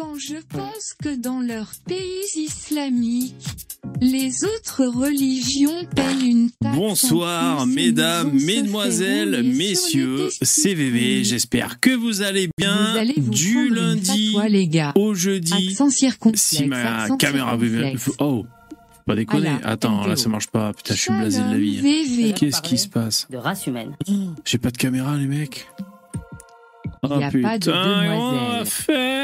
Quand je pense que dans leurs pays islamiques, les autres religions payent une taxe. Bonsoir, mesdames, mesdemoiselles, messieurs. CVV. J'espère que vous allez Vous bien allez vous du lundi fatwa, les gars. au jeudi. Accent circonflexe. Si ma caméra. Oh, pas déconner. Attends, là ça marche pas. Putain, je suis blasé de la vie. VV. Qu'est-ce qui se passe de race humaine. J'ai pas de caméra, les mecs. Il y a Oh pas de putain, on va demoiselle.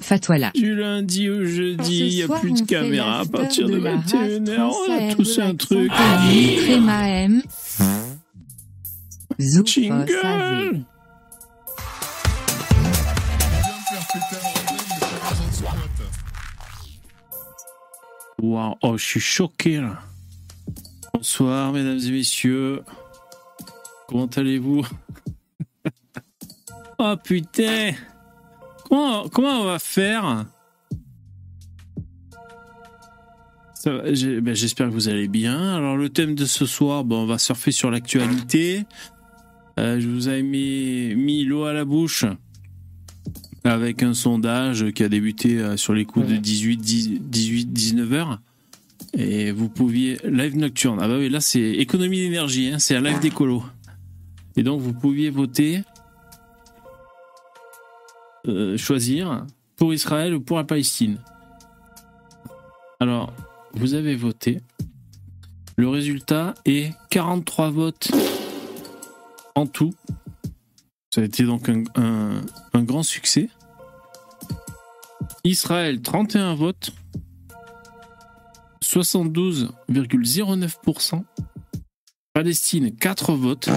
Faire Fatwa là. du lundi au jeudi. Il y a soir, plus de caméra à partir de de la race 21h. On a tous un truc. l'accent aigu, Tréma M. Zoufos AV. Jingle Waouh, oh, je suis choqué là. Bonsoir, mesdames et messieurs. Comment allez-vous? Oh putain comment, comment on va faire? Ben, J'espère que vous allez bien. Alors, le thème de ce soir, bon, on va surfer sur l'actualité. Euh, je vous ai mis, mis l'eau à la bouche avec un sondage qui a débuté euh, sur les coups de 18, 18 19 heures. Et vous pouviez. Live nocturne. Ah bah oui, là c'est économie d'énergie, hein, c'est un live d'écolo. Et donc vous pouviez voter, euh, choisir pour Israël ou pour la Palestine. Alors, vous avez voté. Le résultat est 43 votes en tout. Ça a été donc un, grand succès. Israël, 31 votes. 72,09%. Palestine, 4 votes.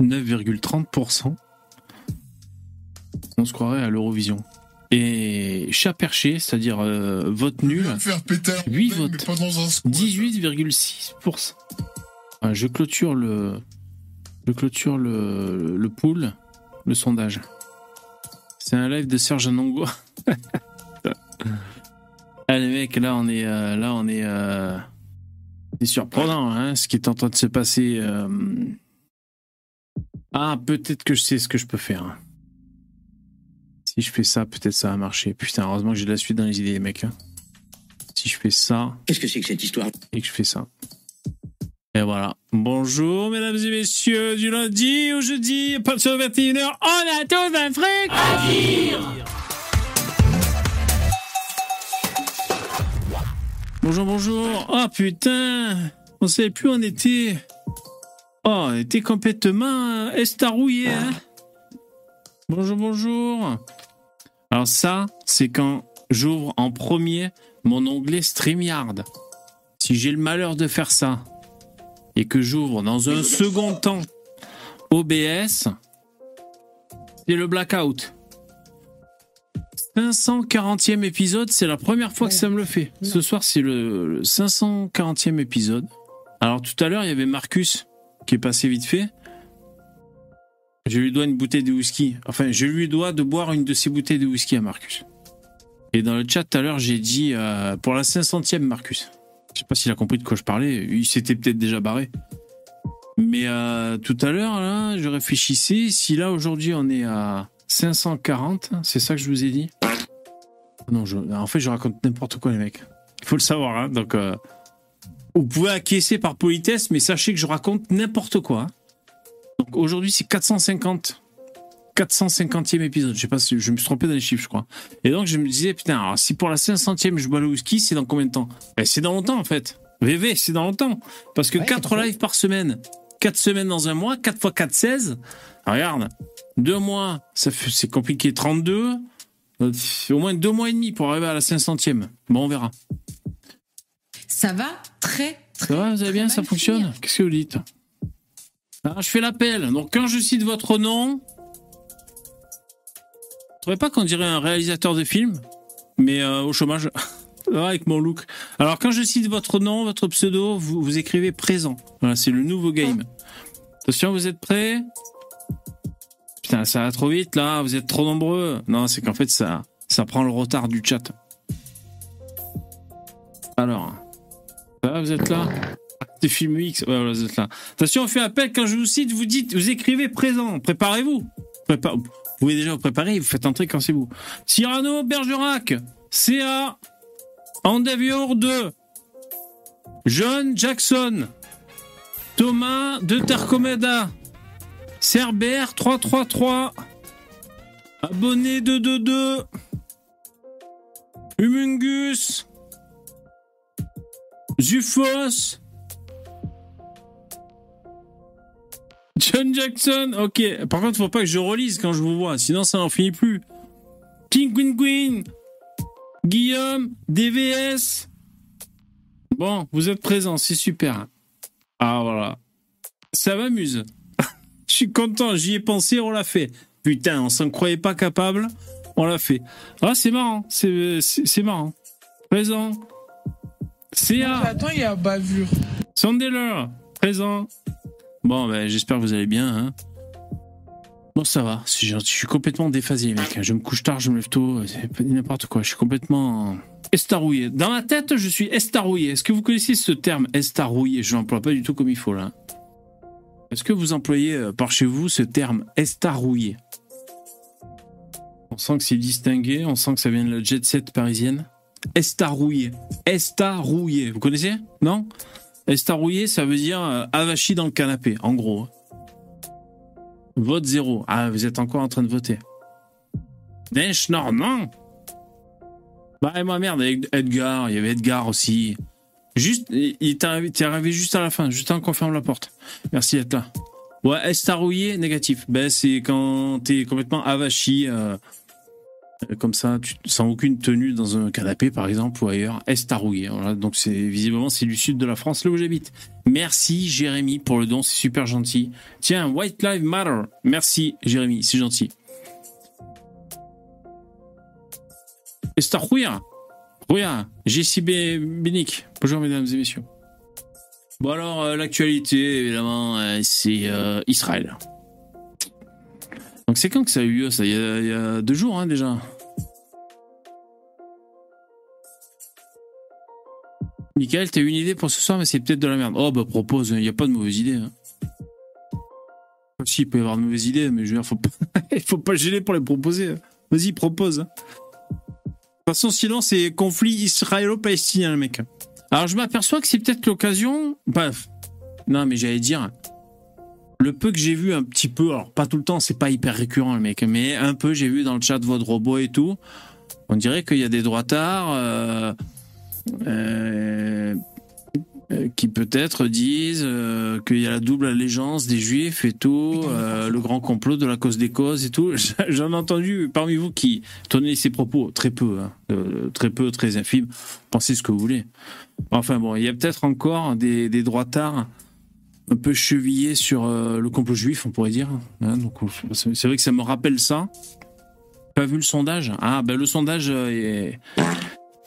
9,30%. On se croirait à l'Eurovision. Et chat perché, c'est-à-dire euh, vote nul, faire péter un Huit bordel, votes. mais pas dans un squat. 18,6%. Ah, je clôture le, je clôture le, le pool, le sondage. C'est un live de Serge Anongo. Allez mec, là on est, euh, là on est, euh, c'est surprenant, hein, ce qui est en train de se passer. euh. Ah, peut-être que je sais ce que je peux faire. Si je fais ça, peut-être ça va marcher. Putain, heureusement que j'ai de la suite dans les idées, les mecs. hein. Si je fais ça, Qu'est-ce que c'est que cette histoire? Et que je fais ça. Et voilà. Bonjour, mesdames et messieurs, du lundi au jeudi, à partir de 21h, on a tous un fric Bonjour, bonjour. Oh putain, on savait plus où on était. Oh, on était complètement estarouillé, hein Bonjour, bonjour. Alors ça, c'est quand j'ouvre en premier mon onglet StreamYard. Si j'ai le malheur de faire ça et que j'ouvre dans un second temps OBS, c'est le blackout. 540e épisode, c'est la première fois que ça me le fait. Ce soir, c'est le, le 540e épisode. Alors tout à l'heure, il y avait Marcus qui est passé vite fait. Je lui dois une bouteille de whisky. Enfin, je lui dois de boire une de ces bouteilles de whisky à Marcus. Et dans le chat tout à l'heure, j'ai dit euh, pour la 500e Marcus. Je sais pas s'il a compris de quoi je parlais. Il s'était peut-être déjà barré. Mais euh, tout à l'heure, je réfléchissais. Si là, aujourd'hui, on est à 540, c'est ça que je vous ai dit? Non, je, en fait, je raconte n'importe quoi, les mecs. Il faut le savoir. Hein, donc, euh, vous pouvez acquiescer par politesse, mais sachez que je raconte n'importe quoi. hein. Aujourd'hui, c'est 450. 450e épisode. Je sais pas si je me suis trompé dans les chiffres, je crois. Et donc, je me disais, putain, alors si pour la 500e, je bois le whisky, c'est dans combien de temps? Eh, C'est dans longtemps, en fait. VV, c'est dans longtemps. Parce que Ouais, 4 c'est pas lives par semaine, 4 semaines dans un mois, 4 fois 4, 16. Regarde, 2 mois, ça fait- c'est compliqué, 32. Euh, Au moins 2 mois et demi pour arriver à la 500e. Bon, on verra. Ça va très, très Ça va, vous allez bien, ça fonctionne? Qu'est-ce que vous dites? Alors, je fais l'appel. Donc, quand je cite votre nom, je trouvez pas qu'on dirait un réalisateur de film, mais euh, au chômage, avec mon look. Alors, quand je cite votre nom, votre pseudo, vous, écrivez présent. Voilà, c'est le nouveau game. Attention, vous êtes prêts? Putain, ça va trop vite là, vous êtes trop nombreux. Non, c'est qu'en fait, ça, ça prend le retard du chat. Alors, vous êtes là? C'est film X, voilà. Attention, on fait appel quand je vous cite, vous dites, vous écrivez présent. Préparez-vous. prépare- vous pouvez déjà vous préparer, vous faites entrer quand c'est vous. Cyrano Bergerac, CA, Andavior 2, John Jackson, Thomas de Tarcomeda, Cerbère 333, Abonné 222, Humungus, Zufos, John Jackson, ok. Par contre, faut pas que je relise quand je vous vois, sinon ça n'en finit plus. King Queen Queen, Guillaume, DVS. Bon, vous êtes présents, c'est super. Ah voilà. Ça m'amuse. Je suis content, j'y ai pensé, on l'a fait. Putain, on s'en croyait pas capable, on l'a fait. Ah, c'est marrant, c'est c'est- c'est marrant. Présent. CA. Attends, il y a bavure. Sandeller, présent. Bon, ben, j'espère que vous allez bien. Hein. Bon, ça va. Je suis complètement déphasé, mec. Je me couche tard, je me lève tôt. C'est n'importe quoi. Je suis complètement estarouillé. Dans ma tête, je suis estarouillé. Est-ce que vous connaissez ce terme, estarouillé Je l'emploie pas du tout comme il faut, là. Est-ce que vous employez euh, par chez vous ce terme estarouillé On sent que c'est distingué. On sent que ça vient de la jet set parisienne. Estarouillé. Estarouillé. Vous connaissez? Non? Estarouillé, ça veut dire euh, avachi dans le canapé, en gros. Vote zéro. Ah, vous êtes encore en train de voter. Dench, non. Bah, et moi, merde, Edgar, il y avait Edgar aussi. Juste, il t'est arrivé, arrivé juste à la fin, juste en confirme la porte. Merci d'être là. Ouais, estarouillé, négatif. Ben, c'est quand t'es complètement avachi, euh, comme ça, sans aucune tenue dans un canapé, par exemple, ou ailleurs. Estarouillé. Voilà. Donc, c'est, visiblement, c'est du sud de la France, là où j'habite. Merci, Jérémy, pour le don. C'est super gentil. Tiens, White Lives Matter. Merci, Jérémy. C'est gentil. Estarouillé. Rouya. JCB Bénic. Bonjour, mesdames et messieurs. Bon, alors, euh, l'actualité, évidemment, euh, c'est euh, Israël. Donc, c'est quand que ça a eu lieu, ça? Il y, a, deux jours, hein, déjà. Michael, t'as une idée pour ce soir, mais c'est peut-être de la merde. Oh, bah, propose, il n'y a pas de mauvaise idée. Hein. Si, il peut y avoir de mauvaises idées, mais je veux dire, faut pas, il faut pas gêner pour les proposer. Vas-y, propose. hein. De toute façon, sinon, c'est conflit israélo-palestinien, le mec. Alors, je m'aperçois que c'est peut-être l'occasion. Bref. Non, mais j'allais dire. Le peu que j'ai vu un petit peu, alors pas tout le temps, c'est pas hyper récurrent, le mec, mais un peu, j'ai vu dans le chat votre robot et tout. On dirait qu'il y a des droitards. euh, euh, euh, qui peut-être disent qu'il y a la double allégeance des juifs et tout, le grand complot de la cause des causes et tout. J'en ai entendu parmi vous qui tenaient ces propos, très peu, hein, très peu, très infimes. Pensez ce que vous voulez. Enfin bon, il y a peut-être encore des, des droitards un peu chevillés sur euh, le complot juif, on pourrait dire. hein. donc c'est c'est vrai que ça me rappelle ça. Pas vu le sondage? Ah ben le sondage euh,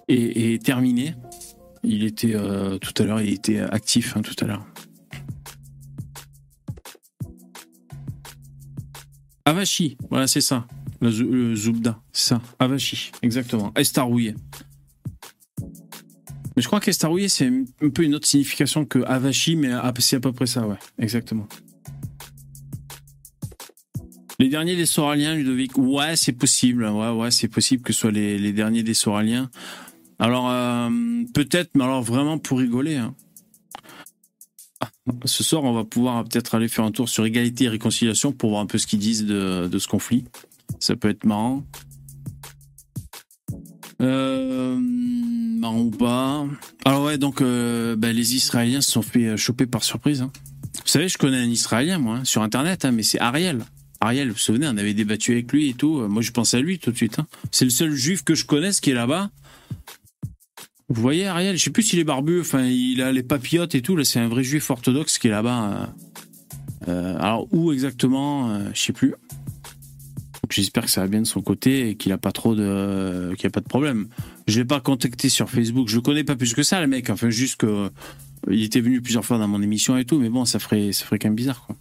est, est, terminé. Il était euh, tout à l'heure, il était actif hein, tout à l'heure. Avachi, voilà c'est ça. Le, le Zoubda, c'est ça. Avachi, exactement. Estarouillé. Mais je crois qu'Estarouillé, c'est un peu une autre signification que Avachi, mais c'est à peu près ça, ouais. Exactement. Les derniers des Soraliens, Ludovic. Ouais, c'est possible. Ouais, ouais, c'est possible que ce soit les, derniers des Soraliens. Alors, euh, peut-être, mais alors vraiment pour rigoler. hein. Ah, Ce soir, on va pouvoir peut-être aller faire un tour sur égalité et réconciliation pour voir un peu ce qu'ils disent de ce conflit. Ça peut être marrant. Euh, ou pas. Alors ouais, donc euh, bah, les Israéliens se sont fait euh, choper par surprise. hein. Vous savez, je connais un Israélien, moi, hein, sur Internet, hein, mais c'est Ariel. Ariel, vous vous souvenez, on avait débattu avec lui et tout. Moi, je pensais à lui tout de suite. C'est le seul juif que je connaisse qui est là-bas. Vous voyez, Ariel, je sais plus s'il est barbu, enfin, il a les papillotes et tout. Là, c'est un vrai juif orthodoxe qui est là-bas. euh. Alors, où exactement Je sais plus. J'espère que ça va bien de son côté et qu'il a pas trop de, qu'il a pas de problème. Je l'ai pas contacté sur Facebook. Je le connais pas plus que ça, le mec. Enfin, juste que il était venu plusieurs fois dans mon émission et tout, mais bon, ça ferait, ça ferait quand même bizarre, quoi.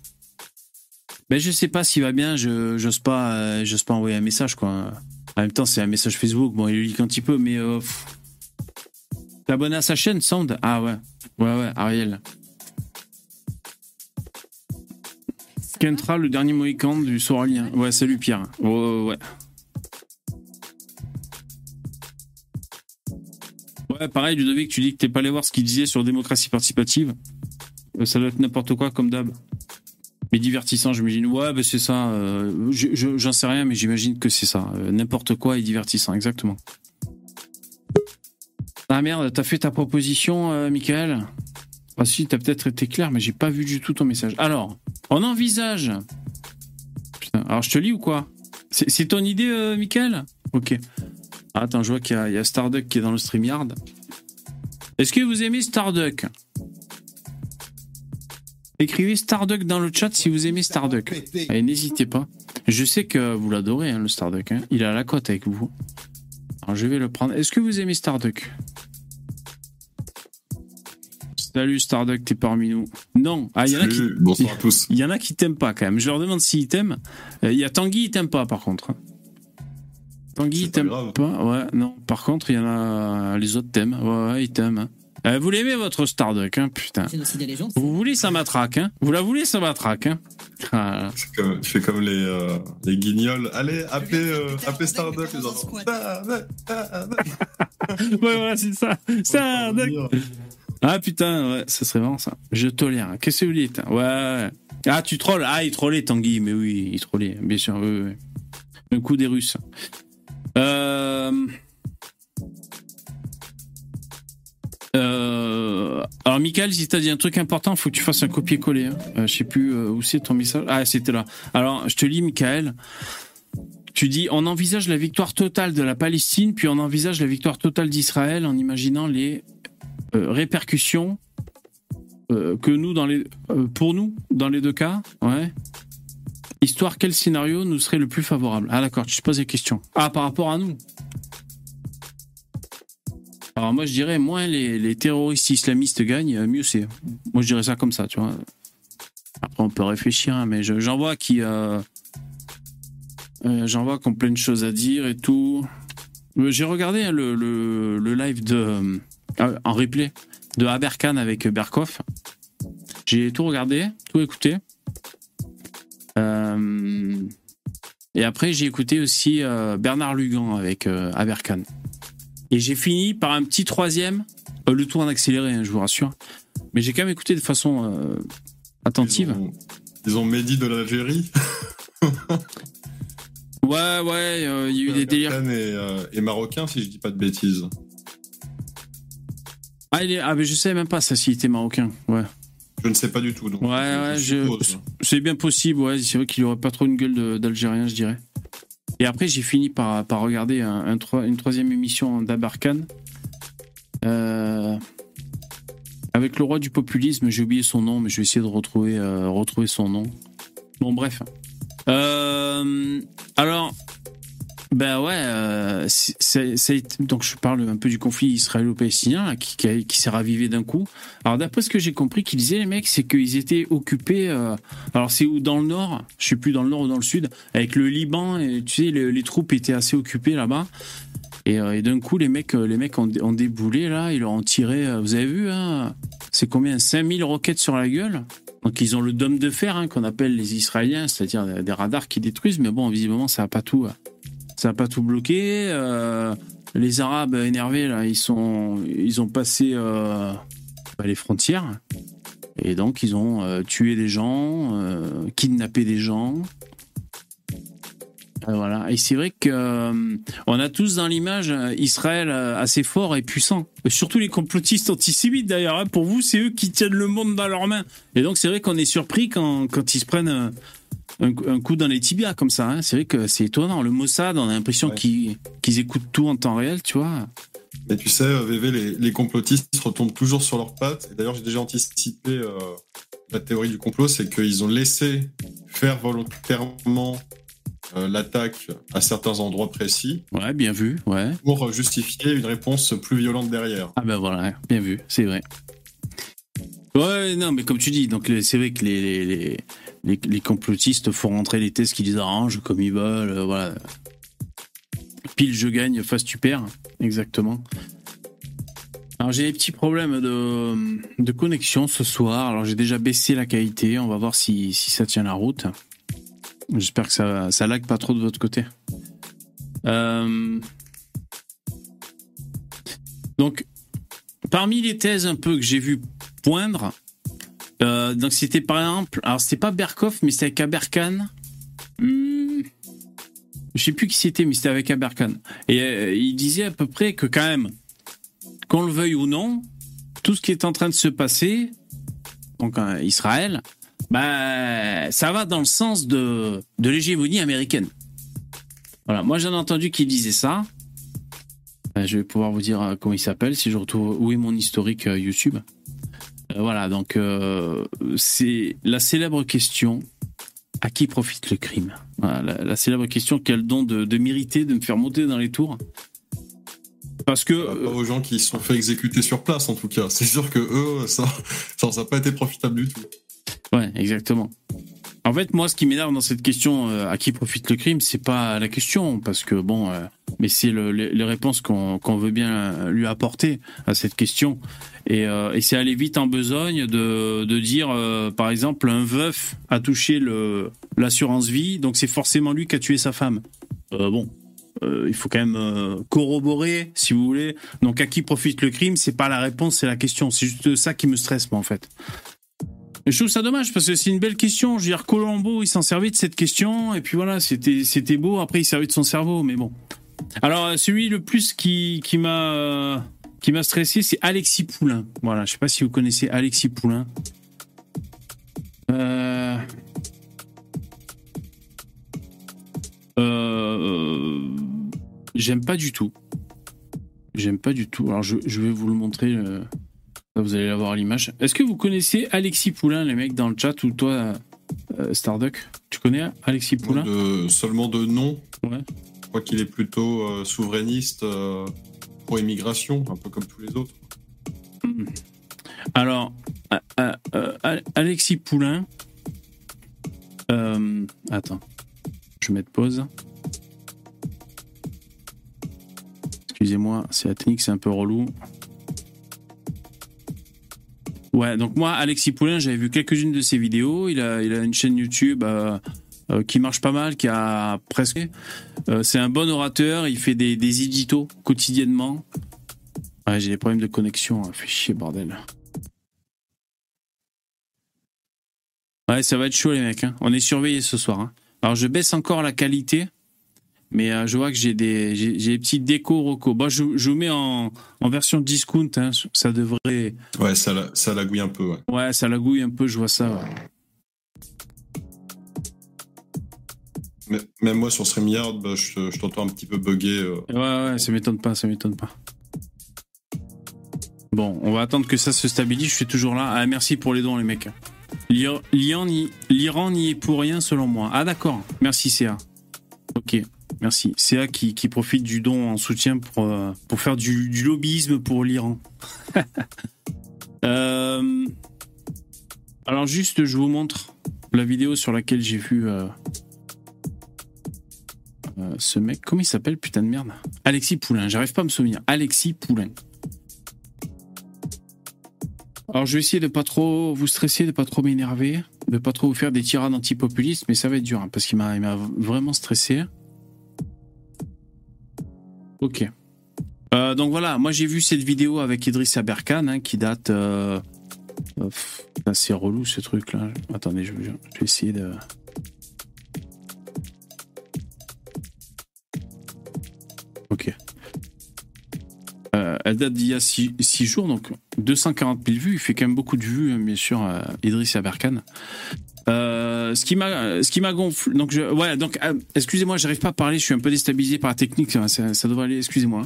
Ben, je sais pas s'il va bien. Je, j'ose pas, euh, pas envoyer un message, quoi. En même temps, c'est un message Facebook. Bon, il le lit un petit peu, mais euh, à sa chaîne, Sound? Ah ouais. Ouais, ouais, Ariel. Kentra, le dernier Mohican du Soralien. Ouais, salut Pierre. Ouais, ouais. Ouais, pareil, Ludovic, tu dis que t'es pas allé voir ce qu'il disait sur démocratie participative. Euh, Ça doit être n'importe quoi comme d'hab. Mais divertissant, j'imagine. Ouais, bah c'est ça. euh, je- je- J'en sais rien, mais j'imagine que c'est ça. Euh, N'importe quoi et divertissant, exactement. Ah merde, t'as fait ta proposition, Michael? Ah si, t'as peut-être été clair, mais j'ai pas vu du tout ton message. Alors, on envisage. Putain, alors je te lis ou quoi? C'est ton idée, euh, Michael? Ok. Attends, je vois qu'il y, a- a Starduck qui est dans le StreamYard. Est-ce que vous aimez Starduck? Écrivez Starduck dans le chat si vous aimez Starduck. Et n'hésitez pas. Je sais que vous l'adorez, hein, le Starduck. hein. Il à la côte avec vous. Alors je vais le prendre. Est-ce que vous aimez Starduck? Salut Starduck, t'es parmi nous. Non. Ah, il y en a qui. Salut, bonsoir à tous. Il y en a qui t'aiment pas quand même. Je leur demande s'ils t'aiment. Euh, Il y a Tanguy, il t'aime pas par contre. Tanguy, il t'aime pas? Ouais, non. Par contre, il y en a. Les autres t'aiment. Ouais, ouais, ils t'aiment. hein. Euh, vous l'aimez votre Starduck, hein, putain. Vous voulez ça matraque, hein? Vous la voulez ça matraque, hein? Ah, comme, je fais comme les, euh, les guignols. Allez, appelez, euh, appelez Starduck, les enfants. Starduck, Starduck. Ouais, voilà, c'est ça. Starduck. Ah putain, ouais, ça serait vraiment ça. Je tolère. Qu'est-ce que vous dites? Ouais. Ah, tu trolles. Ah, il trollait Tanguy, mais oui, il trollait, bien sûr. Oui, oui. Un coup des Russes. Euh... Euh... Alors, Michael, si t'as dit un truc important, faut que tu fasses un copier-coller. hein. Euh, je sais plus euh, où c'est ton message. Ah, c'était là. Alors, je te lis, Michael. Tu dis, on envisage la victoire totale de la Palestine, puis on envisage la victoire totale d'Israël en imaginant les répercussions euh, que nous, dans les, euh, pour nous, dans les deux cas, ouais. Histoire, quel scénario nous serait le plus favorable? Ah d'accord, tu te poses des questions. Ah, par rapport à nous? Alors moi, je dirais, moins les, les terroristes islamistes gagnent, euh, mieux c'est. Moi, je dirais ça comme ça, tu vois. Après, on peut réfléchir, hein, mais je- j'en vois qui... euh, euh, j'en vois qui plein de choses à dire et tout. Euh, J'ai regardé hein, le, le, le live de... euh, en replay de Aberkan avec Berkoff. J'ai tout regardé, tout écouté. Euh, et après, j'ai écouté aussi euh, Bernard Lugan avec euh, Aberkan. Et j'ai fini par un petit troisième, le tout en accéléré, hein, je vous rassure. Mais j'ai quand même écouté de façon attentive. Ils ont, ils ont Mehdi de l'Algérie. Ouais, ouais, il y a eu des délires. Et, et marocain, si je dis pas de bêtises. Ah, il est- ah, mais je savais même pas ça s'il était marocain. Ouais. Je ne sais pas du tout. Donc Ouais, ouais, je- suppose. C'est bien possible, ouais. C'est vrai qu'il aurait pas trop une gueule d'Algérien, je dirais. Et après, j'ai fini par, par regarder un, un troi- une troisième émission d'Abarkan. Euh, avec le roi du populisme, j'ai oublié son nom, mais je vais essayer de retrouver, euh, retrouver son nom. Bon, bref. Euh, alors, ben ouais, euh, c'est- c'est- donc je parle un peu du conflit israélo-palestinien qui, qui, qui s'est ravivé d'un coup. Alors d'après ce que j'ai compris qu'ils disaient les mecs, c'est qu'ils étaient occupés. euh, alors c'est où dans le nord, je sais plus dans le nord ou dans le sud, avec le Liban. Tu sais, les, troupes étaient assez occupées là-bas. Et, euh, et d'un coup, les mecs, euh, les mecs ont, déboulé là, ils leur ont tiré. euh, vous avez vu, hein, c'est combien? 5000 roquettes sur la gueule? Donc ils ont le dôme de fer hein, qu'on appelle les Israéliens, c'est-à-dire des, radars qui détruisent. Mais bon, visiblement, ça a pas tout. euh, ça a pas tout bloqué. euh, les Arabes énervés là, ils sont, ils ont passé euh, bah, les frontières et donc ils ont euh, tué des gens, kidnappé des gens. Voilà. Et c'est vrai que on a tous dans l'image Israël assez fort et puissant. Surtout les complotistes antisémites d'ailleurs. hein. Pour vous, c'est eux qui tiennent le monde dans leurs mains. Et donc c'est vrai qu'on est surpris quand, quand ils se prennent un, un coup dans les tibias comme ça. hein. C'est vrai que c'est étonnant. Le Mossad, on a l'impression Ouais. qu'ils écoutent tout en temps réel, tu vois. Mais tu sais, euh, VV, les, les complotistes retombent toujours sur leurs pattes. D'ailleurs, j'ai déjà anticipé euh, la théorie du complot, c'est qu'ils ont laissé faire volontairement euh, l'attaque à certains endroits précis Ouais, bien vu. Ouais. pour justifier une réponse plus violente derrière. Ah ben voilà, bien vu, c'est vrai. Ouais, non, mais comme tu dis, donc c'est vrai que les, les, les, complotistes font rentrer les tests qui les arrangent comme ils veulent, euh, voilà. Pile je gagne, face tu perds, exactement. Alors j'ai des petits problèmes de, connexion ce soir. Alors j'ai déjà baissé la qualité. On va voir si, si ça tient la route. J'espère que ça, ça lag pas trop de votre côté. Euh, Donc, parmi les thèses un peu que j'ai vu poindre, euh, donc c'était par exemple, alors c'était pas Berkoff, mais c'était avec Aberkan. Hmm, je sais plus qui c'était, mais c'était avec Aberkan. Et euh, il disait à peu près que quand même, qu'on le veuille ou non, tout ce qui est en train de se passer, donc euh, Israël, bah, ça va dans le sens de, de l'hégémonie américaine. Voilà, moi j'en ai entendu qui disait ça. Euh, je vais pouvoir vous dire comment il s'appelle si je retrouve où est mon historique YouTube. Euh, voilà, donc euh, c'est la célèbre question à qui profite le crime Voilà, la, la célèbre question le don de, de m'irriter, de me faire monter dans les tours. Parce que Pas aux gens qui se sont fait exécuter sur place, en tout cas. C'est sûr que eux, ça ça n'a pas été profitable du tout. Ouais, exactement. En fait, moi, ce qui m'énerve dans cette question, euh, à qui profite le crime, c'est pas la question, parce que bon, euh, mais c'est le, les, réponses qu'on veut bien lui apporter à cette question. Et, euh, c'est aller vite en besogne de, dire, par exemple, un veuf a touché l'assurance vie, donc c'est forcément lui qui a tué sa femme. Bon. il faut quand même corroborer, si vous voulez. Donc, à qui profite le crime C'est pas la réponse, c'est la question. C'est juste ça qui me stresse, moi, en fait. Je trouve ça dommage parce que c'est une belle question. Je veux dire, Colombo, il s'en servait de cette question et puis voilà, c'était beau. Après, il servait de son cerveau, mais bon. Alors, celui le plus qui qui m'a qui m'a stressé, c'est Alexis Poulain. Voilà, je sais pas si vous connaissez Alexis Poulain. Euh... Euh... J'aime pas du tout. J'aime pas du tout. Alors, je, vais vous le montrer. euh, vous allez avoir l'image. Est-ce que vous connaissez Alexis Poulain, les mecs dans le chat, ou toi, euh, Starduck? Tu connais Alexis Poulain? De- seulement de nom. Ouais. Je crois qu'il est plutôt euh, souverainiste euh, pour immigration, un peu comme tous les autres. Alors, euh, euh, euh, Al- Alexis Poulain. attends, je vais mettre pause. Excusez-moi, c'est la technique, c'est un peu relou. Ouais, donc moi, Alexis Poulain, j'avais vu quelques-unes de ses vidéos. Il a, il a une chaîne YouTube euh, euh, qui marche pas mal, qui a presque. Euh, c'est un bon orateur, il fait des, des quotidiennement. Ouais, j'ai des problèmes de connexion, hein. fait chier, bordel. Ouais, ça va être chaud, les mecs. hein. On est surveillés ce soir. hein. Alors, je baisse encore la qualité, mais euh, je vois que j'ai des, j'ai, j'ai des petits décos roco. Bon, je, je vous mets en, en version discount. hein. Ça devrait. Ouais, ça, la- ça lagouille un peu. Ouais. Ouais, ça lagouille un peu, je vois ça. ouais. Mais, même moi, sur StreamYard, bah, je, je t'entends un petit peu bugger. euh. Ouais, ouais, ça m'étonne pas, ça m'étonne pas. Bon, on va attendre que ça se stabilise. Je suis toujours là. Ah, merci pour les dons, les mecs. L'Iran l'Iran n'y l'Iran n'y est pour rien, selon moi. Ah, d'accord. Merci, CA. Ok, merci. CA qui, qui profite du don en soutien pour, euh, pour faire du, lobbyisme pour l'Iran. Euh, alors, juste, je vous montre la vidéo sur laquelle j'ai vu. euh, ce mec, comment il s'appelle, putain de merde? Alexis Poulain, j'arrive pas à me souvenir. Alexis Poulain. Alors je vais essayer de pas trop vous stresser, de pas trop m'énerver, de pas trop vous faire des tirades antipopulistes, mais ça va être dur hein, parce qu'il m'a il m'a vraiment stressé. Ok. Euh, donc voilà, moi j'ai vu cette vidéo avec Idriss Aberkan hein, qui date. Euh... euh, c'est relou ce truc là. Attendez, je, vais essayer de. Ok. Euh, elle date d'il y a 6 jours, donc 240 000 vues. Il fait quand même beaucoup de vues, hein, bien sûr, Idriss Aberkan. Euh, ce qui m'a, ce qui m'a gonflé. Donc, je, donc, euh, excusez-moi, j'arrive pas à parler. Je suis un peu déstabilisé par la technique. Ça- ça devrait aller. Excusez-moi.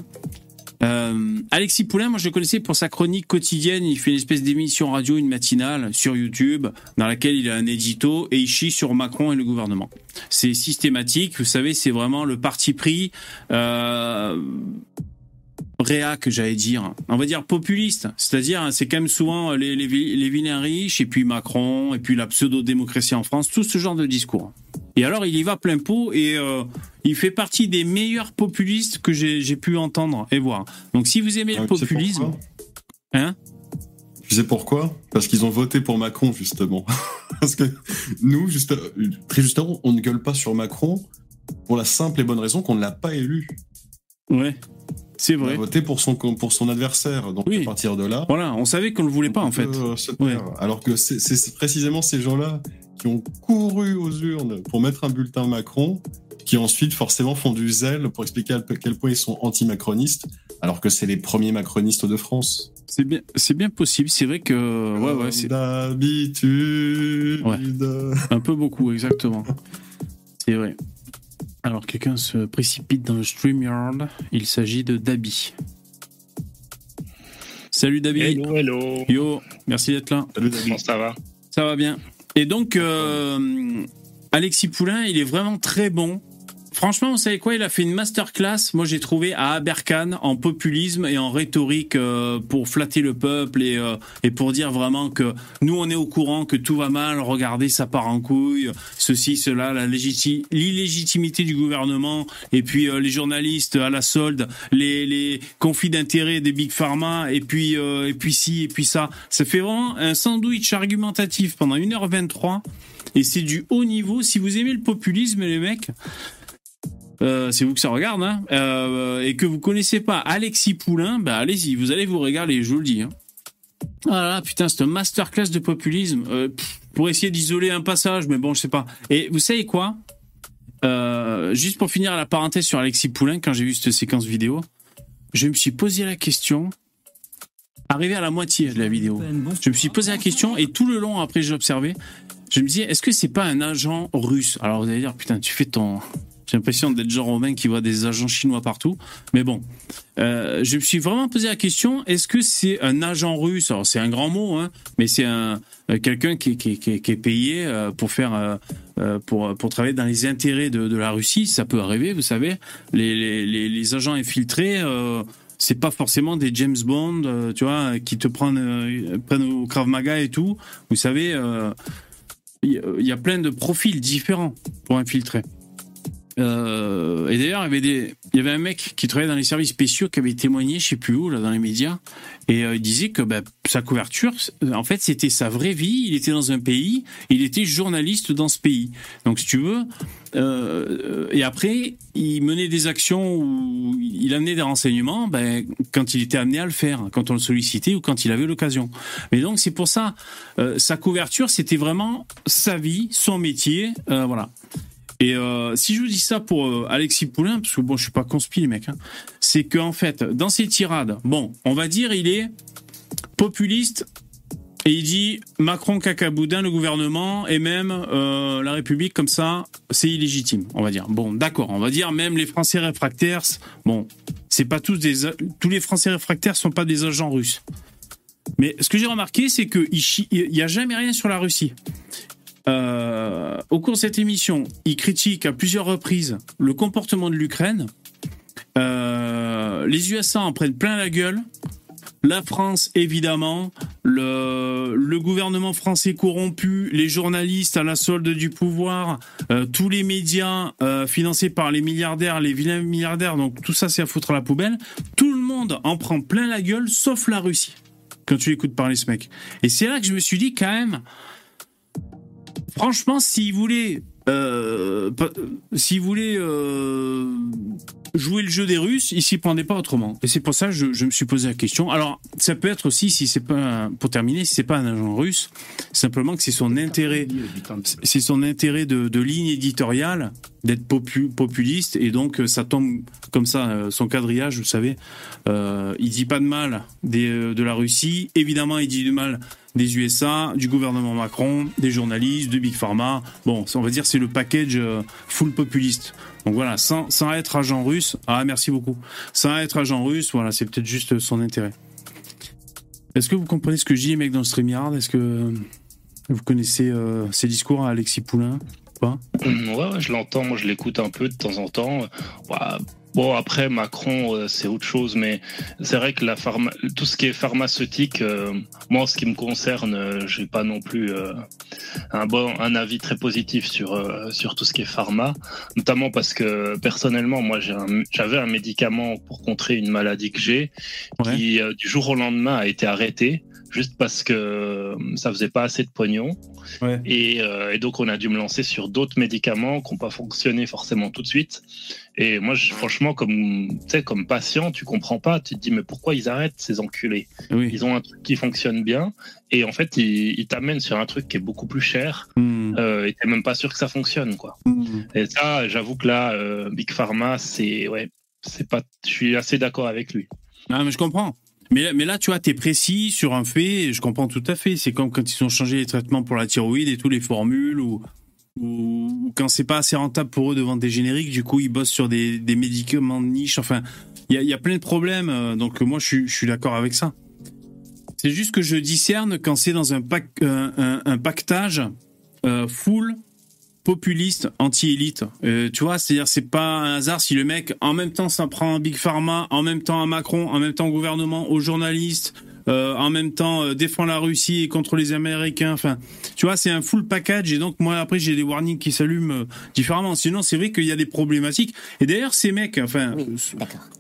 Euh, Alexis Poulain, moi je le connaissais pour sa chronique quotidienne. Il fait une espèce d'émission radio, une matinale sur YouTube, dans laquelle il a un édito et il chie sur Macron et le gouvernement. C'est systématique. Vous savez, c'est vraiment le parti pris. Euh, réac, j'allais dire. On va dire populiste. C'est-à-dire, hein, c'est quand même souvent les, les, les vilains riches, et puis Macron, et puis la pseudo-démocratie en France, tout ce genre de discours. Et alors, il y va plein pot, et euh, il fait partie des meilleurs populistes que j'ai pu entendre et voir. Donc, si vous aimez le Ah, populisme... Hein? Tu sais pourquoi? Parce qu'ils ont voté pour Macron, justement. Parce que nous, juste, très justement, on ne gueule pas sur Macron pour la simple et bonne raison qu'on ne l'a pas élu. Ouais. C'est On a vrai. voté pour son, pour son adversaire. Donc, Oui. à partir de là. Voilà, on savait qu'on le voulait pas en fait. euh, Ouais. Alors que c'est- précisément ces gens-là qui ont couru aux urnes pour mettre un bulletin Macron, qui ensuite forcément font du zèle pour expliquer à quel point ils sont anti-macronistes, alors que c'est les premiers macronistes de France. C'est bien, c'est bien possible. C'est vrai que ouais, ouais, c'est D'habitude. un peu beaucoup exactement. C'est vrai. Alors quelqu'un se précipite dans le StreamYard. Il s'agit de Dabi. Salut Dabi. Hello, hello. Yo, merci d'être là. Salut. Comment ça va? Ça va bien. Et donc, euh, Alexis Poulain, il est vraiment très bon. Franchement, vous savez quoi Il a fait une masterclass, moi j'ai trouvé, à Abercan, en populisme et en rhétorique euh, pour flatter le peuple et, euh, et pour dire vraiment que nous on est au courant, que tout va mal, regardez, ça part en couille, ceci, cela, la légiti- l'illégitimité du gouvernement et puis euh, les journalistes à la solde, les, les conflits d'intérêts des big pharma et puis, et puis ci et puis ça. Ça fait vraiment un sandwich argumentatif pendant 1h23 et c'est du haut niveau. Si vous aimez le populisme, les mecs, euh, c'est vous que ça regarde, hein, euh, et que vous connaissez pas Alexis Poulain, bah allez-y, vous allez vous régaler, je vous le dis. Hein. Ah là, putain, c'est un masterclass de populisme euh, pour essayer d'isoler un passage, mais bon, je sais pas. Et vous savez quoi? Juste pour finir la parenthèse sur Alexis Poulain, quand j'ai vu cette séquence vidéo, je me suis posé la question. Arrivé à la moitié de la vidéo, je me suis posé la question et tout le long après j'ai observé, je me disais est-ce que c'est pas un agent russe? Alors vous allez dire putain tu fais ton j'ai l'impression d'être Jean Romain qui voit des agents chinois partout. Mais bon, euh, je me suis vraiment posé la question est-ce que c'est un agent russe? Alors c'est un grand mot, hein, mais c'est un euh, quelqu'un qui, est payé euh, pour faire pour travailler dans les intérêts de, la Russie. Ça peut arriver, vous savez. Les agents infiltrés. Euh, c'est pas forcément des James Bond, euh, tu vois, qui te prennent, au Krav Maga et tout. Vous savez, il y a plein de profils différents pour infiltrer. Euh, et d'ailleurs, il y avait un mec qui travaillait dans les services spéciaux qui avait témoigné, je sais plus où, là, dans les médias, et euh, il disait que bah, sa couverture, en fait, c'était sa vraie vie. Il était dans un pays, il était journaliste dans ce pays. Donc, si tu veux, euh, et après, il menait des actions où il amenait des renseignements, ben, quand il était amené à le faire, quand on le sollicitait ou quand il avait l'occasion. Mais donc, c'est pour ça, sa couverture, c'était vraiment sa vie, son métier, voilà. Et euh, si je vous dis ça pour euh, Alexis Poulain, parce que bon, je suis pas conspi, les mecs, hein, c'est qu'en fait, dans ses tirades, bon, on va dire, il est populiste et il dit Macron cacaboudin, le gouvernement et même euh, la République comme ça, c'est illégitime, on va dire. Bon, d'accord, on va dire même les Français réfractaires, bon, c'est pas tous des tous les Français réfractaires sont pas des agents russes. Mais ce que j'ai remarqué, c'est que il chi- il y a jamais rien sur la Russie. Euh, au cours de cette émission, il critique à plusieurs reprises le comportement de l'Ukraine. Euh, les USA en prennent plein la gueule. La France, évidemment, le, gouvernement français corrompu, les journalistes à la solde du pouvoir, euh, tous les médias financés par les milliardaires, les vilains milliardaires, donc tout ça c'est à foutre à la poubelle. Tout le monde en prend plein la gueule, sauf la Russie, quand tu écoutes parler ce mec. Et c'est là que je me suis dit quand même, franchement, s'il voulait, euh, s'il voulait euh, jouer le jeu des Russes, il s'y prenait pas autrement. Et c'est pour ça que je, me suis posé la question. Alors, ça peut être aussi, si c'est pas, pour terminer, si c'est pas un agent russe, simplement que c'est son intérêt, c'est son intérêt de, ligne éditoriale d'être popu- populiste et donc ça tombe comme ça euh, son quadrillage vous savez euh, il dit pas de mal euh, de la Russie évidemment il dit du mal des USA du gouvernement Macron des journalistes de Big Pharma. Bon on va dire c'est le package euh, full populiste. Donc voilà sans, être agent russe ah merci beaucoup. Sans être agent russe voilà c'est peut-être juste son intérêt. Est-ce que vous comprenez ce que les mecs dans le StreamYard? Est-ce que vous connaissez euh, ces discours à Alexis Poulain Ouais, je l'entends, je l'écoute un peu de temps en temps. Bon, après, Macron, euh, c'est autre chose, mais c'est vrai que la pharma... tout ce qui est pharmaceutique, euh, moi, en ce qui me concerne, euh, j'ai pas non plus euh, un bon, un avis très positif sur euh, sur tout ce qui est pharma, notamment parce que personnellement, moi, j'ai un- j'avais un médicament pour contrer une maladie que j'ai, Ouais. qui euh, du jour au lendemain a été arrêté, juste parce que euh, ça faisait pas assez de pognon. Ouais. Et, euh, et donc, on a dû me lancer sur d'autres médicaments qui n'ont pas fonctionné forcément tout de suite. Et moi, je- franchement, comme, tu comme patient, tu comprends pas. Tu te dis, mais pourquoi ils arrêtent ces enculés? Oui. Ils ont un truc qui fonctionne bien. Et en fait, ils, ils t'amènent sur un truc qui est beaucoup plus cher. Hmm. Euh, et t'es même pas sûr que ça fonctionne, quoi. Hmm. Et ça, j'avoue que là, euh, Big Pharma, c'est, ouais, c'est pas, je suis assez d'accord avec lui. Ah, mais je comprends. Mais, là- mais là, tu vois, t'es précis sur un fait, et je comprends tout à fait. C'est comme quand ils ont changé les traitements pour la thyroïde et tous les formules, ou, ou, quand c'est pas assez rentable pour eux de vendre des génériques, du coup, ils bossent sur des, des médicaments de niche. Enfin, il y a, plein de problèmes, euh, donc moi, je, suis- je suis d'accord avec ça. C'est juste que je discerne quand c'est dans un, pack, un, un- un pactage euh, full populiste, anti-élite. Euh, tu vois, c'est-à-dire c'est pas un hasard si le mec en même temps s'en prend à Big Pharma, en même temps à Macron, en même temps au gouvernement, aux journalistes, euh, en même temps euh, défend la Russie et contre les Américains. Enfin, tu vois, c'est un full package et donc moi après j'ai des warnings qui s'allument différemment. Sinon, c'est vrai qu'il y a des problématiques. Et d'ailleurs, ces mecs, enfin, Oui,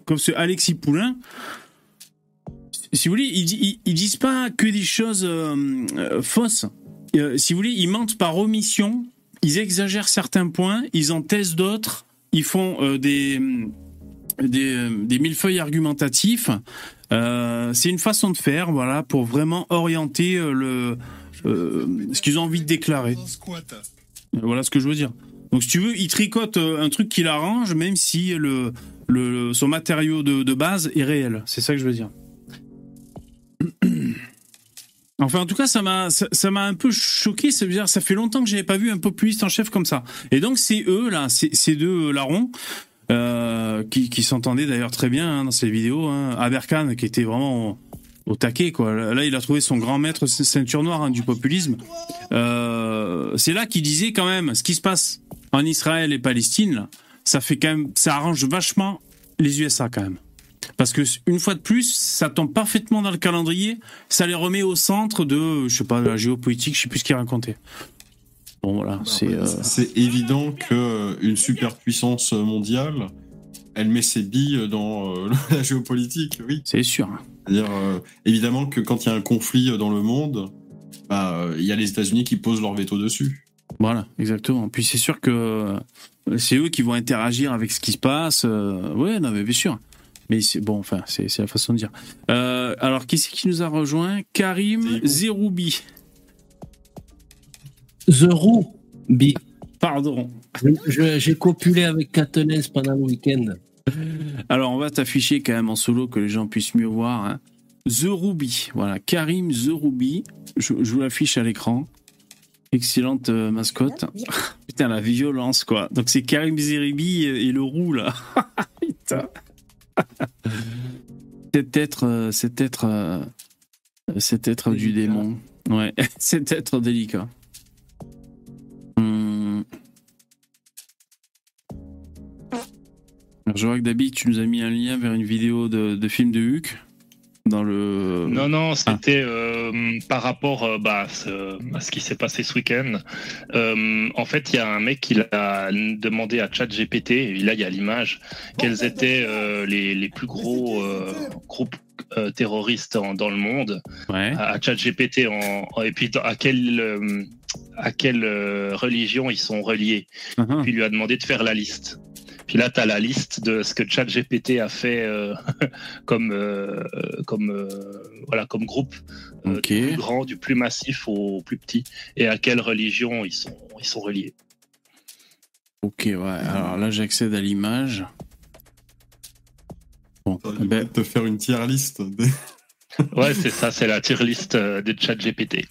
comme ce Alexis Poulain, si vous voulez, ils, ils, ils disent pas que des choses euh, euh, fausses. Euh, si vous voulez, ils mentent par omission, ils exagèrent certains points, ils en testent d'autres, ils font euh, des, des, euh, des millefeuilles argumentatifs. Euh, c'est une façon de faire, voilà, pour vraiment orienter le, ce qu'ils ont envie de déclarer. Voilà ce que je veux dire. Donc, si tu veux, il tricote un truc qui l'arrange, même si le, le, son matériau de, de base est réel. C'est ça que je veux dire. Enfin, en tout cas, ça m'a, ça, m'a un peu choqué. Veut dire, ça fait longtemps que j'avais pas vu un populiste en chef comme ça. Et donc, c'est eux là, c'est ces deux larrons euh, qui, qui s'entendaient d'ailleurs très bien hein, dans ces vidéos. Hein. Aberkan, qui était vraiment au, au taquet, quoi. Là, il a trouvé son grand maître ceinture noire hein, du populisme. Euh, c'est là qu'il disait quand même, ce qui se passe en Israël et Palestine, là, ça fait quand même, ça arrange vachement les USA quand même. Parce que une fois de plus, ça tombe parfaitement dans le calendrier, ça les remet au centre de, je sais pas, de la géopolitique, je sais plus ce qu'il racontait. Bon voilà, c'est. euh, C'est évident que euh, une superpuissance mondiale, elle met ses billes dans euh, la géopolitique, oui. C'est sûr. C'est-à-dire, euh, évidemment que quand il y a un conflit dans le monde, bah, euh, il y a les États-Unis qui posent leur veto dessus. Voilà, exactement. Puis c'est sûr que c'est eux qui vont interagir avec ce qui se passe. euh, ouais, non, mais bien sûr. Mais c'est bon, enfin, c'est la façon de dire. Euh, alors, qui c'est qui nous a rejoint? Karim Zeroubi. The Roux, B. Pardon. J'ai copulé avec Kateniss pendant le week-end. Alors, on va t'afficher quand même en solo que les gens puissent mieux voir. Hein. The Ruby, voilà, Karim The Ruby. Je, je vous l'affiche à l'écran. Excellente euh, mascotte. Putain, la violence, quoi. Donc, c'est Karim Zeribi et, et le roux, là. Putain. cet être, euh, cet être, euh, cet être du démon. Ouais, cet être délicat. Hum. Alors, je vois que Dabi, tu nous as mis un lien vers une vidéo de, de film de Huck dans le. Non, non, c'était euh, par rapport euh, bah, à ce- à ce qui s'est passé ce week-end. Euh, en fait, il y a un mec qui a demandé à ChatGPT, et là il y a l'image, quels étaient les, les plus gros groupes terroristes en- dans le monde, Ouais. à, ChatGPT, en, en- et puis à quelle, à quelle religion ils sont reliés. Uh-huh. Puis il lui a demandé de faire la liste. Puis là, tu as la liste de ce que ChatGPT a fait euh, comme, euh, comme, euh, voilà, comme groupe, euh, du plus grand, du plus massif au plus petit, et à quelle religion ils sont, ils sont reliés. Ok, ouais. Alors là, j'accède à l'image. Bon, ben, va te faire une tier liste. des- Ouais, c'est ça, c'est la tier list euh, de ChatGPT.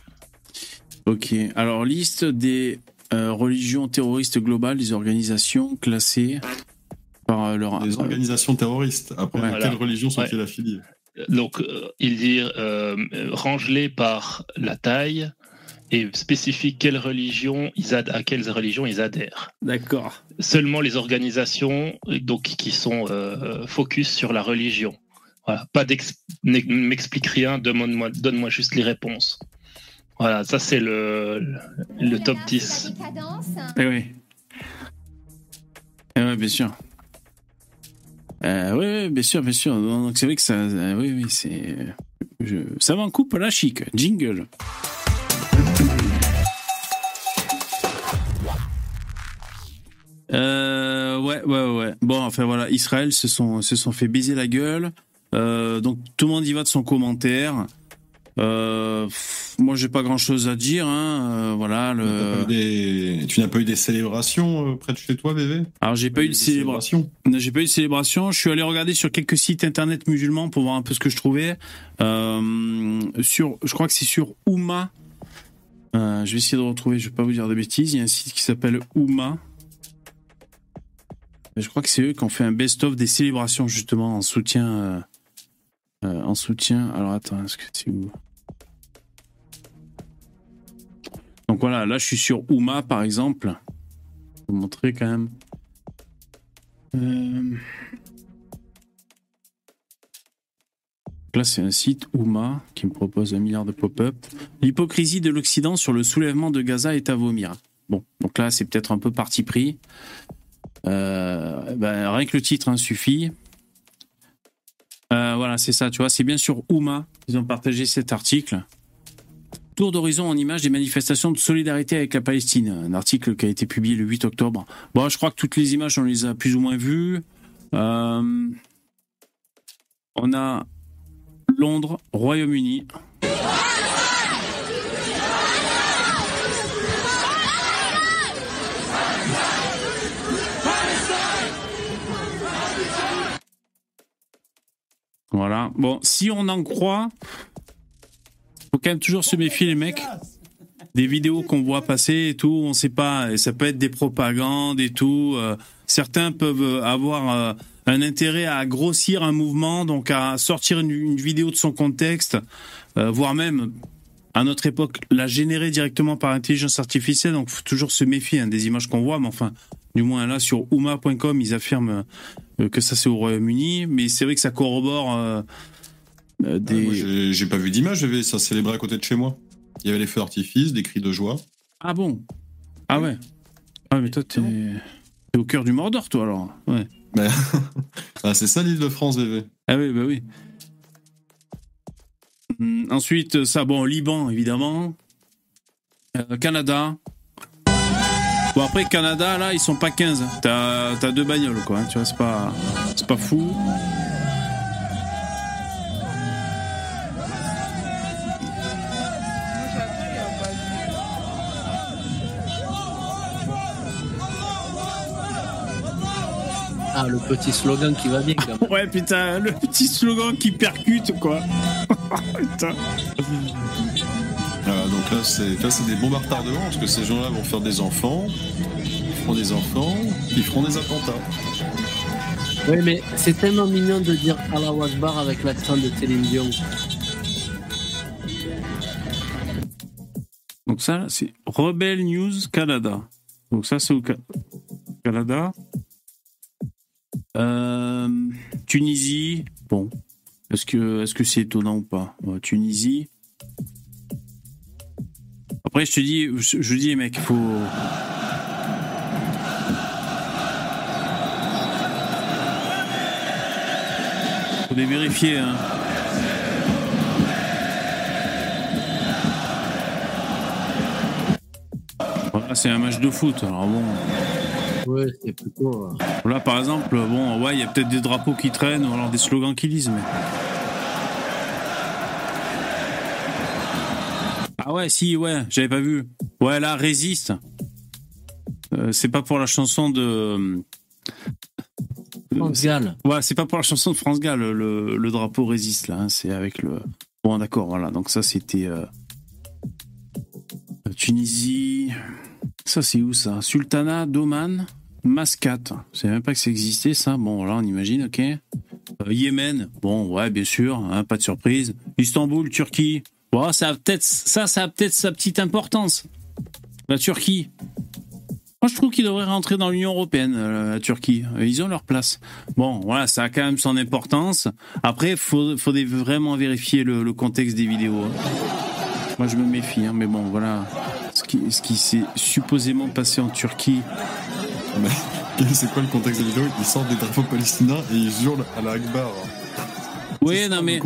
ok. Alors, liste des euh, religions terroristes globales, des organisations classées par euh, leur. Des organisations terroristes. Après, Ouais. à Voilà. quelle religion sont-ils affiliés Donc, euh, il dit euh, range-les par la taille et spécifient quelle religion ils ad- à quelles religions ils adhèrent. D'accord. Seulement les organisations donc qui sont euh, focus sur la religion. Voilà, pas m'explique rien, donne-moi donne-moi juste les réponses. Voilà, ça c'est le, le, le top 10. Eh oui. Eh ouais, bien sûr. Euh, oui, oui, bien sûr, bien sûr. Donc c'est vrai que ça, euh, oui, oui, c'est, je, ça va en coupe la chic. Jingle. Euh, ouais, ouais, ouais. Bon, enfin voilà, Israël se sont, se sont fait baiser la gueule. Euh, donc tout le monde y va de son commentaire. Euh, moi, j'ai pas grand chose à dire. Hein. Euh, voilà. Pas Le... des- Tu n'as pas eu des célébrations euh, près de chez toi, bébé? Alors, j'ai pas eu de célébration. célébrations J'ai pas eu de célébration. Je suis allé regarder sur quelques sites internet musulmans pour voir un peu ce que je trouvais. Euh, sur, je crois que c'est sur Ouma. Je vais essayer de retrouver. Je vais pas vous dire de bêtises. Il y a un site qui s'appelle Ouma. Je crois que c'est eux qui ont fait un best-of des célébrations justement en soutien. euh, en soutien. Alors attends, est-ce que c'est où? Donc voilà, là je suis sur Ouma par exemple. Je vais vous montrer quand même. Euh, Là, c'est un site Ouma qui me propose un milliard de pop-up. L'hypocrisie de l'Occident sur le soulèvement de Gaza est à vomir. Bon, donc là, c'est peut-être un peu parti pris. Euh, ben, rien que le titre hein, suffit. Euh, voilà, c'est ça, tu vois, c'est bien sur Ouma. Ils ont partagé cet article. Tour d'horizon en images des manifestations de solidarité avec la Palestine. Un article qui a été publié le 8 octobre. Bon, je crois que toutes les images, on les a plus ou moins vues. Euh, on a Londres, Royaume-Uni. Voilà. Bon, si on en croit, faut quand même toujours se méfier, les mecs. Des vidéos qu'on voit passer et tout, on sait pas. Et ça peut être des propagandes et tout. euh, certains peuvent avoir euh, un intérêt à grossir un mouvement, donc à sortir une, vidéo de son contexte, euh, voire même à notre époque la générer directement par intelligence artificielle. Donc, faut toujours se méfier hein, des images qu'on voit. Mais enfin, du moins là sur Uma.com, ils affirment que ça c'est au Royaume-Uni, mais c'est vrai que ça corrobore euh, Ah, des. j'ai- pas vu d'image, j'avais ça célébrait à côté de chez moi. Il y avait les feux d'artifice, des cris de joie. Ah bon? Ah ouais. Ah mais toi t'es t'es au cœur du Mordor toi alors. Ouais. Ah, c'est ça l'île de France, bébé. Ah oui bah oui. Hum, ensuite ça bon Liban évidemment. Euh, Canada. Bon après Canada là ils sont pas 15. T'as t'as deux bagnoles quoi. hein, tu vois c'est pas c'est pas fou. Ah, le petit slogan qui va bien, quand même. Ouais putain le petit slogan qui percute quoi. putain. Ah, donc là, c'est là, c'est des bombes à retardement, parce que ces gens-là vont faire des enfants, ils feront des enfants, ils feront des attentats. Oui, mais c'est tellement mignon de dire Allah Akbar avec l'accent de Céline Dion. Donc ça, c'est Rebel News Canada. Donc ça, c'est au Ca- Canada. Euh, Tunisie, bon. Est-ce que est-ce c'est étonnant ou pas? Ouais, Tunisie. Après, je te dis, je, je dis, mec, faut. Faut les vérifier, hein. Voilà, c'est un match de foot. Alors bon, Ouais, c'est plutôt. euh, là par exemple, bon, ouais, il y a peut-être des drapeaux qui traînent ou alors des slogans qui lisent, mais. Ah ouais, si, ouais, j'avais pas vu. Ouais, là, résiste. Euh, c'est pas pour la chanson de. France Gall. Ouais, c'est pas pour la chanson de France Gall, le, le drapeau résiste là, hein, c'est avec le. Bon, d'accord, voilà, donc ça c'était. euh, Tunisie. Ça c'est où ça Sultanat d'Oman, Mascate. Je savais même pas que ça existait ça. Bon, là on imagine, ok. Euh, Yémen, bon, ouais, bien sûr, hein, pas de surprise. Istanbul, Turquie. Bon, ça a peut-être ça, ça a peut-être sa petite importance. La Turquie. Moi, je trouve qu'ils devraient rentrer dans l'Union européenne, euh, la Turquie. Ils ont leur place. Bon, voilà, ça a quand même son importance. Après, il faudrait vraiment vérifier le, le, contexte des vidéos. hein. Moi, je me méfie, hein, mais bon, voilà. Ce qui, ce qui s'est supposément passé en Turquie. C'est quoi le contexte des vidéos Ils sortent des drapeaux palestiniens et ils hurlent à la Akbar. Oui, non, mais.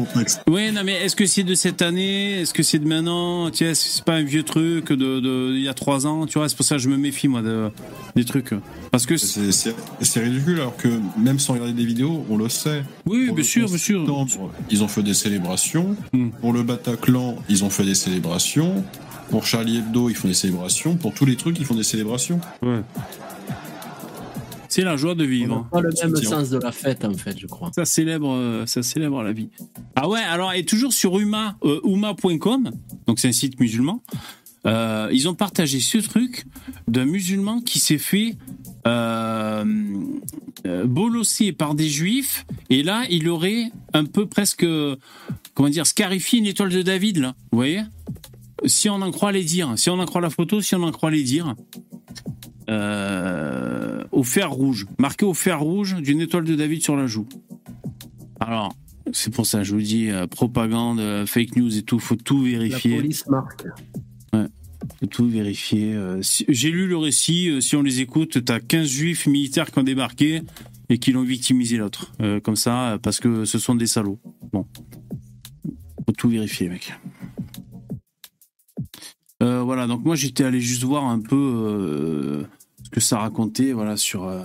Oui, non, mais est-ce que c'est de cette année? Est-ce que c'est de maintenant? Sais, est-ce que c'est pas un vieux truc de, de, il y a trois ans? Tu vois, c'est pour ça que je me méfie, moi, de, des trucs. Parce que. C'est- C'est c'est ridicule alors que même sans regarder des vidéos, on le sait. Oui, bien sûr, 11 bien sûr. Ils ont fait des célébrations. Hmm. Pour le Bataclan, ils ont fait des célébrations. Pour Charlie Hebdo, ils font des célébrations. Pour tous les trucs, ils font des célébrations. Ouais. C'est la joie de vivre. pas le même sens de la fête, en fait, je crois. Ça célèbre, euh, ça célèbre la vie. Ah ouais, alors et toujours sur Uma, euh, Uma.com, donc c'est un site musulman. euh, ils ont partagé ce truc d'un musulman qui s'est fait euh, euh, bolosser par des juifs et là il aurait un peu presque comment dire scarifié une étoile de David là, vous voyez? Si on en croit les dires, si on en croit la photo, si on en croit les dires. Euh, au fer rouge, marqué au fer rouge d'une étoile de David sur la joue. Alors, c'est pour ça, je vous dis, euh, propagande, euh, fake news et tout, faut tout La vérifier. police marque. Faut tout vérifier. si- J'ai lu le récit, si on les écoute, t'as 15 juifs militaires qui ont débarqué et qui l'ont victimisé l'autre. Comme ça, parce que ce sont des salauds. Bon. Faut tout vérifier, mec. Euh, voilà, donc moi j'étais allé juste voir un peu euh, ce que ça racontait, voilà, sur. euh,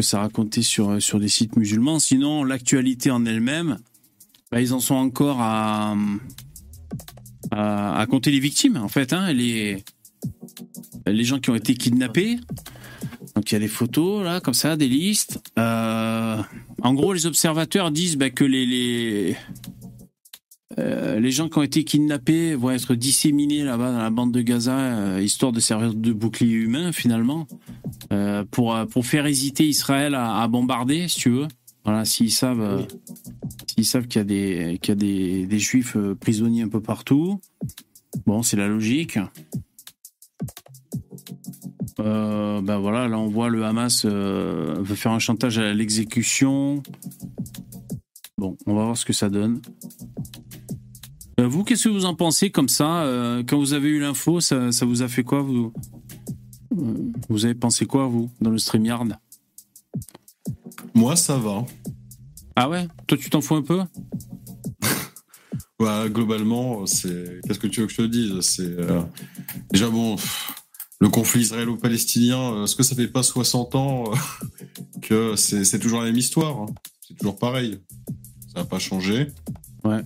sur, des sites musulmans. Sinon, l'actualité en elle-même, bah, ils en sont encore à compter les victimes, en fait, hein, les, les gens qui ont été kidnappés. Donc il y a des photos, là, comme ça, des listes. En gros, les observateurs disent bah, que les, euh, les gens qui ont été kidnappés vont être disséminés là-bas dans la bande de Gaza, euh, histoire de servir de bouclier humain, finalement, euh, pour, faire hésiter Israël à, bombarder, si tu veux. Voilà, s'ils savent, qu'il y a des, qu'il y a des, juifs prisonniers un peu partout. Bon, c'est la logique. Ben voilà, là on voit le Hamas faire un chantage à l'exécution. Bon, on va voir ce que ça donne. Euh, vous, qu'est-ce que vous en pensez comme ça euh, Quand vous avez eu l'info, ça, ça vous a fait quoi vous? Vous avez pensé quoi, vous, dans le StreamYard? Moi, ça va. Ah ouais? Toi, tu t'en fous un peu? Ouais, globalement, c'est. Qu'est-ce que tu veux que je te dise? C'est euh, déjà bon. pff, Le conflit israélo-palestinien, est-ce que ça fait pas 60 ans que c'est c'est toujours la même histoire hein? C'est toujours pareil. Ça n'a pas changé. Ouais.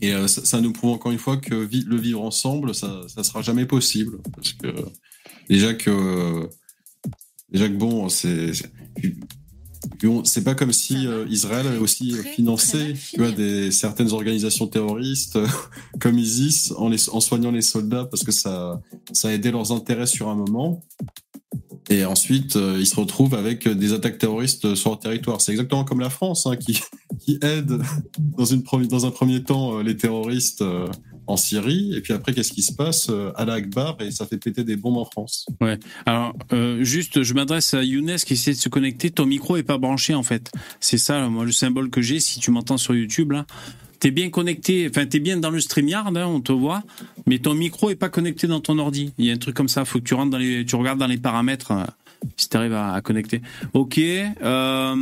Et euh, ça, ça nous prouve encore une fois que vi- le vivre ensemble, ça, ça sera jamais possible. Parce que déjà que déjà que bon, c'est pas comme si euh, Israël avait aussi Très, financé tu vois, des certaines organisations terroristes euh, comme ISIS en, les, en soignant les soldats parce que ça ça a aidé leurs intérêts sur un moment. Et ensuite, euh, ils se retrouvent avec des attaques terroristes sur leur territoire. C'est exactement comme la France, hein, qui, aide dans, un premier temps euh, les terroristes euh, en Syrie. Et puis après, qu'est-ce qui se passe euh, à la Akbar et ça fait péter des bombes en France. Alors, euh, juste, je m'adresse à Younes qui essaie de se connecter. Ton micro est pas branché, en fait. C'est ça, moi, le symbole que j'ai. Si tu m'entends sur YouTube, là, t'es bien connecté. Enfin, t'es bien dans le StreamYard, hein, on te voit. Mais ton micro est pas connecté dans ton ordi. Il y a un truc comme ça. Faut que tu rentres dans les, tu regardes dans les paramètres. Si t'arrives à, à connecter. Ok. Euh,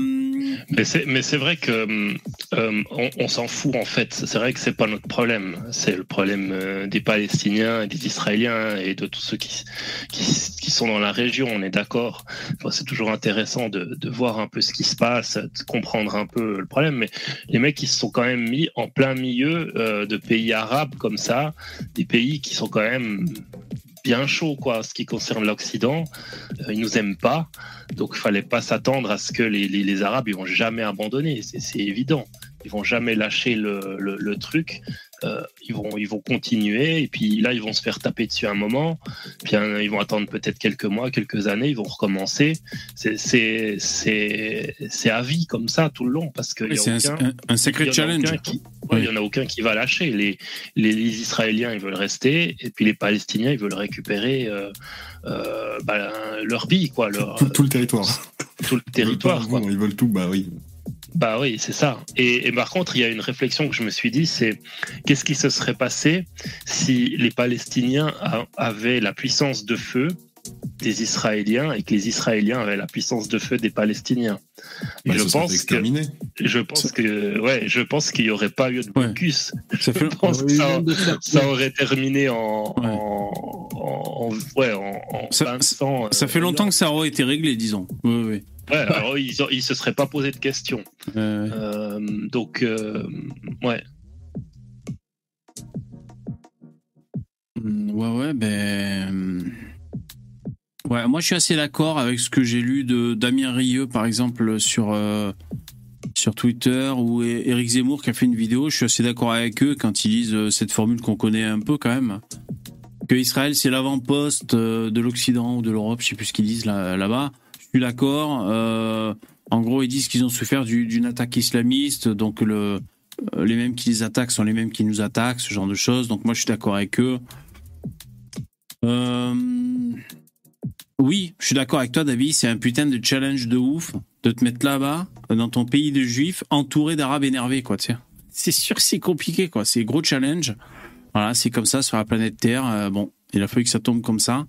Mais c'est, vrai que euh, on, s'en fout en fait. C'est vrai que c'est pas notre problème. C'est le problème euh, des Palestiniens, et des Israéliens et de tous ceux qui, qui, sont dans la région. On est d'accord. C'est toujours intéressant de, de voir un peu ce qui se passe, de comprendre un peu le problème. Mais les mecs qui se sont quand même mis en plein milieu euh, de pays arabes comme ça, des pays qui sont quand même bien chauds quoi, ce qui concerne l'Occident. Euh, ils nous aiment pas. Donc fallait pas s'attendre à ce que les, les, Arabes ils vont jamais abandonner, c'est évident. Ils vont jamais lâcher le, le, le truc. Euh, ils vont ils vont continuer et puis là ils vont se faire taper dessus un moment. Puis hein, ils vont attendre peut-être quelques mois, quelques années, ils vont recommencer. C'est c'est c'est c'est à vie comme ça tout le long parce que Oui, c'est un, un- a challenge. aucun qui- ouais, Il y en a aucun qui va lâcher. Les, les, les Israéliens, ils veulent rester, et puis les Palestiniens, ils veulent récupérer euh, euh, bah, leur bille, quoi, leur, Tout, tout le territoire. tout le territoire. Ils veulent, ils veulent tout, bah oui. Bah oui, c'est ça. Et, et par contre, il y a une réflexion que je me suis dit, c'est qu'est-ce qui se serait passé si les Palestiniens a- avaient la puissance de feu des Israéliens et que les Israéliens avaient la puissance de feu des Palestiniens? Bah, je fait pense que je pense que ouais, je pense qu'il y aurait pas eu de Ouais. blocus. Ça fait, Je pense que Oui, ça, ça aurait terminé en, Ouais. en, en, en- ouais, en, en Ça- ça euh, fait longtemps que ça aurait été réglé, disons. Oui, oui. Ouais, alors ils, ils se seraient pas posé de questions. Euh, donc, euh, ouais. Mm, Ouais, ouais, ben. Ouais, moi je suis assez d'accord avec ce que j'ai lu de Damien Rieu, par exemple, sur, euh, sur Twitter, ou Eric Zemmour qui a fait une vidéo. Je suis assez d'accord avec eux quand ils disent euh, cette formule qu'on connaît un peu quand même. Que Israël c'est l'avant-poste de l'Occident ou de l'Europe, je sais plus ce qu'ils disent là- là-bas. D'accord. Euh, en gros, ils disent qu'ils ont souffert du- d'une attaque islamiste, donc le, euh, les mêmes qui les attaquent sont les mêmes qui nous attaquent, ce genre de choses. Donc moi je suis d'accord avec eux. Euh, Oui, je suis d'accord avec toi, David. C'est un putain de challenge de ouf de te mettre là-bas, dans ton pays de juifs, entouré d'arabes énervés, quoi. C'est sûr que c'est compliqué, quoi. C'est gros challenge. Voilà, c'est comme ça sur la planète Terre. Bon, il a fallu que ça tombe comme ça.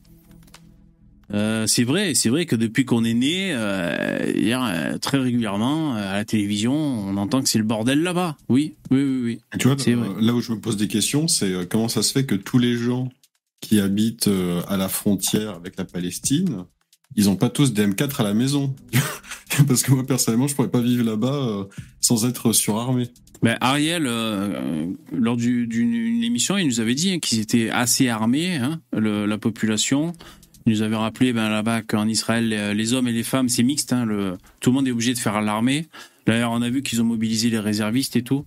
Euh, c'est vrai, c'est vrai que depuis qu'on est né, euh, hier, euh, très régulièrement à la télévision, on entend que c'est le bordel là-bas. Oui, oui, oui, oui. Et tu vois, là où je me pose des questions, c'est comment ça se fait que tous les gens qui habitent à la frontière avec la Palestine, ils n'ont pas tous des M4 à la maison? Parce que moi, personnellement, je pourrais pas vivre là-bas sans être surarmé. Ben, Ariel, euh, lors du- d'une émission, il nous avait dit hein, qu'ils étaient assez armés, hein, le- la population. Il nous avait rappelé ben, là-bas qu'en Israël, les, hommes et les femmes, c'est mixte. Hein, le, tout le monde est obligé de faire l'armée. D'ailleurs, on a vu qu'ils ont mobilisé les réservistes et tout.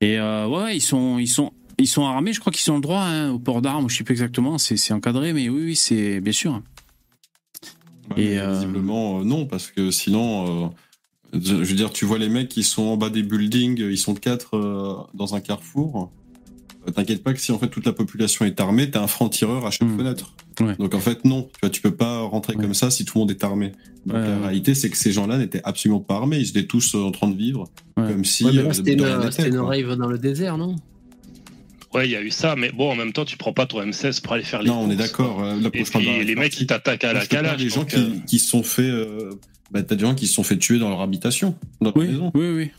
Et euh, ouais, ils sont, ils sont, ils sont armés. Je crois qu'ils ont le droit hein, au port d'armes. Je sais plus exactement. C'est c'est encadré, mais oui, oui, c'est bien sûr. Ouais, Et, mais euh, Visiblement, euh, non, parce que sinon, je veux dire, tu vois les mecs qui sont en bas des buildings, ils sont quatre dans un carrefour. Euh, T'inquiète pas que si en fait toute la population est armée, t'as un franc-tireur à chaque Mm. fenêtre. Ouais. Donc en fait, non, tu vois, tu peux pas rentrer Ouais. comme ça si tout le monde est armé. Donc Ouais, la ouais. réalité, c'est que ces gens-là n'étaient absolument pas armés. Ils étaient tous euh, en train de vivre Ouais. comme si. Euh, c'était une, rave dans le désert, non? Ouais, il y a eu ça, mais bon, en même temps, tu prends pas ton M16 pour aller faire les Non, on est d'accord. Et puis, les mecs qui t'attaquent à la calage. des gens qui, qui se sont fait. Euh, bah, t'as des gens qui se sont fait tuer dans leur habitation, dans leur Oui, maison. oui, oui.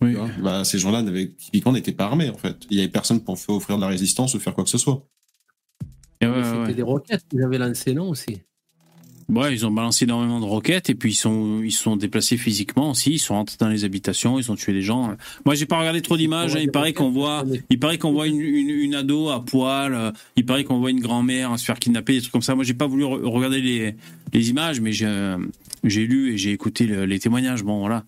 Oui. Tu vois bah, ces gens-là n'avaient typiquement n'étaient pas armés en fait. Il y avait personne pour faire offrir de la résistance ou faire quoi que ce soit. Ouais, C'était ouais. des roquettes qu'ils avaient lancées, non aussi Ouais, ils ont balancé énormément de roquettes et puis ils sont ils se sont déplacés physiquement aussi. Ils sont rentrés dans les habitations, ils ont tué des gens. Moi, j'ai pas regardé trop d'images. hein. Il paraît qu'on voit, il paraît qu'on voit une, une, une ado à poil. euh, Il paraît qu'on voit une grand-mère se faire kidnapper, des trucs comme ça. Moi, j'ai pas voulu re- regarder les, les images, mais j'ai euh, j'ai lu et j'ai écouté le- les témoignages. Bon, voilà.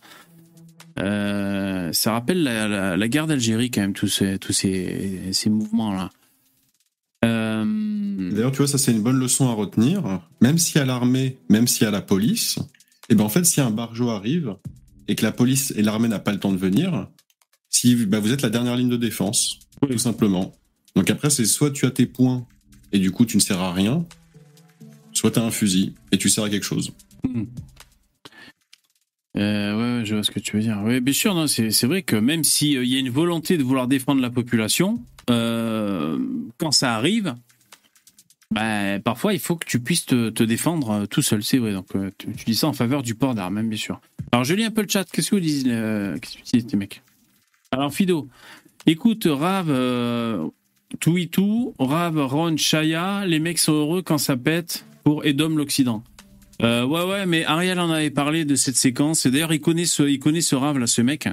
Euh, ça rappelle la, la, la guerre d'Algérie quand même tous ces tous ces, ces mouvements là. Euh, D'ailleurs, tu vois, ça c'est une bonne leçon à retenir. Même si à l'armée, même si à la police, et ben en fait, si un barjo arrive et que la police et l'armée n'a pas le temps de venir, si bah, vous êtes la dernière ligne de défense, Oui. tout simplement. Donc après, c'est soit tu as tes points et du coup tu ne sers à rien, soit tu as un fusil et tu sers à quelque chose. Euh, ouais, je vois ce que tu veux dire. Oui, bien sûr, c'est vrai que même s'il y a une volonté de vouloir défendre la population, euh, quand ça arrive, bah, parfois il faut que tu puisses te, défendre euh, tout seul, c'est vrai. Donc euh, tu, tu dis ça en faveur du port d'armes, même bien sûr. Alors je lis un peu le chat. Qu'est-ce que vous disent, euh, les mecs? Alors Fido, écoute, Rav, euh, tout et tout, Rav, Ron, Chaya, les mecs sont heureux quand ça pète pour Edom l'Occident. Euh, ouais, ouais, mais Ariel en avait parlé de cette séquence. Et d'ailleurs, il connaît ce, il connaît ce rave là, ce mec.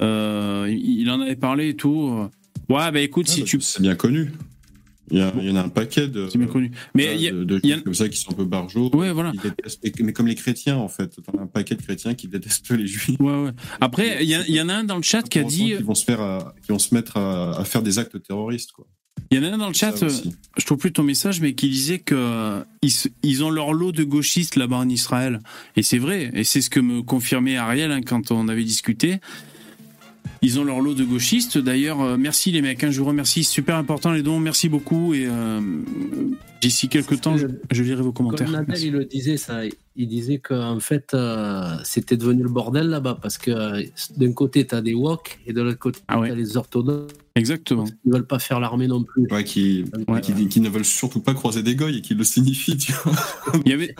Euh, il, en avait parlé et tout. Ouais, bah écoute, Ah, si bah, tu, C'est bien connu. Il y, a- il y en a un paquet de, C'est bien connu. Mais il y a- de, de il y a- juifs comme ça qui sont un peu barjots. Ouais, voilà. détestent- mais comme les chrétiens, en fait. T'en as un paquet de chrétiens qui détestent les juifs. Ouais, ouais. Après, il y, a- il y en a un dans le chat qui a dit, Qui vont se, faire à- qui vont se mettre à, à faire des actes terroristes, quoi. Il y en a un dans le chat, euh, je trouve plus ton message, mais qui disait que euh, ils ont leur lot de gauchistes là-bas en Israël. Et c'est vrai. Et c'est ce que me confirmait Ariel hein, quand on avait discuté. Ils ont leur lot de gauchistes. D'ailleurs, euh, merci les mecs. hein, je vous remercie. Super important les dons. Merci beaucoup. Et euh, d'ici quelques temps, je, je lirai vos commentaires. Comme Nadal, il le disait, ça. Il disait qu'en fait, euh, c'était devenu le bordel là-bas parce que euh, d'un côté, tu as des wok et de l'autre côté, Ah ouais. tu as les orthodoxes Exactement. qui ne veulent pas faire l'armée non plus. Ouais, qui, Ouais. qui, qui ne veulent surtout pas croiser des goy et qui le signifient, tu vois. Il y avait,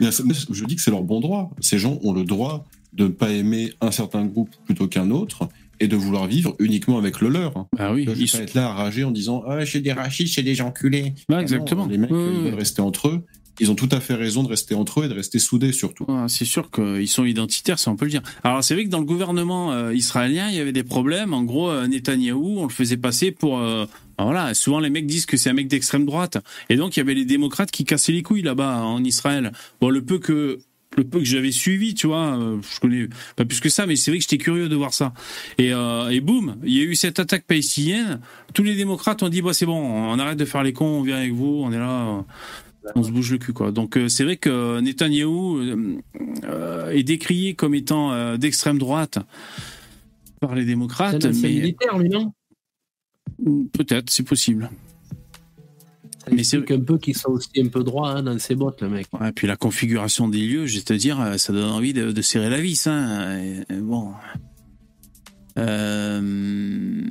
Mais ça- je dis que c'est leur bon droit. Ces gens ont le droit de ne pas aimer un certain groupe plutôt qu'un autre et de vouloir vivre uniquement avec le leur. ah oui, ils sont- être là à rager en disant Ah, c'est des racistes, c'est des enculés. Ouais, Ah exactement. non, les mecs, Ouais, euh, ils veulent ouais. rester entre eux. Ils ont tout à fait raison de rester entre eux et de rester soudés surtout. C'est sûr qu'ils sont identitaires, ça on peut le dire. Alors c'est vrai que dans le gouvernement euh, israélien, il y avait des problèmes. En gros, euh, Netanyahou, on le faisait passer pour... euh, voilà, souvent les mecs disent que c'est un mec d'extrême droite. Et donc il y avait les démocrates qui cassaient les couilles là-bas en Israël. Bon, le peu que... Le peu que j'avais suivi, tu vois, euh, je connais pas plus que ça, mais c'est vrai que j'étais curieux de voir ça. Et, euh, et boum, il y a eu cette attaque palestinienne. Tous les démocrates ont dit, bah, c'est bon, on arrête de faire les cons, on vient avec vous, on est là. euh, on se bouge le cul quoi. Donc c'est vrai que Netanyahou euh, est décrié comme étant euh, d'extrême droite par les C'est démocrates, ancien mais militaire, lui, non? Peut-être c'est possible. Mais c'est- un peu qu'il soit aussi un peu droit hein, dans ses bottes, le mec. Ouais, puis la configuration des lieux, je vais te dire, euh, ça donne envie de, de serrer la vis. Hein. Et- et bon. Euh,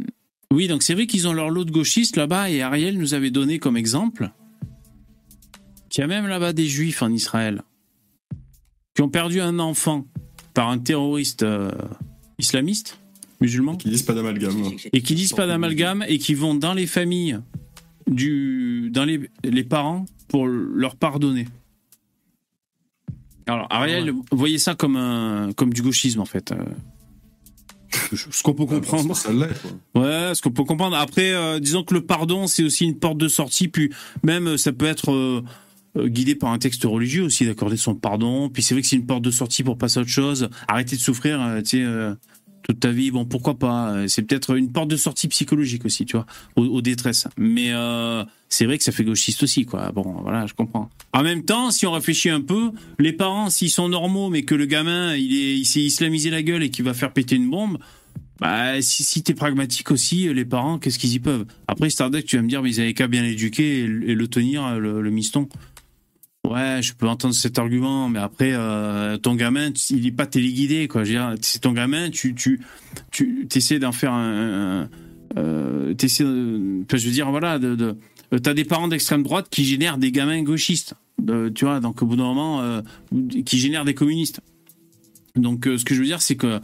Oui, donc c'est vrai qu'ils ont leur lot de gauchistes là-bas, et Ariel nous avait donné comme exemple qu'il y a même là-bas des juifs en Israël qui ont perdu un enfant par un terroriste euh, islamiste, musulman, Qui disent pas d'amalgame. et qui disent pas d'amalgame et qui vont dans les familles du dans les, les parents pour leur pardonner. Alors Ariel, voyez ça comme un comme du gauchisme en fait. Euh, Ce qu'on peut comprendre. L'est, quoi. Ouais, ce qu'on peut comprendre. Après, euh, disons que le pardon, c'est aussi une porte de sortie, puis même euh, ça peut être euh, guidé par un texte religieux aussi, d'accorder son pardon. Puis c'est vrai que c'est une porte de sortie pour passer à autre chose. Arrêter de souffrir, euh, tu sais, toute ta vie. Bon, pourquoi pas euh, C'est peut-être une porte de sortie psychologique aussi, tu vois, aux, aux détresses. Mais euh, c'est vrai que ça fait gauchiste aussi, quoi. Bon, voilà, je comprends. En même temps, si on réfléchit un peu, les parents, s'ils sont normaux, mais que le gamin, il est, il s'est islamisé la gueule et qu'il va faire péter une bombe. Bah, si, si t'es pragmatique aussi, les parents, qu'est-ce qu'ils y peuvent? Après, Starduck, tu vas me dire, mais ils avaient qu'à bien l'éduquer et, le- tenir, le, le miston. Ouais, je peux entendre cet argument, mais après, euh, ton gamin, il est pas téléguidé, quoi. C'est ton gamin, tu, tu, tu essaies d'en faire un. un- euh, enfin, je veux dire, voilà, de, de, euh, t'as des parents d'extrême droite qui génèrent des gamins gauchistes, tu vois, donc au bout d'un moment, euh, qui génèrent des communistes. Donc, euh, ce que je veux dire, c'est que euh,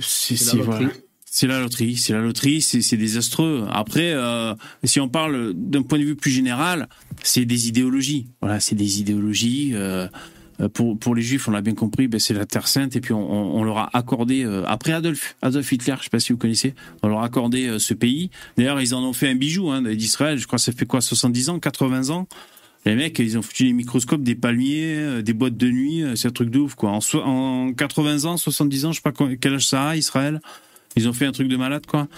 c'est voilà. C'est la loterie, c'est la loterie, c'est désastreux. Après, euh, si on parle d'un point de vue plus général, c'est des idéologies. Voilà, c'est des idéologies. euh, euh, pour, pour les juifs, on l'a bien compris, ben, c'est la Terre Sainte, et puis on, leur a accordé, après Adolf, Adolf Hitler, je sais pas si vous connaissez, on leur a accordé ce pays. D'ailleurs, ils en ont fait un bijou hein, d'Israël, je crois que ça fait quoi, 70 ans, 80 ans les mecs, ils ont foutu des microscopes, des palmiers, des boîtes de nuit, c'est un truc de ouf, quoi. En, en 80 ans, 70 ans, je sais pas quel âge ça a, Israël? Ils ont fait un truc de malade, quoi.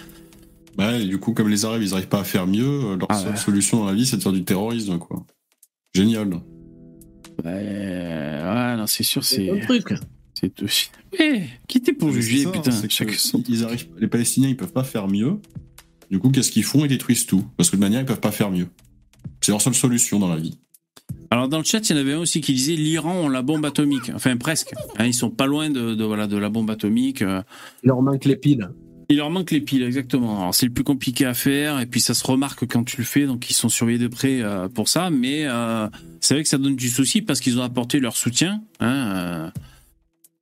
Bah, et du coup, comme les Arabes, ils arrivent pas à faire mieux, euh, leur Ah seule ouais. solution dans la vie, c'est de faire du terrorisme, quoi. Génial. Ouais, ouais, non, c'est sûr, C'est c'est. un truc. c'est aussi- Eh, qui t'es pour juger, ça, putain chaque son- ils arrivent, Les Palestiniens, ils peuvent pas faire mieux. Du coup, qu'est-ce qu'ils font? Ils détruisent tout. Parce que de manière, ils peuvent pas faire mieux. C'est leur seule solution dans la vie. Alors, dans le chat, il y en avait un aussi qui disait l'Iran ont la bombe atomique. Enfin, presque. Hein, ils sont pas loin de, de, voilà, de la bombe atomique. euh. Il leur manque les piles. Il leur manque les piles, exactement. Alors, c'est le plus compliqué à faire, et puis ça se remarque quand tu le fais, donc ils sont surveillés de près euh, pour ça. Mais euh, c'est vrai que ça donne du souci parce qu'ils ont apporté leur soutien hein,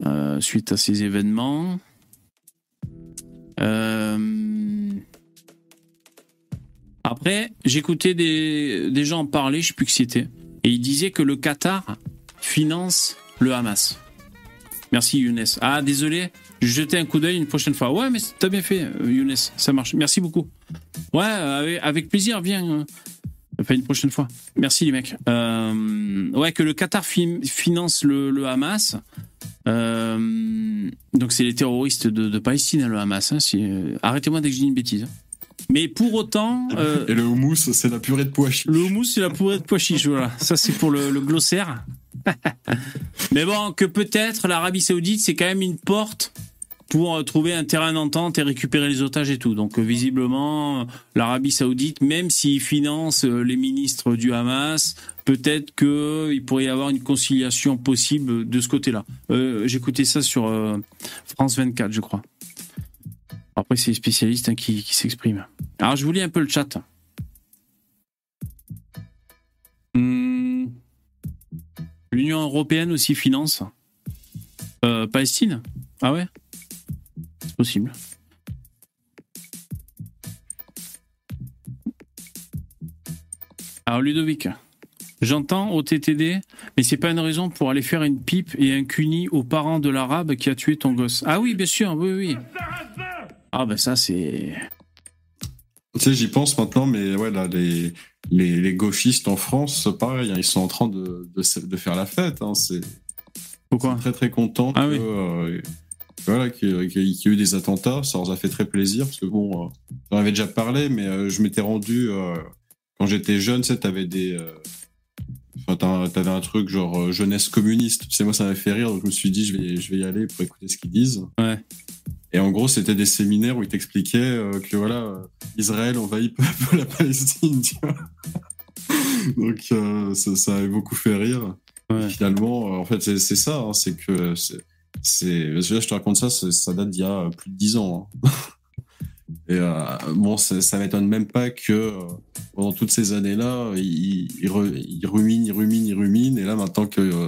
euh, suite à ces événements. Après, j'écoutais des, des gens en parler, je sais plus qui c'était, et ils disaient que le Qatar finance le Hamas. Merci Younes. Ah, désolé, je jetais un coup d'œil une prochaine fois. Ouais, mais t'as bien fait, euh, Younes, ça marche. Merci beaucoup. Ouais, avec, plaisir, viens. euh. Enfin, une prochaine fois. Merci les mecs. Euh, ouais, que le Qatar fi- finance le, Hamas. Euh, donc c'est les terroristes de, Palestine, hein, le Hamas. hein, Arrêtez-moi dès que je dis une bêtise. Mais pour autant, euh, Et le houmous, c'est la purée de pois chiches. le houmous, c'est la purée de pois chiches, voilà. Ça, c'est pour le, le glossaire. Mais bon, que peut-être l'Arabie Saoudite, c'est quand même une porte pour euh, trouver un terrain d'entente et récupérer les otages et tout. Donc, euh, visiblement, l'Arabie Saoudite, même s'il finance les ministres du Hamas, peut-être qu'il pourrait y avoir une conciliation possible de ce côté-là. Euh, J'écoutais ça sur euh, France 24, je crois. Après, c'est les spécialistes hein, qui, s'expriment. Alors, je vous lis un peu le chat. Hmm. L'Union européenne aussi finance Euh, Palestine? Ah ouais? C'est possible. Alors Ludovic, j'entends au TTD, mais c'est pas une raison pour aller faire une pipe et un cuni aux parents de l'arabe qui a tué ton gosse. Ah oui, bien sûr, oui, oui. Ah ben ça c'est... Tu sais, j'y pense maintenant, mais ouais, là, les, les, les gauchistes en France, pareil, hein, ils sont en train de, de, faire la fête. Hein, c'est Pourquoi très très content Ah que, oui. euh, voilà, qu'il y ait eu des attentats. Ça leur a fait très plaisir parce que bon, euh, j'en avais déjà parlé, mais euh, je m'étais rendu euh, quand j'étais jeune. Tu sais, t'avais des, enfin, t'avais un truc genre jeunesse communiste. Tu sais, moi, ça m'avait fait rire, donc je me suis dit, je vais, je vais y aller pour écouter ce qu'ils disent. Ouais. Et en gros, c'était des séminaires où ils t'expliquaient euh, que voilà, euh, Israël envahit peu à peu la Palestine. Tu vois donc euh, ça, ça avait beaucoup fait rire. Ouais. Finalement, en fait, c'est ça, hein, c'est que c'est, je te raconte ça, ça date d'il y a plus de dix ans. hein. Et euh, bon, ça, ça m'étonne même pas que euh, pendant toutes ces années-là, il, il ruminent, ils ruminent, ils ruminent, et là, maintenant que euh,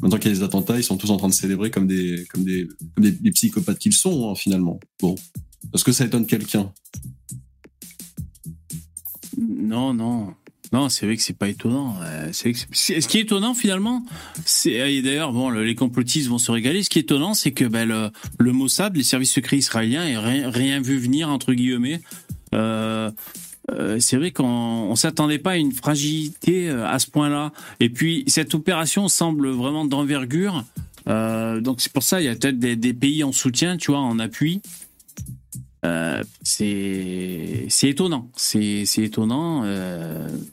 maintenant qu'il y a des attentats, ils sont tous en train de célébrer comme des comme des, comme des, psychopathes qu'ils sont hein, finalement. Bon, parce que ça étonne quelqu'un? Non, non. Non, c'est vrai que c'est pas étonnant. Euh, ce qui est étonnant finalement, c'est et d'ailleurs bon, le- les complotistes vont se régaler. Ce qui est étonnant, c'est que ben, le, le Mossad, les services secrets israéliens, aient rien, rien vu venir entre guillemets. Euh, euh, c'est vrai qu'on on s'attendait pas à une fragilité euh, à ce point-là. Et puis cette opération semble vraiment d'envergure. Euh, donc c'est pour ça il y a peut-être des, des pays en soutien, tu vois, en appui. Euh, c'est étonnant, c'est étonnant,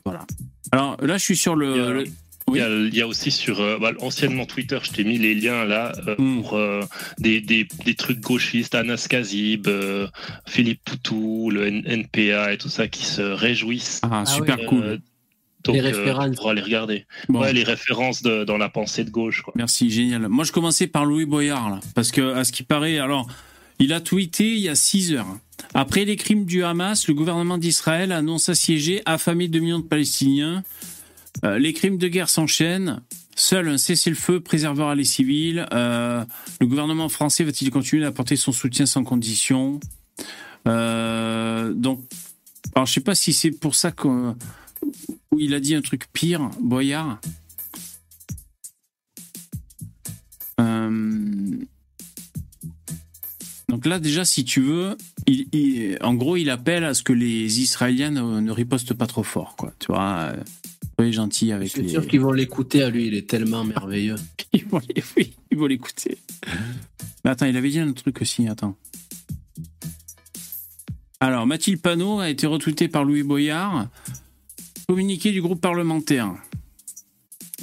voilà. Alors là, je suis sur le. Il y, a, il y a aussi sur euh, bah, anciennement Twitter, je t'ai mis les liens là euh, Mm. pour euh, des, des, des trucs gauchistes, Anas Kazib, euh, Philippe Poutou, le N- NPA et tout ça qui se réjouissent. Ah, Ah super oui. cool. Donc, Les euh, références. pour aller regarder. Bon, Ouais, les références de, dans la pensée de gauche. Quoi. merci, génial. Moi, je commençais par Louis Boyard là, parce que à ce qui paraît, alors, il a tweeté il y a 6 heures. Après les crimes du Hamas, le gouvernement d'Israël annonce assiéger, affamer 2 millions de Palestiniens. Euh, les crimes de guerre s'enchaînent. Seul un cessez-le-feu préservera les civils. Euh, le gouvernement français va-t-il continuer d'apporter son soutien sans condition Euh, Donc, alors je sais pas si c'est pour ça qu'on où il a dit un truc pire, Boyard. Euh, Donc là, déjà, si tu veux, en gros, il appelle à ce que les Israéliens ne, ne ripostent pas trop fort, quoi. Tu vois, soyez gentil Je avec suis les. sûr qu'ils vont l'écouter à lui, il est tellement merveilleux. Ils vont oui, ils vont l'écouter. Mais attends, il avait dit un autre truc aussi, attends. Alors, Mathilde Panot a été retweeté par Louis Boyard. Communiqué du groupe parlementaire.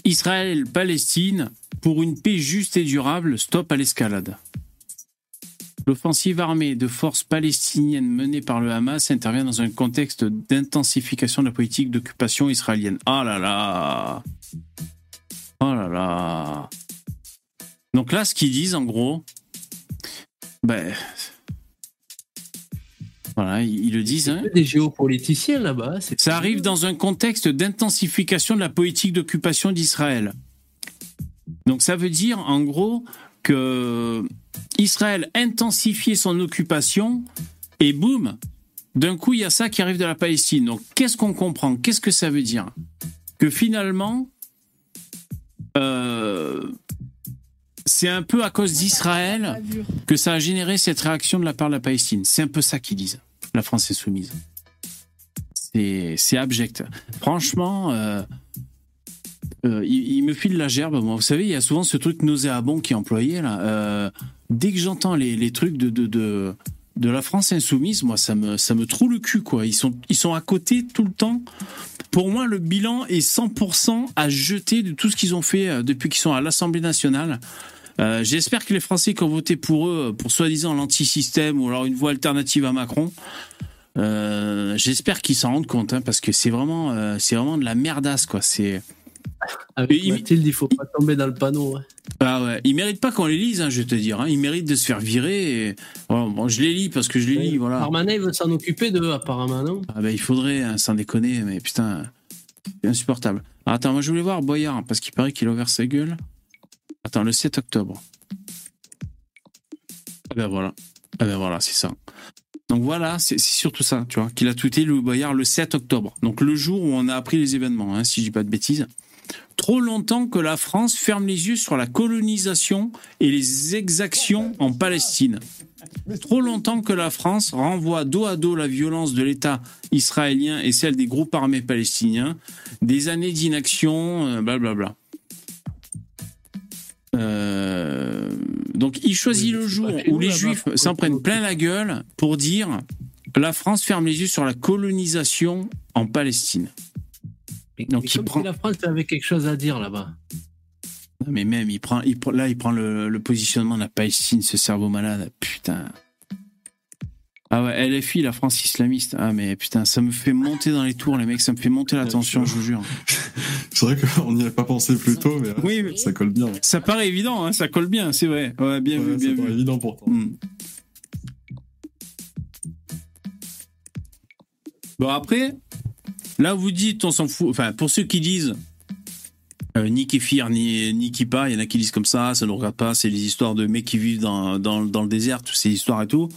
Israël-Palestine, pour une paix juste et durable, stop à l'escalade. L'offensive armée de forces palestiniennes menée par le Hamas intervient dans un contexte d'intensification de la politique d'occupation israélienne. Ah là là Oh là là Donc là, ce qu'ils disent, en gros, ben... Voilà, ils le disent. hein. Des géopoliticiens là-bas. c'est- Ça arrive dans un contexte d'intensification de la politique d'occupation d'Israël. Donc ça veut dire en gros que Israël intensifiait son occupation et boum, d'un coup il y a ça qui arrive de la Palestine. Donc qu'est-ce qu'on comprend? Qu'est-ce que ça veut dire? Que finalement, euh, c'est un peu à cause d'Israël que ça a généré cette réaction de la part de la Palestine. C'est un peu ça qu'ils disent, la France est soumise. C'est abject. Franchement, euh, euh, il, me file la gerbe. Vous savez, il y a souvent ce truc nauséabond qui est employé là. Euh, dès que j'entends les, trucs de, la France insoumise, moi, ça me, ça me troue le cul, quoi. Ils sont, à côté tout le temps. Pour moi, le bilan est 100% à jeter de tout ce qu'ils ont fait euh, depuis qu'ils sont à l'Assemblée nationale. J'espère que les Français qui ont voté pour eux, pour soi-disant l'anti-système ou alors une voie alternative à Macron, j'espère qu'ils s'en rendent compte, hein, parce que c'est vraiment, de la merdasse, quoi. Avec Il- Mathilde, il faut pas tomber dans le panneau. hein. ah ouais, ils méritent pas qu'on les lise, hein, je vais te dire. Hein. Ils méritent de se faire virer. Et... Bon, bon, je les lis parce que je les lis, voilà. Darmanin, il veut s'en occuper d'eux, apparemment, non? Ah ben, il faudrait, hein, sans déconner, mais putain, c'est insupportable. Attends, moi je voulais voir Boyard, parce qu'il paraît qu'il a ouvert sa gueule. Attends, le 7 octobre. Ah ben voilà. Ah ben voilà, c'est ça. Donc voilà, c'est c'est surtout ça, tu vois, qu'il a tweeté le Boyard le 7 octobre. Donc le jour où on a appris les événements, hein, si je dis pas de bêtises. Trop longtemps que la France ferme les yeux sur la colonisation et les exactions en Palestine. Trop longtemps que la France renvoie dos à dos la violence de l'État israélien et celle des groupes armés palestiniens, des années d'inaction, euh, blablabla. Euh, donc il choisit Oui, le jour où les juifs s'en prennent plein la gueule pour dire la France ferme les yeux sur la colonisation en Palestine. Donc, Mais il comme prend- si la France avait quelque chose à dire là-bas. Mais même, il prend, il prend- là, il prend le, le positionnement de la Palestine, ce cerveau malade. Putain. Ah ouais, LFI, la France islamiste. Ah mais putain, ça me fait monter dans les tours, les mecs, ça me fait monter la tension, je vous jure. C'est vrai qu'on n'y avait pas pensé plus tôt, mais ouais, Oui, mais- ça colle bien. Ça paraît évident, hein, ça colle bien, c'est vrai. Ouais, bien vu, Ouais, bien c'est pas vu. évident pourtant. Hmm. Bon après, là vous dites, on s'en fout. Enfin, pour ceux qui disent euh, ni kéfir ni ni kippa, il y en a qui disent comme ça, ça ne regarde pas, c'est les histoires de mecs qui vivent dans, dans, le désert, toutes ces histoires et tout.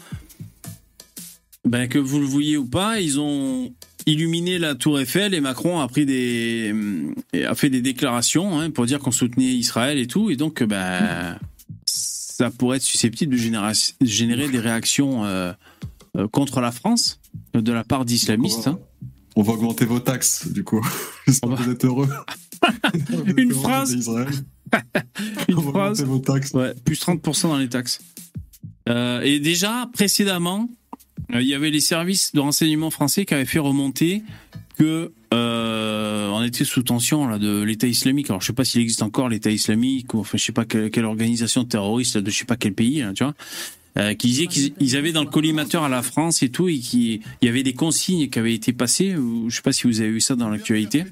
Ben que vous le vouliez ou pas, ils ont illuminé la tour Eiffel et Macron a pris des et a fait des déclarations hein, pour dire qu'on soutenait Israël et tout et donc ben ça pourrait être susceptible de générer, des réactions euh, euh, contre la France euh, de la part d'islamistes. hein. On va augmenter vos taxes, du coup. Vous êtes heureux. Vous êtes Une heureux phrase. Une On va phrase. augmenter vos taxes. Ouais, plus 30% dans les taxes. Euh, et déjà, précédemment, euh, il y avait les services de renseignement français qui avaient fait remonter que euh, on était sous tension là, de l'État islamique. Alors, je sais pas s'il existe encore l'État islamique ou enfin, je sais pas quelle, quelle organisation terroriste de je sais pas quel pays, là, tu vois. Euh, qui disait qu'ils ils avaient dans le collimateur à la France et tout, et qu'il il y avait des consignes qui avaient été passées. Je sais pas si vous avez vu ça dans l'actualité.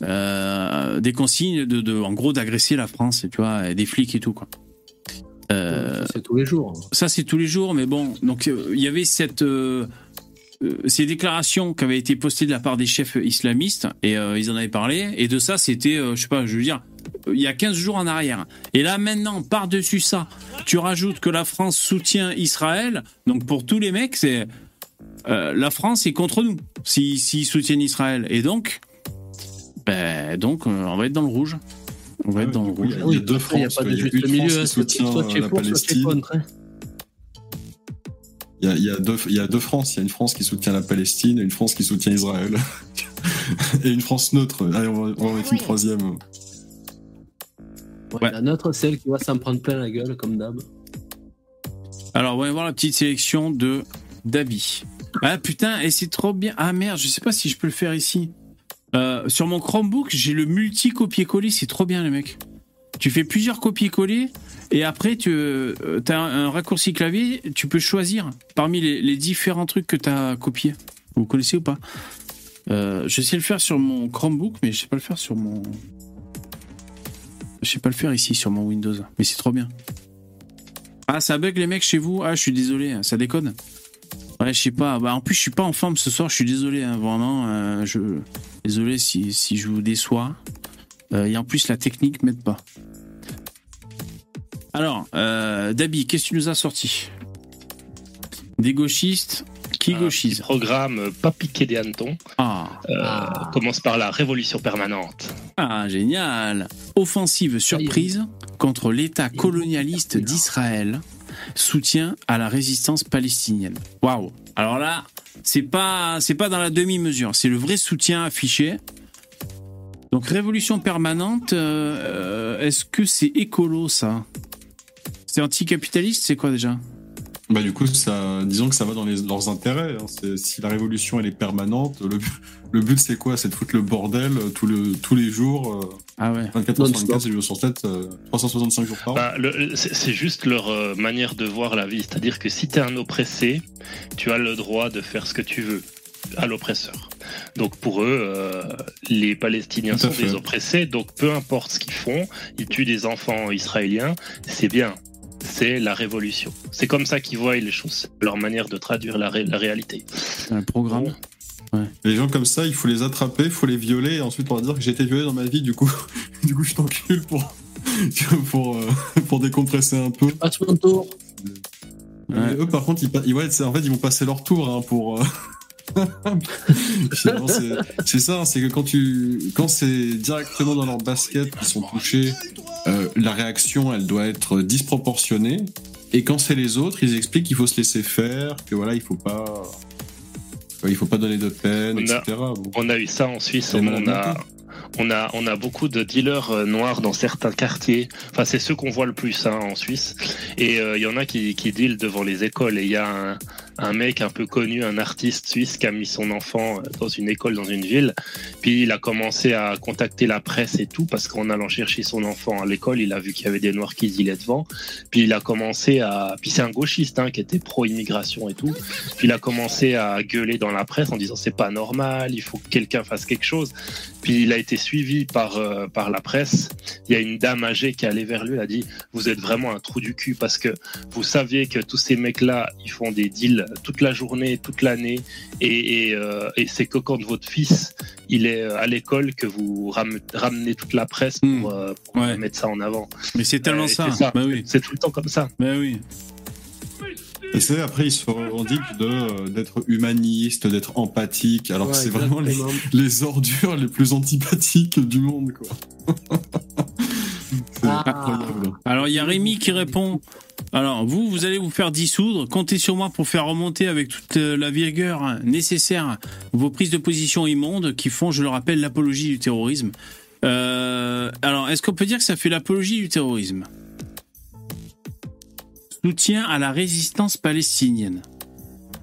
Euh, des consignes de, de en gros d'agresser la France, tu vois, et des flics et tout quoi. Euh, C'est tous les jours. ça c'est tous les jours, mais bon, donc il y avait cette ces déclarations qui avaient été postées de la part des chefs islamistes et euh, ils en avaient parlé et de ça c'était euh, je sais pas, je veux dire euh, il y a 15 jours en arrière. Et là maintenant, par-dessus ça, tu rajoutes que la France soutient Israël. Donc pour tous les mecs, c'est euh, la France est contre nous s'ils s'ils soutiennent Israël. Et donc, ben, donc euh, on va être dans le rouge. On va être dans le coup, rouge. il y a deux Il n'y a France. pas de juste milieu. France qui soit soutient soit tu es pour, soit tu es contre. Il y, a, il, y a deux, il y a deux France. Il y a une France qui soutient la Palestine et une France qui soutient Israël. et une France neutre. Allez, on va, on va mettre une troisième. Ouais, Ouais. La nôtre, celle qui va s'en prendre plein la gueule, comme d'hab. Alors, on va voir la petite sélection de Dabi. Ah putain, et c'est trop bien. Ah merde, je sais pas si je peux le faire ici. Euh, sur mon Chromebook, j'ai le multi copier-coller, c'est trop bien les mecs. Tu fais plusieurs copier-coller et après tu as un, raccourci clavier, tu peux choisir parmi les, différents trucs que tu as copiés. Vous connaissez ou pas? Euh, Je sais le faire sur mon Chromebook, mais je sais pas le faire sur mon. Je sais pas le faire ici sur mon Windows, mais c'est trop bien. Ah, ça bug les mecs chez vous? Ah, je suis désolé, ça déconne. Ouais, je sais pas. Bah, en plus, je suis pas en forme ce soir, je suis désolé, hein, vraiment. euh, je... Désolé si, si je vous déçois. Euh, et en plus, la technique m'aide pas. Alors, euh, Dabi, qu'est-ce que tu nous as sorti? Des gauchistes qui Un gauchisent petit programme euh, pas des hannetons. Ah, Euh, Ah. Commence par la révolution permanente. ah, génial Offensive surprise contre l'État colonialiste d'Israël. Soutien à la résistance palestinienne. Waouh Alors là, c'est pas c'est pas dans la demi-mesure, c'est le vrai soutien affiché. Donc révolution permanente, euh, est-ce que c'est écolo ça? C'est anticapitaliste, c'est quoi déjà? Bah du coup, ça, disons que ça va dans les- leurs intérêts. hein. Si la révolution elle est permanente, le, but- le but c'est quoi? C'est de foutre le bordel euh, tout le, tous les jours, euh, Ah ouais. 24 heures sur Non-stop. 24, 7 jours sur 7, euh, 365 jours par an. Bah, c'est c'est juste leur euh, manière de voir la vie. C'est-à-dire que si tu es un oppressé, tu as le droit de faire ce que tu veux à l'oppresseur. Donc pour eux, euh, les Palestiniens à sont fait. des oppressés, donc peu importe ce qu'ils font, ils tuent des enfants israéliens, c'est bien. C'est la révolution. C'est comme ça qu'ils voient les choses, leur manière de traduire la, ré- la réalité. C'est un programme. Bon. Les gens comme ça, il faut les attraper, il faut les violer, et ensuite leur dire que j'ai été violé dans ma vie, du coup, du coup je t'encule pour, pour, euh, pour décompresser un peu. Passe mon tour. Ouais. Et eux, par contre, ils, ouais, c'est- en fait, ils vont passer leur tour hein, pour. euh, c'est- ça, hein, c'est que quand tu, quand c'est directement dans leur basket qu'ils sont touchés, euh, la réaction, elle doit être disproportionnée. Et quand c'est les autres, ils expliquent qu'il faut se laisser faire, que voilà, il faut pas, il faut pas donner de peine, On a- etc. Bon. On a eu ça en Suisse. On a, on a, on a beaucoup de dealers euh, noirs dans certains quartiers. Enfin, c'est ceux qu'on voit le plus hein, en Suisse. Et euh, il y en a qui, qui dealent devant les écoles. Et il y a un, un mec un peu connu, un artiste suisse, qui a mis son enfant euh, dans une école dans une ville. Puis il a commencé à contacter la presse et tout parce qu'en allant chercher son enfant à l'école, il a vu qu'il y avait des noirs qui dealaient devant. Puis il a commencé à. Puis c'est un gauchiste hein, qui était pro-immigration et tout. Puis il a commencé à gueuler dans la presse en disant c'est pas normal, il faut que quelqu'un fasse quelque chose. Puis il a été suivi par, euh, par la presse. Il y a une dame âgée qui est allée vers lui, elle a dit Vous êtes vraiment un trou du cul parce que vous saviez que tous ces mecs-là, ils font des deals toute la journée, toute l'année. Et, et, euh, et c'est que quand votre fils il est euh, à l'école que vous ram- ramenez toute la presse pour, Hmm. euh, pour Ouais. mettre ça en avant. Mais c'est tellement Euh, ça. c'est ça. Bah oui. C'est tout le temps comme ça. Bah oui. Et c'est après, ils se revendiquent de, d'être humanistes, d'être empathiques, alors que c'est vraiment les, ordures les plus antipathiques du monde, quoi. Ah. Alors il y a Rémi qui répond. Alors vous, vous allez vous faire dissoudre. Comptez sur moi pour faire remonter avec toute euh, la vigueur nécessaire vos prises de position immondes qui font, je le rappelle, l'apologie du terrorisme. Euh, alors est-ce qu'on peut dire que ça fait l'apologie du terrorisme? Soutien à la résistance palestinienne.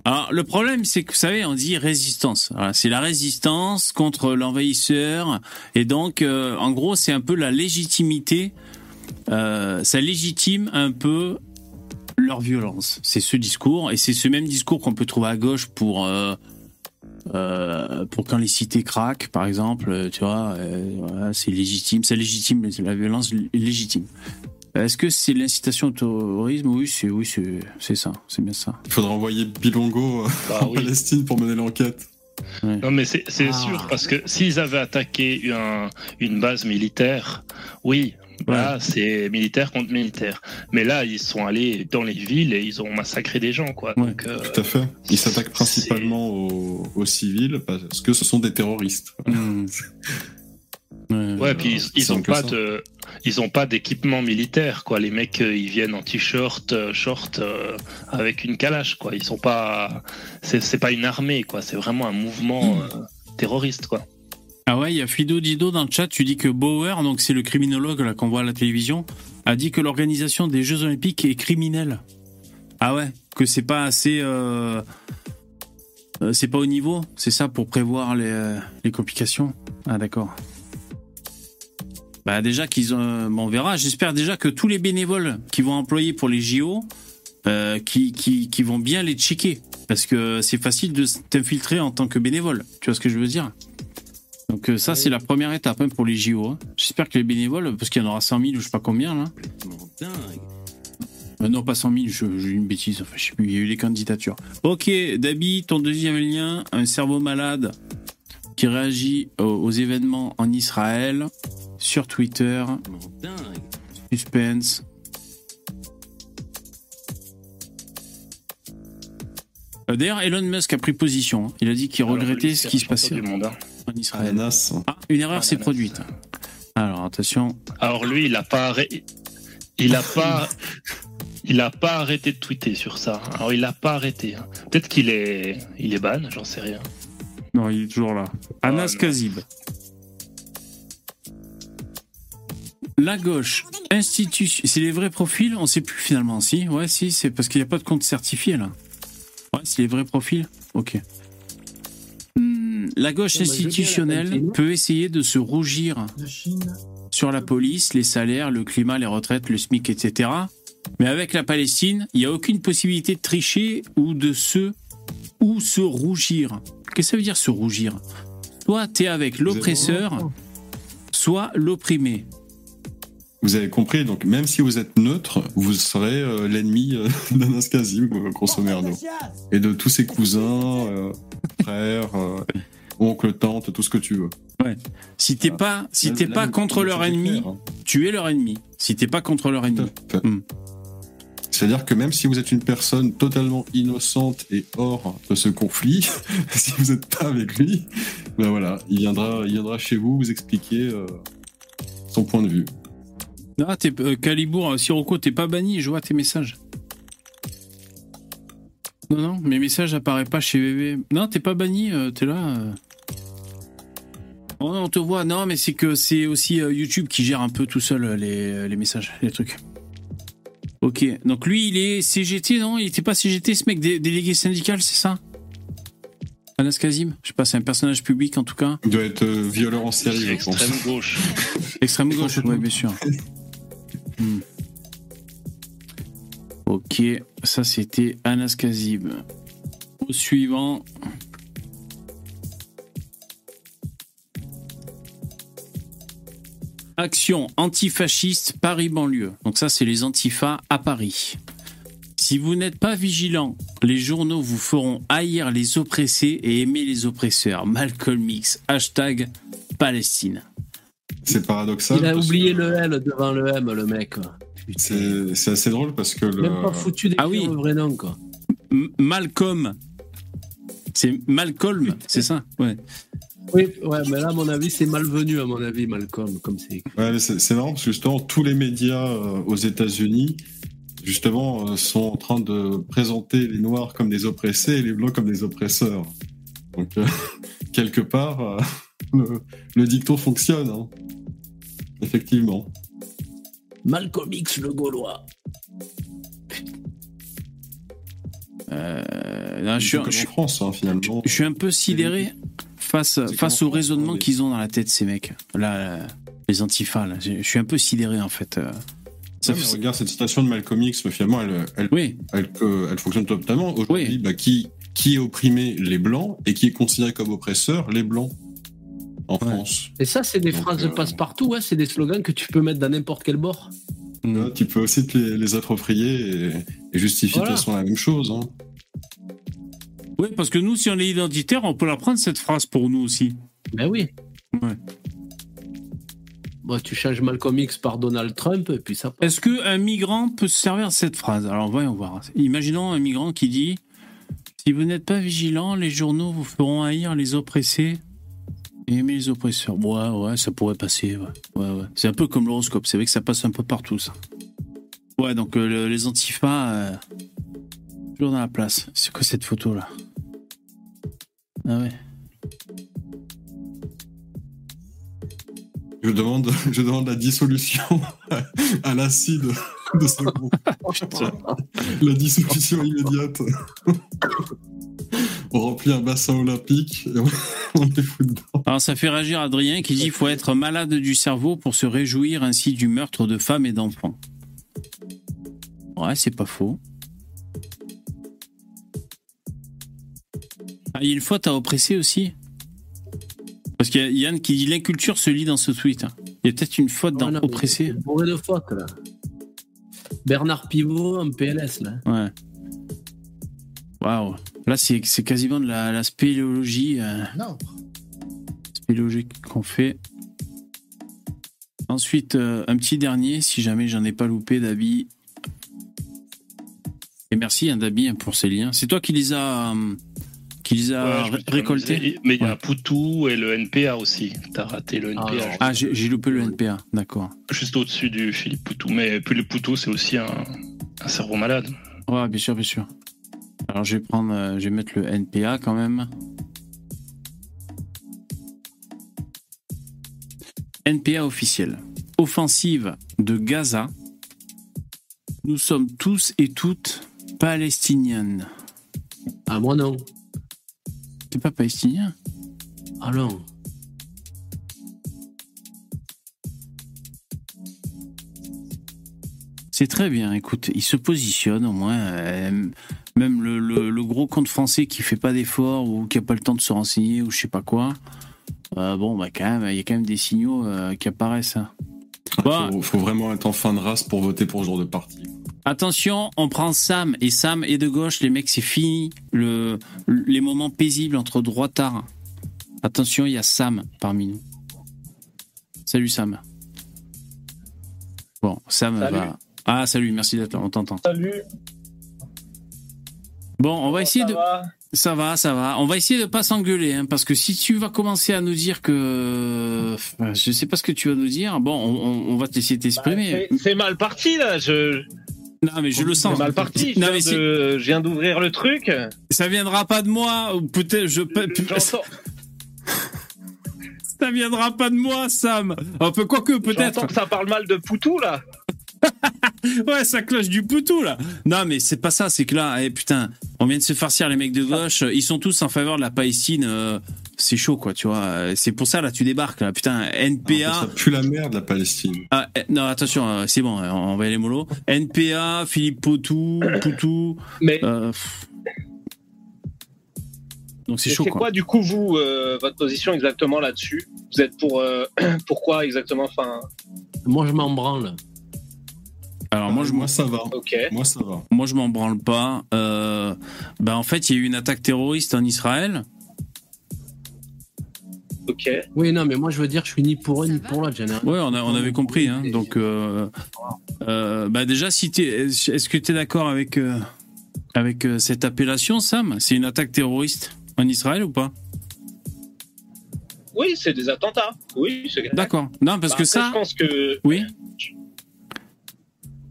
Alors le problème c'est que vous savez on dit résistance. C'est la résistance contre l'envahisseur et donc euh, en gros c'est un peu la légitimité euh, ça légitime un peu leur violence. C'est ce discours, et c'est ce même discours qu'on peut trouver à gauche pour euh, pour quand les cités craquent, par exemple. Tu vois, c'est légitime, ça légitime la violence légitime. Est-ce que c'est l'incitation au terrorisme? Oui, c'est oui, c'est c'est ça, c'est bien ça. Il faudra envoyer Bilongo euh, Bah en oui. Palestine pour mener l'enquête. Non, mais c'est c'est Ah. sûr, parce que s'ils avaient attaqué un- une base militaire, oui, là, c'est militaire contre militaire. Mais là, ils sont allés dans les villes et ils ont massacré des gens, quoi. Ouais. Donc, euh, Tout à fait. Ils s'attaquent principalement aux, aux civils parce que ce sont des terroristes. Hmm. Ouais. ouais, puis ils, ils ont pas ça. de, ils ont pas d'équipement militaire, quoi. Les mecs, euh, ils viennent en t-shirt, euh, short, euh, avec une calache, quoi. Ils sont pas, c'est pas une armée, quoi. C'est vraiment un mouvement euh, terroriste, quoi. Ah ouais, il y a Fido Dido dans le chat, tu dis que Bauer, donc c'est le criminologue là qu'on voit à la télévision, a dit que l'organisation des Jeux Olympiques est criminelle. Ah ouais, que c'est pas assez, euh, c'est pas au niveau, c'est ça pour prévoir les, les complications. Ah d'accord. Bah déjà qu'ils ont, bon, on verra. J'espère déjà que tous les bénévoles qui vont employer pour les JO, euh, qui, qui, qui vont bien les checker, parce que c'est facile de t'infiltrer en tant que bénévole. Tu vois ce que je veux dire? Donc euh, ça, c'est la première étape hein, pour les JO. hein. J'espère que les bénévoles, parce qu'il y en aura 100 000 ou je sais pas combien là. Euh, non, pas 100 000, je- j'ai une bêtise. Enfin, je sais plus, il y a eu les candidatures. Ok, Dabi, ton deuxième lien, un cerveau malade qui réagit aux, aux événements en Israël sur Twitter. Suspense. Euh, D'ailleurs, Elon Musk a pris position. hein. Il a dit qu'il regrettait ce qui se passait hein. en Israël. Ananas. Ah, une erreur Ah, s'est produite. Alors attention. Alors lui, il a pas, il a pas, il a pas arrêté de tweeter sur ça. Alors il a pas arrêté. hein. Peut-être qu'il est, il est ban, j'en sais rien. Non, il est toujours là. Anas non. Kazib. La gauche, institution. C'est les vrais profils On sait plus finalement. Si, ouais, si, c'est parce qu'il n'y a pas de compte certifié là. Ouais, c'est les vrais profils Ok. La gauche institutionnelle peut essayer de se rougir sur la police, les salaires, le climat, les retraites, le SMIC, etc. Mais avec la Palestine, il n'y a aucune possibilité de tricher ou de se ou se rougir. Qu'est-ce que ça veut dire se rougir? Soit tu es avec l'oppresseur, soit l'opprimé. Vous avez compris, donc même si vous êtes neutre, vous serez euh, l'ennemi euh, d'Anas Kazim, euh, grosso merdo. Et de tous ses cousins, euh, frères, euh, oncles, tantes, tout ce que tu veux. Si t'es pas, si t'es pas contre leur ennemi, clair, hein. tu es leur ennemi. Si t'es pas contre leur ennemi. Hmm. C'est-à-dire que même si vous êtes une personne totalement innocente et hors de ce conflit, si vous n'êtes pas avec lui, ben voilà, il viendra, il viendra chez vous vous expliquer euh, son point de vue. Ah, t'es, euh, Calibour, euh, Sirocco, t'es pas banni, je vois tes messages. Non, non, mes messages apparaissent pas chez bébé. Non, t'es pas banni, euh, t'es là. euh. Oh, on te voit, non, mais c'est que c'est aussi euh, YouTube qui gère un peu tout seul euh, les, les messages, les trucs. Ok, donc lui, il est CGT, non? Il était pas CGT, ce mec, dé- délégué syndical, c'est ça? Anas Kazim Je sais pas, c'est un personnage public en tout cas. Il doit être euh, violeur en série, je pense. Extrême gauche. Extrême gauche, oui, bien sûr. Hmm. Ok, ça c'était Anas Kazib. Au suivant. Action antifasciste Paris-Banlieue. Donc ça, c'est les antifas à Paris. Si vous n'êtes pas vigilant, les journaux vous feront haïr les oppressés et aimer les oppresseurs. Malcolm X, hashtag Palestine. C'est paradoxal. Il a oublié que le L devant le M, le mec. C'est assez drôle parce que le, Même pas foutu d'écrire Ah oui. le vrai nom, quoi. M- Malcolm. C'est Malcolm, c'est ça? Ouais. Oui, ouais, mais là, à mon avis, c'est malvenu, à mon avis, Malcolm, comme c'est écrit. Ouais, c'est c'est marrant parce que justement tous les médias euh, aux États-Unis justement euh, sont en train de présenter les noirs comme des oppressés et les blancs comme des oppresseurs. Donc euh, quelque part euh, le, le dicton fonctionne. hein. Effectivement. Malcolm X, le Gaulois. Euh, non, je, suis, C'est comme je en suis- France hein, finalement. je suis un peu sidéré face, face au raisonnement qu'ils ont dans la tête, ces mecs. Là, là, les antifas, là. Je je suis un peu sidéré, en fait. euh. Ça Ouais, regarde cette citation de Malcolm X, finalement elle, elle, Oui, elle, euh, elle fonctionne totalement. Aujourd'hui, Oui. bah, qui, qui est opprimé Les blancs et qui est considéré comme oppresseur Les blancs en France. Et ça, c'est des Donc, phrases euh, de passe-partout, ouais, c'est des slogans que tu peux mettre dans n'importe quel bord. Là, tu peux aussi te les, les approprier et, et justifier Voilà. de toute façon la même chose. hein. oui, parce que nous, si on est identitaire, on peut la prendre, cette phrase, pour nous aussi. Ben oui. Ouais. Bon, tu changes Malcolm X par Donald Trump, et puis ça. Est-ce qu'un migrant peut se servir de cette phrase? Alors, voyons voir. Imaginons un migrant qui dit Si vous n'êtes pas vigilant, les journaux vous feront haïr les oppressés et les oppresseurs. Ouais, ouais, ça pourrait passer. Ouais, ouais. C'est un peu comme l'horoscope. C'est vrai que ça passe un peu partout, ça. Ouais, donc euh, le- les antifas, euh, toujours dans la place. C'est quoi cette photo-là Ah ouais. Je demande, je demande la dissolution à l'acide de ce groupe. la dissolution immédiate. on remplit un bassin olympique et on, les fout dedans. Alors ça fait réagir Adrien qui dit qu'il faut être malade du cerveau pour se réjouir ainsi du meurtre de femmes et d'enfants. Ouais, c'est pas faux. Ah, il y a une faute à oppresser aussi. Parce qu'il y a Yann qui dit l'inculture se lit dans ce tweet. Il y a peut-être une faute oppresser. c'est Bourré de fautes, là. Bernard Pivot en PLS, là. Ouais. Waouh. Là, c'est c'est quasiment de la, la spéléologie. euh, Non. spéléologie qu'on fait. Ensuite, euh, un petit dernier, si jamais j'en ai pas loupé, Dabi. Et merci, hein, Dabi, hein, pour ces liens. C'est toi qui les as, euh, qui les as Ouais, je me ré- suis récoltés amusé. Mais il y a Ouais. Poutou et le NPA aussi. T'as raté le NPA. Ah, Ah, j'ai j'ai loupé le NPA, d'accord. juste au-dessus du Philippe Poutou. Mais puis le Poutou, c'est aussi un, Un cerveau malade. Ouais, bien sûr, bien sûr. Alors je vais prendre, euh, je vais mettre le NPA quand même. NPA officiel. Offensive de Gaza. Nous sommes tous et toutes palestiniennes. Ah, moi non. T'es pas palestinien Ah non. C'est très bien. Écoute, il se positionne au moins. euh, même le, le- le gros compte français qui fait pas d'efforts ou qui a pas le temps de se renseigner ou je sais pas quoi. euh, bon, bah quand même, il y a quand même des signaux euh, qui apparaissent. hein. Bon. Faut, faut vraiment être en fin de race pour voter pour ce genre de parti. Attention, on prend Sam et Sam est de gauche. Les mecs, c'est fini. Le, les moments paisibles entre droitards. Attention, il y a Sam parmi nous. Salut Sam. Bon, Sam Salut. va. Ah, salut, merci d'être là, on t'entend. Salut. Bon, on va essayer ça de. va? Ça va, ça va. On va essayer de pas s'engueuler, hein, parce que si tu vas commencer à nous dire que, je sais pas ce que tu vas nous dire. Bon, on, va te laisser t'exprimer. C'est- C'est mal parti là. Je... non, mais je le sens. mal parti. Je Non, viens mais si- de- je viens d'ouvrir le truc. ça viendra pas de moi. Ou peut-être je. J'entends Ça viendra pas de moi, Sam. Enfin, quoique peut-être. j'entends que ça parle mal de Poutou là. Ouais, ça cloche du poutou là. Non, mais c'est pas ça. C'est que là, eh, putain, on vient de se farcir les mecs de gauche. Ils sont tous en faveur de la Palestine. euh, c'est chaud, quoi. Tu vois. C'est pour ça là, tu débarques là. Putain, NPA. Ça pue la merde, la Palestine. Ah, eh, non, attention, euh, c'est bon, euh, on va y aller mollo. NPA, Philippe Poutou, Poutou. Mais euh. Donc c'est chaud, c'est quoi. quoi du coup vous euh, votre position exactement là-dessus? Vous êtes pour euh, pourquoi exactement Enfin, Moi, je m'en branle. Alors moi, je, moi ça va. ok. Moi ça va. moi, je m'en branle pas. Euh, ben, en fait, il y a eu une attaque terroriste en Israël. Ok. Oui, non, mais moi, je veux dire, je suis ni pour eux ni pour l'autre. rien. Ouais, on, a- on avait compris. Hein. Donc, euh, euh, bah déjà, si est-ce que tu es d'accord avec, euh, avec euh, cette appellation, Sam? C'est une attaque terroriste en Israël ou pas? Oui, c'est des attentats. Oui, c'est D'accord. Non, parce Bah, que après, ça. Je pense que Oui.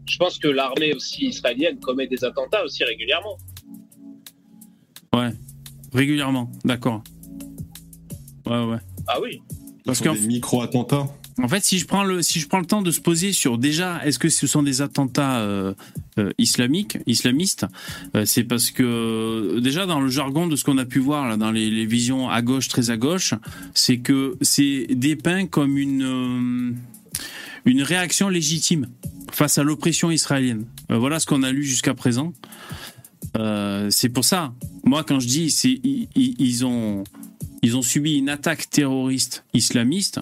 Je pense que l'armée aussi israélienne commet des attentats aussi régulièrement. Ouais. Régulièrement. D'accord. Ouais, ouais. Ah oui. Parce Parce qu'en des micro-attentats. En fait, si je prends le si je prends le temps de se poser sur déjà, est-ce que ce sont des attentats euh, euh, islamiques, islamistes euh, C'est parce que déjà dans le jargon de ce qu'on a pu voir là, dans les, les visions à gauche, très à gauche, c'est que c'est dépeint comme une euh, une réaction légitime face à l'oppression israélienne. Euh, voilà ce qu'on a lu jusqu'à présent. Euh, c'est pour ça. Moi, quand je dis, c'est ils, ont ils ont subi une attaque terroriste islamiste.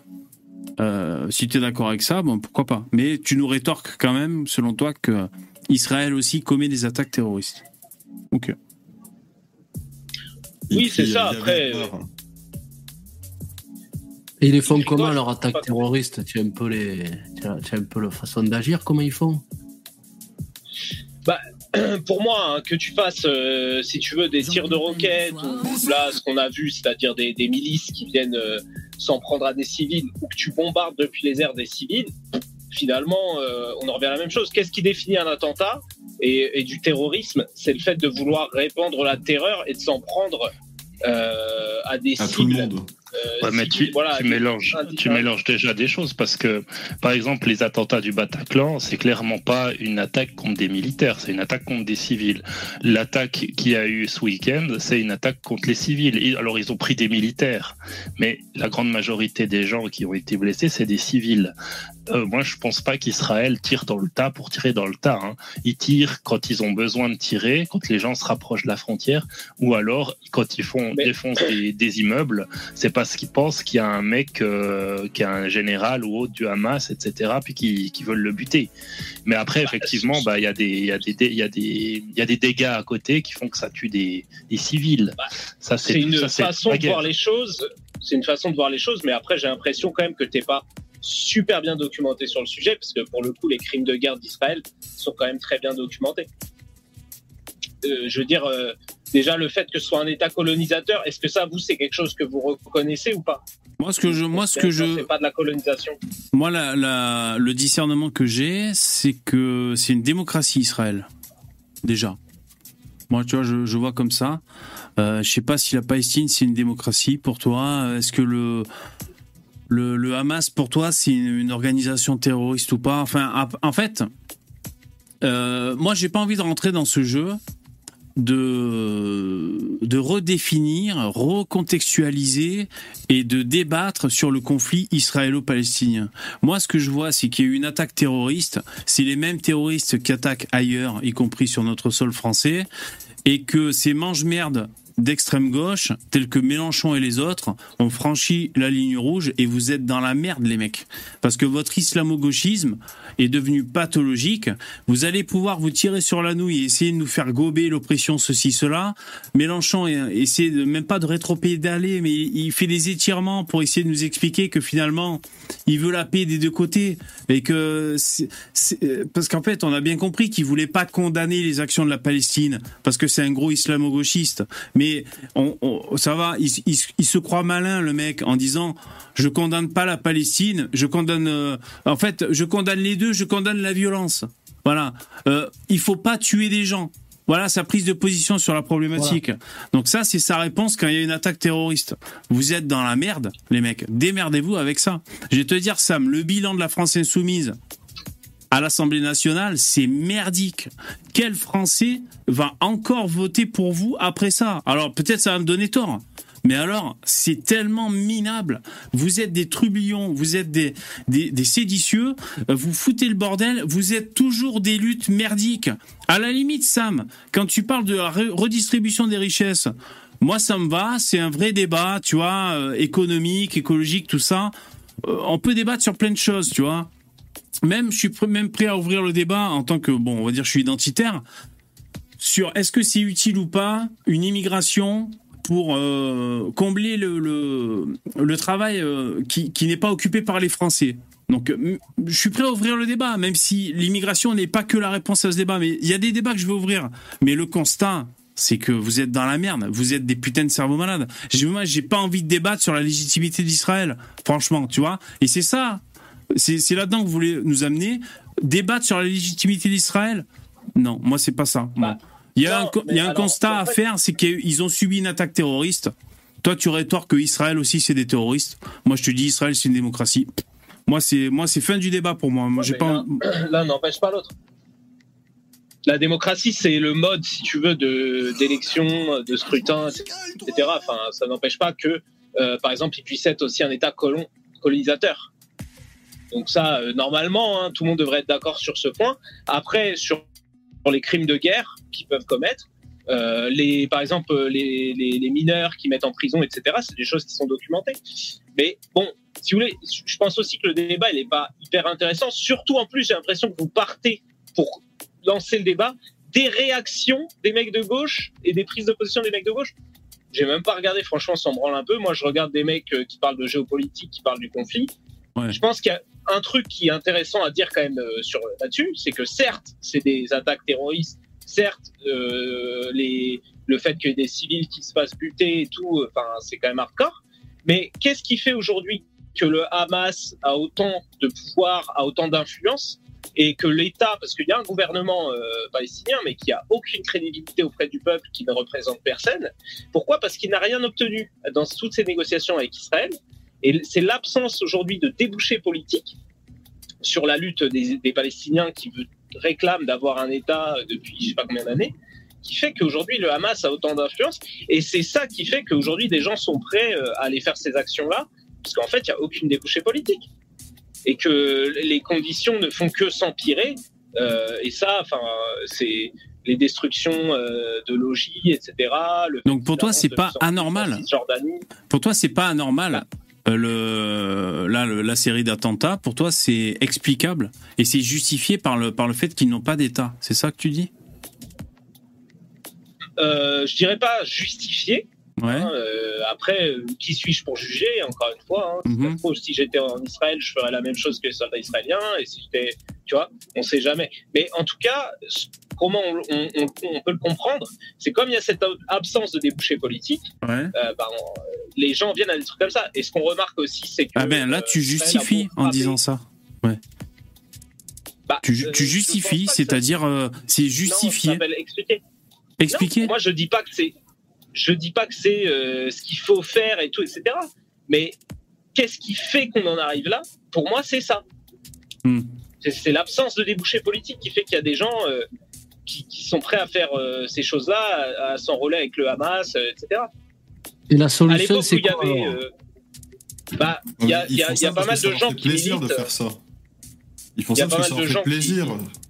Euh, si tu es d'accord avec ça, bon, pourquoi pas. Mais tu nous rétorques quand même, selon toi, que Israël aussi commet des attaques terroristes. Ok. Oui, c'est ça, après, peur. Et ils les font comment leur attaque terroriste Tu as un peu les, tu as, tu as un peu la façon d'agir, comment ils font? Pour moi, hein, que tu fasses, euh, si tu veux, des tirs de roquettes, ou là, ce qu'on a vu, c'est-à-dire des, des milices qui viennent euh, s'en prendre à des civils, ou que tu bombardes depuis les airs des civils, finalement, euh, on en revient à la même chose. Qu'est-ce qui définit un attentat? Et, et du terrorisme C'est le fait de vouloir répandre la terreur et de s'en prendre euh, à des À tout le cibles. monde. Euh, Ouais, mais tu, voilà, tu des- mélanges, tu mélanges déjà des choses parce que, par exemple, les attentats du Bataclan, c'est clairement pas une attaque contre des militaires, c'est une attaque contre des civils. L'attaque qu'il y a eu ce week-end, c'est une attaque contre les civils. Alors, ils ont pris des militaires, mais la grande majorité des gens qui ont été blessés, c'est des civils. Euh, moi, je pense pas qu'Israël tire dans le tas pour tirer dans le tas. hein. Ils tirent quand ils ont besoin de tirer, quand les gens se rapprochent de la frontière, ou alors quand ils font Mais- défoncent des, des immeubles c'est parce qu'ils pensent qu'il y a un mec, euh, qui a un général ou autre du Hamas, etc., puis qui, qui veulent le buter. Mais après, effectivement, bah, il y a des, il y a des, il y a des, il y a des dégâts à côté qui font que ça tue des, des civils. Ça, c'est une ça, façon de voir les choses. C'est une façon de voir les choses, mais après j'ai l'impression quand même que t'es pas super bien documenté sur le sujet, parce que pour le coup les crimes de guerre d'Israël sont quand même très bien documentés. Euh, je veux dire, euh, déjà le fait que ce soit un État colonisateur, est-ce que ça vous c'est quelque chose que vous reconnaissez ou pas? Moi, ce que je, moi, ce que je, pas de la colonisation. moi, la, la- le discernement que j'ai, c'est que c'est une démocratie Israël. déjà. Moi, tu vois, je, je vois comme ça. Euh, je sais pas si la Palestine c'est une démocratie pour toi. Est-ce que le le, Hamas pour toi c'est une, organisation terroriste ou pas? Enfin, en- fait, euh, moi j'ai pas envie de rentrer dans ce jeu de de redéfinir, recontextualiser et de débattre sur le conflit israélo-palestinien. Moi, ce que je vois, c'est qu'il y a eu une attaque terroriste. C'est les mêmes terroristes qui attaquent ailleurs, y compris sur notre sol français, et que ces mange-merdes d'extrême gauche, tels que Mélenchon et les autres, ont franchi la ligne rouge et vous êtes dans la merde, les mecs. Parce que votre islamo-gauchisme est devenu pathologique. Vous allez pouvoir vous tirer sur la nouille et essayer de nous faire gober l'oppression, ceci, cela. Mélenchon essaie même pas de rétropédaler, mais il fait des étirements pour essayer de nous expliquer que finalement, il veut la paix des deux côtés. Et que parce qu'en fait, on a bien compris qu'il voulait pas condamner les actions de la Palestine parce que c'est un gros islamo-gauchiste. Mais on, on- ça va, il, il- il se croit malin le mec en disant je condamne pas la Palestine, je condamne. euh, en fait, je condamne les deux, je condamne la violence. Voilà. Euh, il faut pas tuer des gens. Voilà sa prise de position sur la problématique. Donc ça, c'est sa réponse quand il y a une attaque terroriste. Vous êtes dans la merde, les mecs. Démerdez-vous avec ça. Je vais te dire, Sam, le bilan de la France insoumise à l'Assemblée nationale, c'est merdique. Quel Français va encore voter pour vous après ça? Alors peut-être ça va me donner tort. Mais alors, c'est tellement minable. Vous êtes des trublions, vous êtes des, des, des séditieux, vous foutez le bordel, vous êtes toujours des luttes merdiques. À la limite, Sam, quand tu parles de la re- redistribution des richesses, moi ça me va, c'est un vrai débat, tu vois, euh, économique, écologique, tout ça. Euh, on peut débattre sur plein de choses, tu vois même je suis même prêt à ouvrir le débat en tant que bon on va dire je suis identitaire sur est-ce que c'est utile ou pas une immigration pour euh, combler le, le, travail euh, qui, qui n'est pas occupé par les Français. Donc euh, je suis prêt à ouvrir le débat, même si l'immigration n'est pas que la réponse à ce débat, mais il y a des débats que je veux ouvrir. Mais le constat, c'est que vous êtes dans la merde, vous êtes des putains de cerveaux malades. Moi, j'ai pas envie de débattre sur la légitimité d'Israël, franchement, tu vois. Et c'est ça, c'est là-dedans que vous voulez nous amener. Débattre sur la légitimité d'Israël? Non, moi, c'est pas ça. Bah, Il y a non, un, co- il y a un mais alors, constat en à faire, c'est qu'ils ont subi une attaque terroriste. Toi, tu rétorques que Israël aussi, c'est des terroristes. Moi, je te dis, Israël, c'est une démocratie. Moi, c'est moi, c'est fin du débat pour moi. Moi, j'ai pas. L'un n'empêche pas l'autre. La démocratie, c'est le mode, si tu veux, de d'élection, de scrutin, etc. Enfin, ça n'empêche pas que, euh, par exemple, il puisse être aussi un État colon, colonisateur. Donc ça, euh, normalement, hein, tout le monde devrait être d'accord sur ce point. Après, sur, les crimes de guerre qu'ils peuvent commettre, euh, les, par exemple, euh, les, les, les mineurs qui mettent en prison, etc., c'est des choses qui sont documentées. Mais bon, si vous voulez, je pense aussi que le débat, il n'est pas hyper intéressant. Surtout, en plus, j'ai l'impression que vous partez pour lancer le débat des réactions des mecs de gauche et des prises de position des mecs de gauche. J'ai même pas regardé, franchement, ça me branle un peu. Moi, je regarde des mecs euh, qui parlent de géopolitique, qui parlent du conflit. Ouais. Je pense qu'il y a un truc qui est intéressant à dire quand même euh, sur là-dessus, c'est que certes, c'est des attaques terroristes, certes, euh, le fait qu'il y ait des civils qui se fassent buter et tout, euh, enfin, c'est quand même hardcore. Mais qu'est-ce qui fait aujourd'hui que le Hamas a autant de pouvoir, a autant d'influence et que l'État, parce qu'il y a un gouvernement euh, palestinien, mais qui a aucune crédibilité auprès du peuple, qui ne représente personne. Pourquoi? Parce qu'il n'a rien obtenu dans toutes ces négociations avec Israël. Et c'est l'absence aujourd'hui de débouchés politiques sur la lutte des, des Palestiniens qui réclament d'avoir un État depuis je sais pas combien d'années, qui fait qu'aujourd'hui le Hamas a autant d'influence. Et c'est ça qui fait qu'aujourd'hui des gens sont prêts euh, à aller faire ces actions-là, parce qu'en fait il n'y a aucune débouchée politique. Et que les conditions ne font que s'empirer. Euh, et ça, enfin, c'est les destructions euh, de logis, etc. le Donc pour toi, c'est pas anormal. Pour toi, c'est pas anormal. Euh, la série d'attentats, pour toi, c'est explicable et c'est justifié par le, par le fait qu'ils n'ont pas d'État. C'est ça que tu dis? Euh, je dirais pas justifié. Ouais. hein, euh, après, euh, qui suis-je pour juger Encore une fois, hein, Mhm. si j'étais en Israël, je ferais la même chose que les soldats israéliens. Et si j'étais, tu vois, on sait jamais. Mais en tout cas, comment on, on- on- on peut le comprendre C'est comme il y a cette absence de débouchés politiques, Ouais. euh, ben, les gens viennent à des trucs comme ça. Et ce qu'on remarque aussi, c'est que Ah ben là, euh, tu a justifies en disant ça. Bah, Tu, euh, justifies, c'est-à-dire euh, c'est Non, justifié. s'appelle expliquer. Expliquer Non, moi, je dis pas que c'est, je dis pas que c'est euh, ce qu'il faut faire et tout, etc. Mais qu'est-ce qui fait qu'on en arrive là? Pour moi, c'est ça. Hmm. C'est- l'absence de débouchés politiques qui fait qu'il y a des gens euh, qui, qui sont prêts à faire euh, ces choses-là, à, à s'enrôler avec le Hamas, euh, etc. Et la solution, c'est il y quoi bah, il y a, y y pas mal de gens qui plaisir de militent. faire ça. Ils font ça parce que ça mal leur de fait gens qui- plaisir.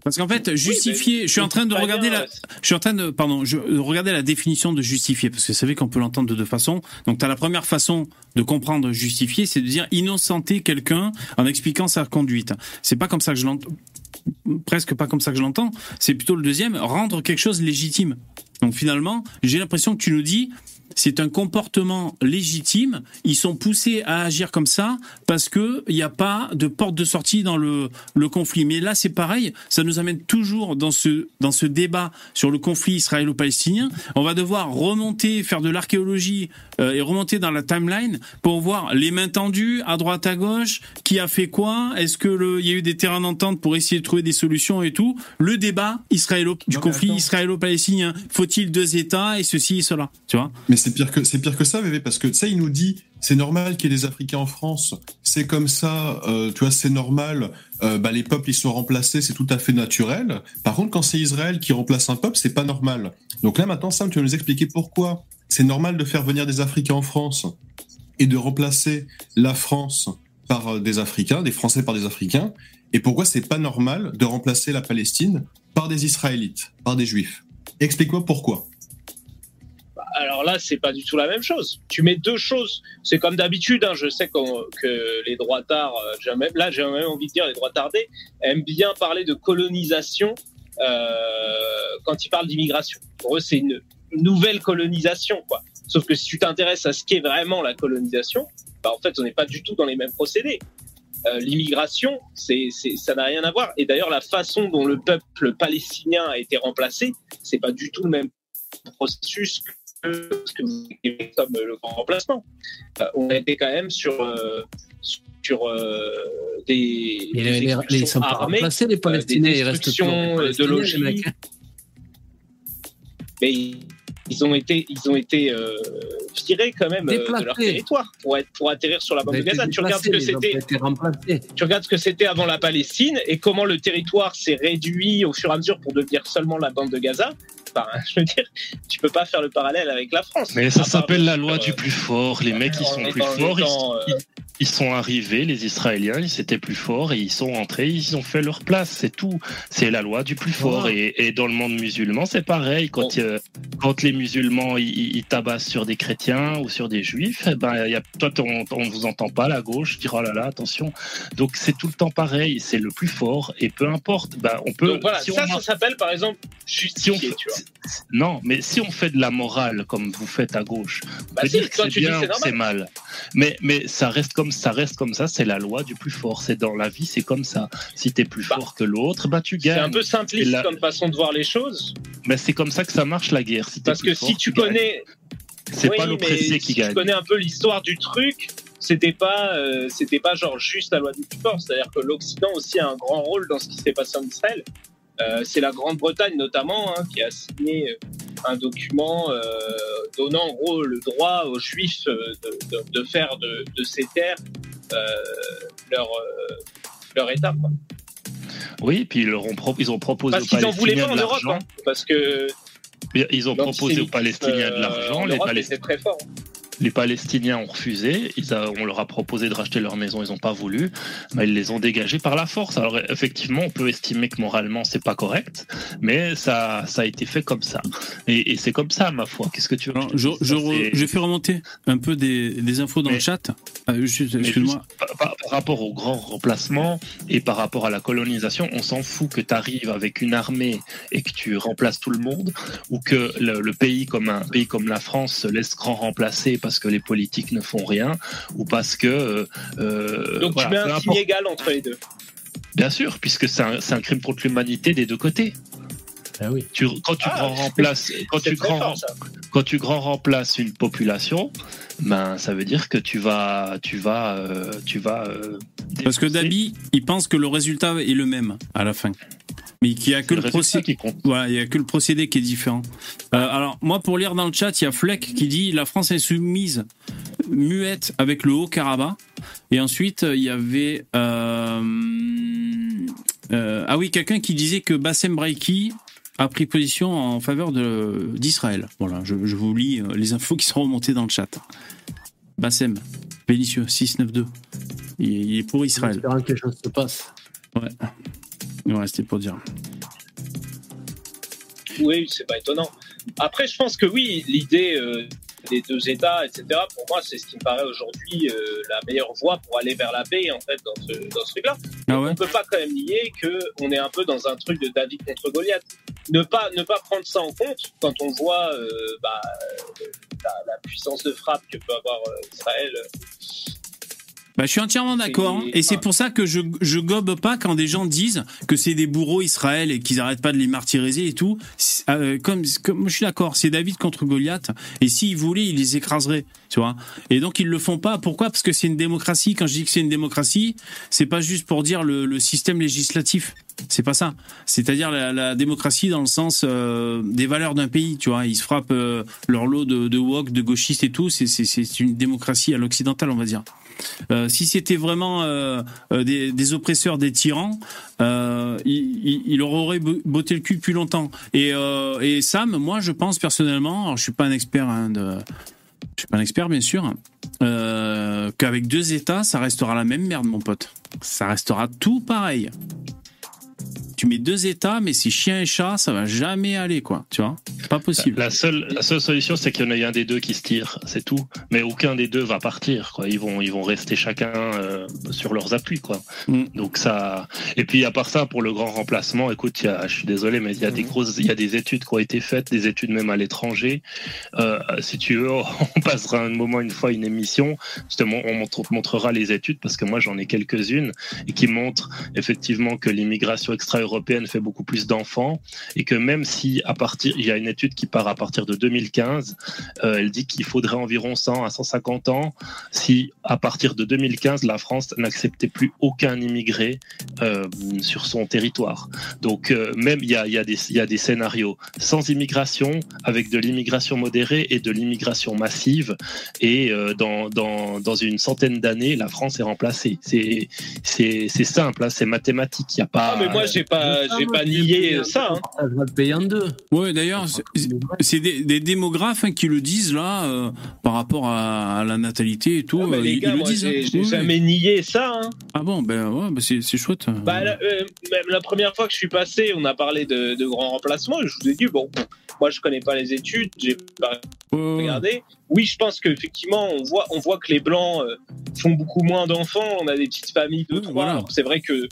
Parce qu'en fait, justifier, je suis en train de regarder bien, la, je suis en train de, pardon, je regarder la définition de justifier, parce que vous savez qu'on peut l'entendre de deux façons. Donc, tu as la première façon de comprendre justifier, c'est de dire innocenter quelqu'un en expliquant sa conduite. C'est pas comme ça que je l'entends, presque pas comme ça que je l'entends. C'est plutôt le deuxième, rendre quelque chose légitime. Donc, finalement, j'ai l'impression que tu nous dis, c'est un comportement légitime. Ils sont poussés à agir comme ça parce que il n'y a pas de porte de sortie dans le, le conflit. Mais là, c'est pareil. Ça nous amène toujours dans ce, dans ce débat sur le conflit israélo-palestinien. On va devoir remonter, faire de l'archéologie euh, et remonter dans la timeline pour voir les mains tendues à droite à gauche, qui a fait quoi, est-ce que le, il y a eu des terrains d'entente pour essayer de trouver des solutions et tout. Le débat israélo du Non, conflit israélo-palestinien. Faut-il deux États et ceci et cela, tu vois? Mais c'est pire que c'est pire que ça, bébé, parce que sais, il nous dit c'est normal qu'il y ait des Africains en France, c'est comme ça, euh, tu vois, c'est normal. euh, bah, les peuples ils sont remplacés, c'est tout à fait naturel. Par contre, quand c'est Israël qui remplace un peuple, c'est pas normal. Donc là maintenant, Sam, tu vas nous expliquer pourquoi c'est normal de faire venir des Africains en France et de remplacer la France par euh, des Africains, des Français par des Africains, et pourquoi c'est pas normal de remplacer la Palestine par des Israélites, par des Juifs. Explique-moi pourquoi. Alors là, c'est pas du tout la même chose. Tu mets deux choses. C'est comme d'habitude. hein, je sais que les droits tard, j'ai même, là, j'ai même envie de dire les droits tardés aiment bien parler de colonisation euh, quand ils parlent d'immigration. Pour eux, c'est une nouvelle colonisation, quoi. Sauf que si tu t'intéresses à ce qu'est vraiment la colonisation, bah, en fait, on n'est pas du tout dans les mêmes procédés. Euh, L'immigration, ça n'a rien à voir. Et d'ailleurs, la façon dont le peuple palestinien a été remplacé, c'est pas du tout le même processus comme le grand remplacement. Euh, on a été quand même sur euh, sur euh, des, Mais des les- les- expulsions ils sont pas armées, remplacés, les Palestiniens. des Ils restent de logis. mais ils, ont été ils ont été euh, virés quand même euh, de leur territoire pour être pour atterrir sur la bande de Gaza. Tu regardes ce que c'était tu regardes ce que c'était avant la Palestine et comment le territoire s'est réduit au fur et à mesure pour devenir seulement la bande de Gaza. Je veux dire, tu peux pas faire le parallèle avec la France. Mais ça s'appelle la loi euh, du plus fort. Les mecs, ils sont plus forts. Ils, euh, ils- sont arrivés, les Israéliens, ils étaient plus forts et ils sont entrés, ils ont fait leur place. C'est tout. C'est la loi du plus fort. Et, et dans le monde musulman, c'est pareil. Quand, Bon. euh, quand les musulmans ils, tabassent sur des chrétiens ou sur des juifs, eh ben, il y a, toi, on, on vous entend pas la gauche dire oh là là, attention. Donc c'est tout le temps pareil. C'est le plus fort et peu importe. Ben, on peut. Donc voilà, si on ça, a- ça s'appelle par exemple si on justifier, fait- tu vois. non, mais si on fait de la morale comme vous faites à gauche, on Bah peut si, dire que toi, c'est bien c'est mal. Mais mais ça reste comme ça reste comme ça, c'est la loi du plus fort. C'est dans la vie, c'est comme ça. Si t'es plus Bah, fort que l'autre, bah tu C'est gagnes. un peu simpliste comme façon de voir les choses, Mais c'est comme ça que ça marche la guerre. Si parce que fort, si tu connais, c'est oui, pas l'oppressé qui si gagne. tu connais un peu l'histoire du truc, c'était pas, euh, c'était pas genre juste la loi du plus fort. C'est-à-dire que l'Occident aussi a un grand rôle dans ce qui s'est passé en Israël. Euh, c'est la Grande-Bretagne notamment hein, qui a signé un document euh, donnant en gros le droit aux Juifs euh, de, de- de faire de, de ces terres euh, leur euh, leur État. quoi. Oui, puis ils, leur ont, pro- ils ont proposé Parce aux qu'ils en voulaient pas en Europe, hein, parce que Ils ont proposé aux Palestiniens de euh, l'argent. en Les, Palestiniens très fort. Les Palestiniens ont refusé, ils a- on leur a proposé de racheter leur maison, ils n'ont pas voulu, mais ils les ont dégagés par la force. Alors effectivement, on peut estimer que moralement c'est pas correct, mais ça, ça a été fait comme ça. Et, et c'est comme ça, ma foi. Qu'est-ce que tu veux j'ai fait remonter un peu des, des infos dans Mais- le chat. Excuse-moi. juste par, par- par rapport au grand remplacement et par rapport à la colonisation, on s'en fout que tu arrives avec une armée et que tu remplaces tout le monde, ou que le, le pays comme un pays comme la France se laisse grand remplacer parce que les politiques ne font rien, ou parce que euh, euh, Donc voilà, tu mets un signe égal entre les deux. Bien sûr, puisque c'est un, c'est un crime contre l'humanité des deux côtés. Ah oui. Tu, quand tu Ah, grand remplaces, quand tu grand, fort quand tu grand remplaces une population, ben ça veut dire que tu vas, tu vas, euh, tu vas. euh, Parce que. Dabi, il pense que le résultat est le même à la fin. Mais qu'il n'y a que le le, résultat procédé. qui compte. Voilà, il y a que le procédé qui est différent. Euh, alors, moi, pour lire dans le chat, il y a Fleck qui dit la France est soumise muette avec le Haut-Karabakh. Et ensuite, il y avait. euh, euh, ah oui, quelqu'un qui disait que Bassem Braiki a pris position en faveur de- d'Israël. Voilà, je, je vous lis les infos qui sont remontées dans le chat. Bassem, Vénitieux, 692. Il, il est pour Israël. espérant que les choses se passent. Ouais, c'était pour dire. Oui, c'est pas étonnant. Après, je pense que oui, l'idée euh, des deux États, etc., pour moi, c'est ce qui me paraît aujourd'hui euh, la meilleure voie pour aller vers la paix, en fait, dans ce, dans ce truc-là. Ah ouais On peut pas quand même nier qu'on est un peu dans un truc de David contre Goliath. Ne pas, ne pas prendre ça en compte quand on voit euh, bah, la, la puissance de frappe que peut avoir Israël. Bah, je suis entièrement d'accord. Et c'est pour ça que je, je gobe pas quand des gens disent que c'est des bourreaux Israël et qu'ils arrêtent pas de les martyriser et tout. Euh, comme, comme je suis d'accord, c'est David contre Goliath. Et s'ils voulaient, ils les écraseraient, tu vois. Et donc ils le font pas. Pourquoi? Parce que c'est une démocratie. Quand je dis que c'est une démocratie, c'est pas juste pour dire le, le système législatif. C'est pas ça. C'est-à-dire la, la démocratie dans le sens euh, des valeurs d'un pays, tu vois. Ils se frappent euh, leur lot de, de woke, de gauchistes et tout. C'est- C'est c'est une démocratie à l'occidental, on va dire. Euh, si c'était vraiment euh, euh, des, oppresseurs, des tyrans, il, aurait bo- botté le cul depuis longtemps. Et, Sam, moi, je pense personnellement, alors je suis pas un expert, hein, suis pas un expert bien sûr, qu'avec deux États, ça restera la même merde, mon pote. Ça restera tout pareil. Tu mets deux États, mais c'est chien et chat, ça va jamais aller, quoi. Tu vois, pas possible. La seule, la seule solution, c'est qu'il y en ait un des deux qui se tire, c'est tout. Mais aucun des deux va partir, quoi. Ils vont, ils vont rester chacun euh, sur leurs appuis, quoi. Mm. Donc ça. Et puis à part ça, pour le grand remplacement, écoute, il y a, je suis désolé, mais il y a des grosses, il y a des études qui ont été faites, des études même à l'étranger. Euh, si tu veux, on passera un moment une fois une émission, justement, on montre- montrera les études parce que moi j'en ai quelques-unes et qui montrent effectivement que l'immigration extra-européenne fait beaucoup plus d'enfants et que même si à partir, il y a une étude qui part à partir de 2015, euh, elle dit qu'il faudrait environ 100 à 150 ans si à partir de 2015 la France n'acceptait plus aucun immigré euh, sur son territoire. Donc euh, même il y a, y, a y a des scénarios sans immigration, avec de l'immigration modérée et de l'immigration massive, et dans, dans, dans une centaine d'années la France est remplacée. C'est simple, hein, c'est mathématique. Il y a pas. Ah, j'ai pas nié ça. Hein. Ça va le payer en deux. Ouais, d'ailleurs, c'est- c'est des, des démographes hein, qui le disent là, euh, par rapport à, à la natalité et tout. Ah, les ils, gars, ils le moi, disent. j'ai hein. jamais nié ça. Hein. Ah bon, ben ouais, ben c'est chouette. Bah, la, euh, même la première fois que je suis passé, on a parlé de, de grands remplacements. et Je vous ai dit, bon, moi, je connais pas les études, j'ai pas regardé. Oui, je pense qu'effectivement, on voit, on voit que les blancs euh, font beaucoup moins d'enfants. On a des petites familles de trois. voilà. C'est vrai que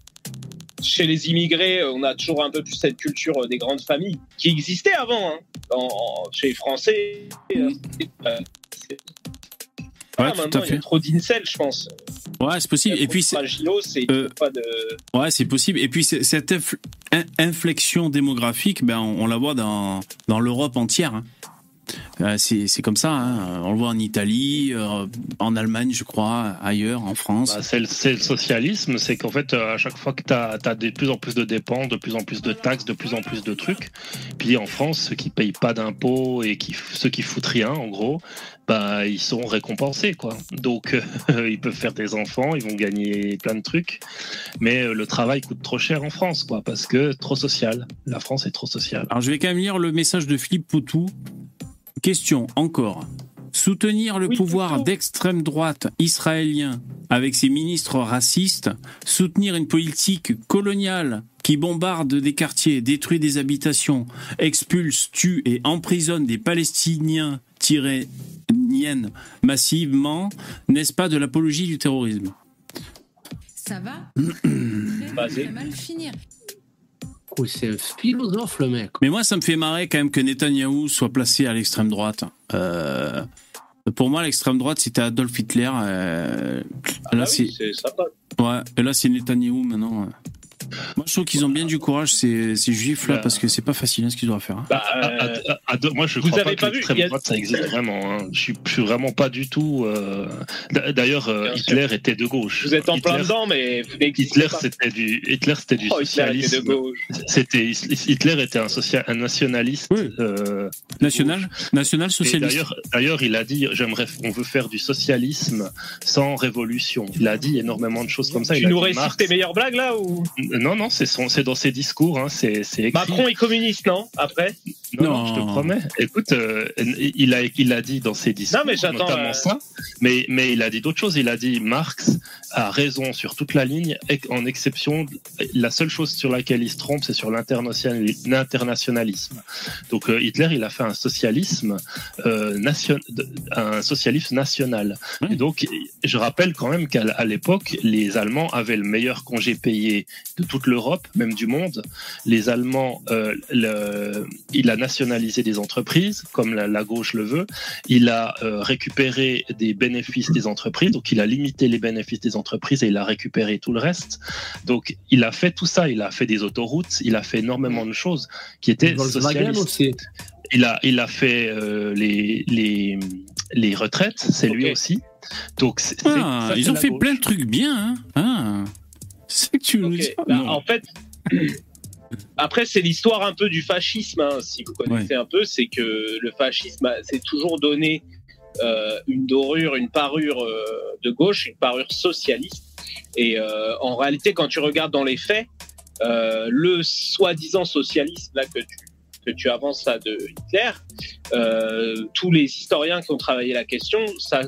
chez les immigrés, euh, on a toujours un peu plus cette culture euh, des grandes familles qui existait avant. Hein. En- en- chez les Français, euh, c'est- Ouais, Ah, tout à maintenant, il y a trop d'incels, je pense. Ouais, c'est possible. Et puis, c'est- euh, de. ouais, c'est possible. Et puis, cette infl- in- inflexion démographique, ben, on, on la voit dans, dans l'Europe entière. hein. Euh, c'est comme ça. hein. On le voit en Italie, euh, en Allemagne, je crois, ailleurs, en France. Bah, c'est le, socialisme, c'est qu'en fait, euh, à chaque fois que tu as, de plus en plus de dépenses, de plus en plus de taxes, de plus en plus de trucs, puis en France, ceux qui payent pas d'impôts et qui, ceux qui foutent rien, en gros, bah, ils sont récompensés. quoi. Donc, euh, ils peuvent faire des enfants, ils vont gagner plein de trucs, mais le travail coûte trop cher en France, quoi, parce que trop social. La France est trop sociale. Alors, je vais quand même lire le message de Philippe Poutou. Question encore. Soutenir le Oui, pouvoir d'extrême droite israélien avec ses ministres racistes, soutenir une politique coloniale qui bombarde des quartiers, détruit des habitations, expulse, tue et emprisonne des Palestiniens tirés massivement, n'est-ce pas de l'apologie du terrorisme? Ça va Vas-y. très, très mal finir. Oui, c'est un philosophe, le mec. Mais moi, ça me fait marrer quand même que Netanyahou soit placé à l'extrême droite. Euh, pour moi, l'extrême droite, c'était Adolf Hitler. euh, Ah là, oui, c'est ouais, et là, c'est Netanyahou maintenant. Moi, je trouve qu'ils ont bien du courage, ces, ces juifs-là, Bah. parce que c'est pas facile hein, ce qu'ils doivent faire. hein. Bah, À- à- euh, à- à deux- moi, je vous crois avez pas pas que vu, l'extrême droite, ça existe vraiment. hein. Je, suis, je suis vraiment pas du tout. euh, D'ailleurs, euh. Hitler était de gauche. vous êtes en plein Hitler- dedans, mais vous n'existez Hitler, pas. c'était du, Hitler, c'était du Oh, Hitler était de socialisme. C'était Hitler était un, social, un nationaliste. Oui. euh, National, national socialiste. d'ailleurs, d'ailleurs, il a dit, j'aimerais, on veut faire du socialisme sans révolution. Il a dit énormément de choses comme ça. Tu il nous récites tes meilleures blagues là ou? Non, non, c'est son, c'est dans ses discours. Hein, c'est. Macron est communiste, non Après? Non, Non. non, je te promets. Écoute, euh, il a, il a dit dans ses discours, Non, mais j'attends, notamment euh, ça, mais, mais il a dit d'autres choses. Il a dit Marx a raison sur toute la ligne, en exception, la seule chose sur laquelle il se trompe, c'est sur l'internationali- l'internationalisme. Donc euh, Hitler, il a fait un socialisme, euh, nation, un socialisme national. Oui. Et donc, je rappelle quand même qu'à l'époque, les Allemands avaient le meilleur congé payé de toute l'Europe, même du monde. Les Allemands, euh, le- il a nationalisé des entreprises, comme la, la gauche le veut. Il a euh, récupéré des bénéfices des entreprises, donc il a limité les bénéfices des entreprises et il a récupéré tout le reste. Donc, il a fait tout ça. Il a fait des autoroutes, il a fait énormément de choses qui étaient socialistes. aussi. Il a, il a fait euh, les, les, les retraites, c'est lui aussi. Donc, Ah, ça, ils ont fait gauche. plein de trucs bien. Hein. Ah. C'est que tu nous Bah, en fait, après, c'est l'histoire un peu du fascisme, hein, si vous connaissez un peu, c'est que le fascisme, a- c'est toujours donné euh, une dorure, une parure euh, de gauche, une parure socialiste. Et euh, en réalité, quand tu regardes dans les faits, le soi-disant socialisme là que tu que tu avances là de Hitler, euh, tous les historiens qui ont travaillé la question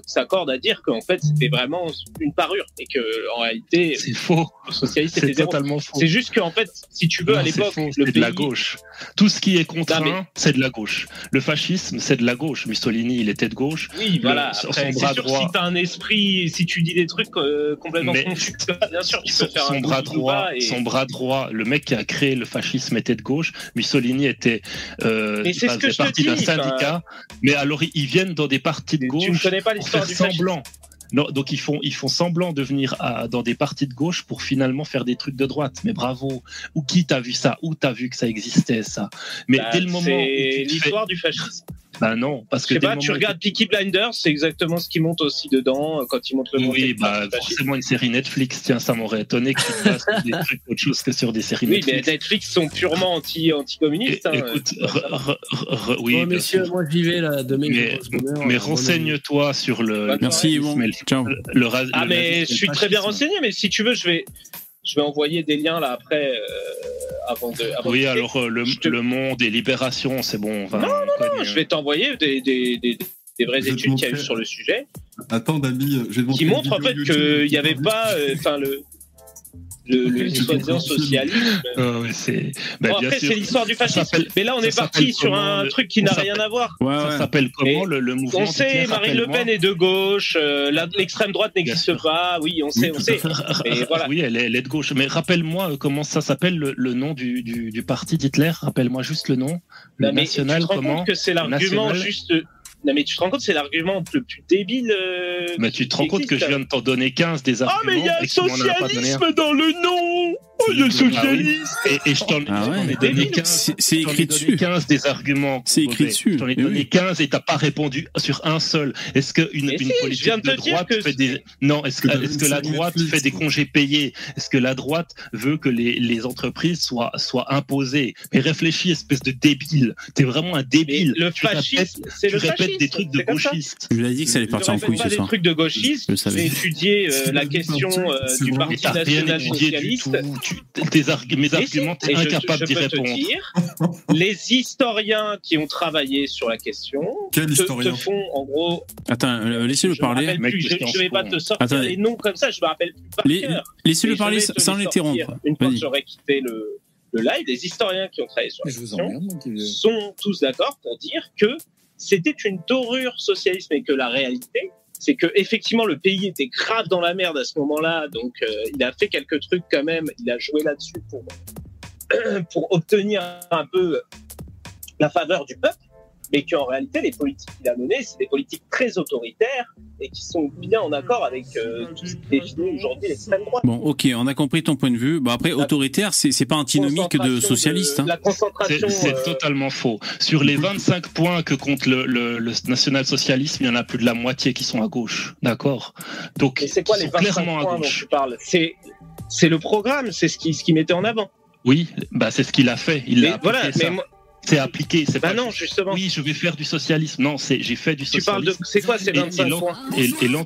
s'accordent à dire qu'en fait c'était vraiment une parure et que en réalité C'est faux. socialiste C'est totalement faux. C'est juste qu'en fait, si tu veux, Non, à l'époque, le c'est pays. de la gauche. Tout ce qui est contraint, mais- c'est de la gauche. Le fascisme, c'est de la gauche. Mussolini, il était de gauche. Oui, voilà. c'est sûr, droit- si t'as un esprit, si tu dis des trucs euh, complètement Mais- confus, bien sûr, tu Son, peux faire son un bras droit, et- son bras droit, le mec qui a créé le fascisme était de gauche. Mussolini était, euh, Mais c'est ce que je te dis, syndicat. Mais alors, ils- viennent dans des partis de Tu gauche. ne connais pas pour l'histoire faire du fascisme. semblant. Non, donc ils font, ils font semblant de venir à- dans des partis de gauche pour finalement faire des trucs de droite. Mais bravo. Ou qui t'a vu ça? Où t'as vu que ça existait ça? Mais Bah, dès le moment où tu fais- l'histoire du fascisme. Bah non, parce Je que sais dès pas, tu regardes Peaky Blinders, c'est exactement ce qui monte aussi dedans euh, quand ils montent le monde Oui, bah, forcément une série Netflix. Tiens, ça m'aurait étonné bases sur des trucs autre chose que sur des séries Oui, mais Netflix. Netflix sont purement anti, anti-communistes. Hein. écoute, re- oui, Bon, bien messieurs, moi j'y vais là, demain. Mais, je renseigne-toi sur le. Merci, le- Ciao. Ah, le mais je suis très bien renseigné, mais si tu veux, je vais, je vais envoyer des liens là après, euh, avant de. Avant Oui, de- alors euh, le, te- le monde et Libération, c'est bon. Non, on connaît, Je vais t'envoyer des, des, des, des vraies études qu'il y a eu sur le sujet. Attends, Dami, je vais te montrer qui montre en fait qu'il n'y avait pas, euh, enfin le le, le soi-disant socialisme. C'est. bah, Bon, après sûr. c'est l'histoire du fascisme. Mais là on ça est parti sur un le- truc qui n'a rien à voir. Ouais, Ça s'appelle comment le, le mouvement On sait, Marine Le Pen est de gauche, euh, la- l'extrême droite n'existe pas. Oui, on sait, on sait. Voilà. Oui, elle est, elle est de gauche. Mais rappelle-moi euh, comment ça s'appelle le, le nom du, du, du parti d'Hitler? Rappelle-moi juste le nom. Le mais national, tu te rends comment? compte que c'est l'argument National? juste. Non mais tu te rends compte que c'est l'argument le plus débile. euh, Mais tu te rends compte que je viens de t'en donner 15 des Ah arguments. mais il y a un. socialisme dans le nom. Oh il y a le Ah oui. socialisme. Et, et je t'en Ah ouais. ai donné Débile. 15. C'est écrit dessus. 15 des arguments. C'est écrit dessus. Je t'en ai donné oui. 15 et t'as pas répondu sur un seul. Est-ce qu'une Mais une si, politique de droite que fait des. Non, est-ce que, une que la droite fait des congés payés? Est-ce que la droite veut que les, les entreprises soient, soient imposées? Mais réfléchis, espèce de débile. T'es vraiment un Mais débile. le Tu répètes- fascisme, c'est tu le répètes fascisme. des trucs de gauchistes. Je lui ai dit que ça allait partir en couille ce des soir. trucs de le savais. J'ai étudié euh, C'est la le question euh, du Mais Parti national étudié socialiste. Tu- tes argu- mes arguments, t'es incapable d'y répondre. dire, les historiens qui ont travaillé sur la question Quel te, font en gros. Attends, euh, laissez-le parler. Mec je, je vais pas te sortir Attendez. les noms comme ça, je me rappelle plus par Les- cœur. Laissez-le parler sans les l'interrompre. Une fois que j'aurai quitté le, le live, les historiens qui ont travaillé sur la Je question emmerde, sont tous d'accord pour dire que c'était une dorure socialisme et que la réalité, c'est que effectivement le pays était grave dans la merde à ce moment-là, donc euh, il a fait quelques trucs quand même, il a joué là-dessus pour pour obtenir un peu la faveur du peuple. Mais qu'en réalité, les politiques qu'il a menées, c'est des politiques très autoritaires et qui sont bien en accord avec euh, tout ce qui définit aujourd'hui l'extrême droite. Bon, ok, on a compris ton point de vue. Bon, après, autoritaire, c'est c'est pas antinomique de socialiste. hein. La C'est concentration. c'est euh, totalement faux. Sur les 25 points que compte le, le, le national-socialisme, il y en a plus de la moitié qui sont à gauche. D'accord? Donc, c'est quoi les sont 25 clairement à points dont gauche. tu parles? C'est c'est le programme, c'est ce qui ce qui mettait en avant. Oui, bah, c'est ce qu'il a fait. Il Mais a voilà, ça. mais moi- C'est appliqué. C'est bah pas non, justement. Oui, je vais faire du socialisme. Non, c'est j'ai fait du tu parles socialisme. de c'est quoi ces Et- et 25 l'an- points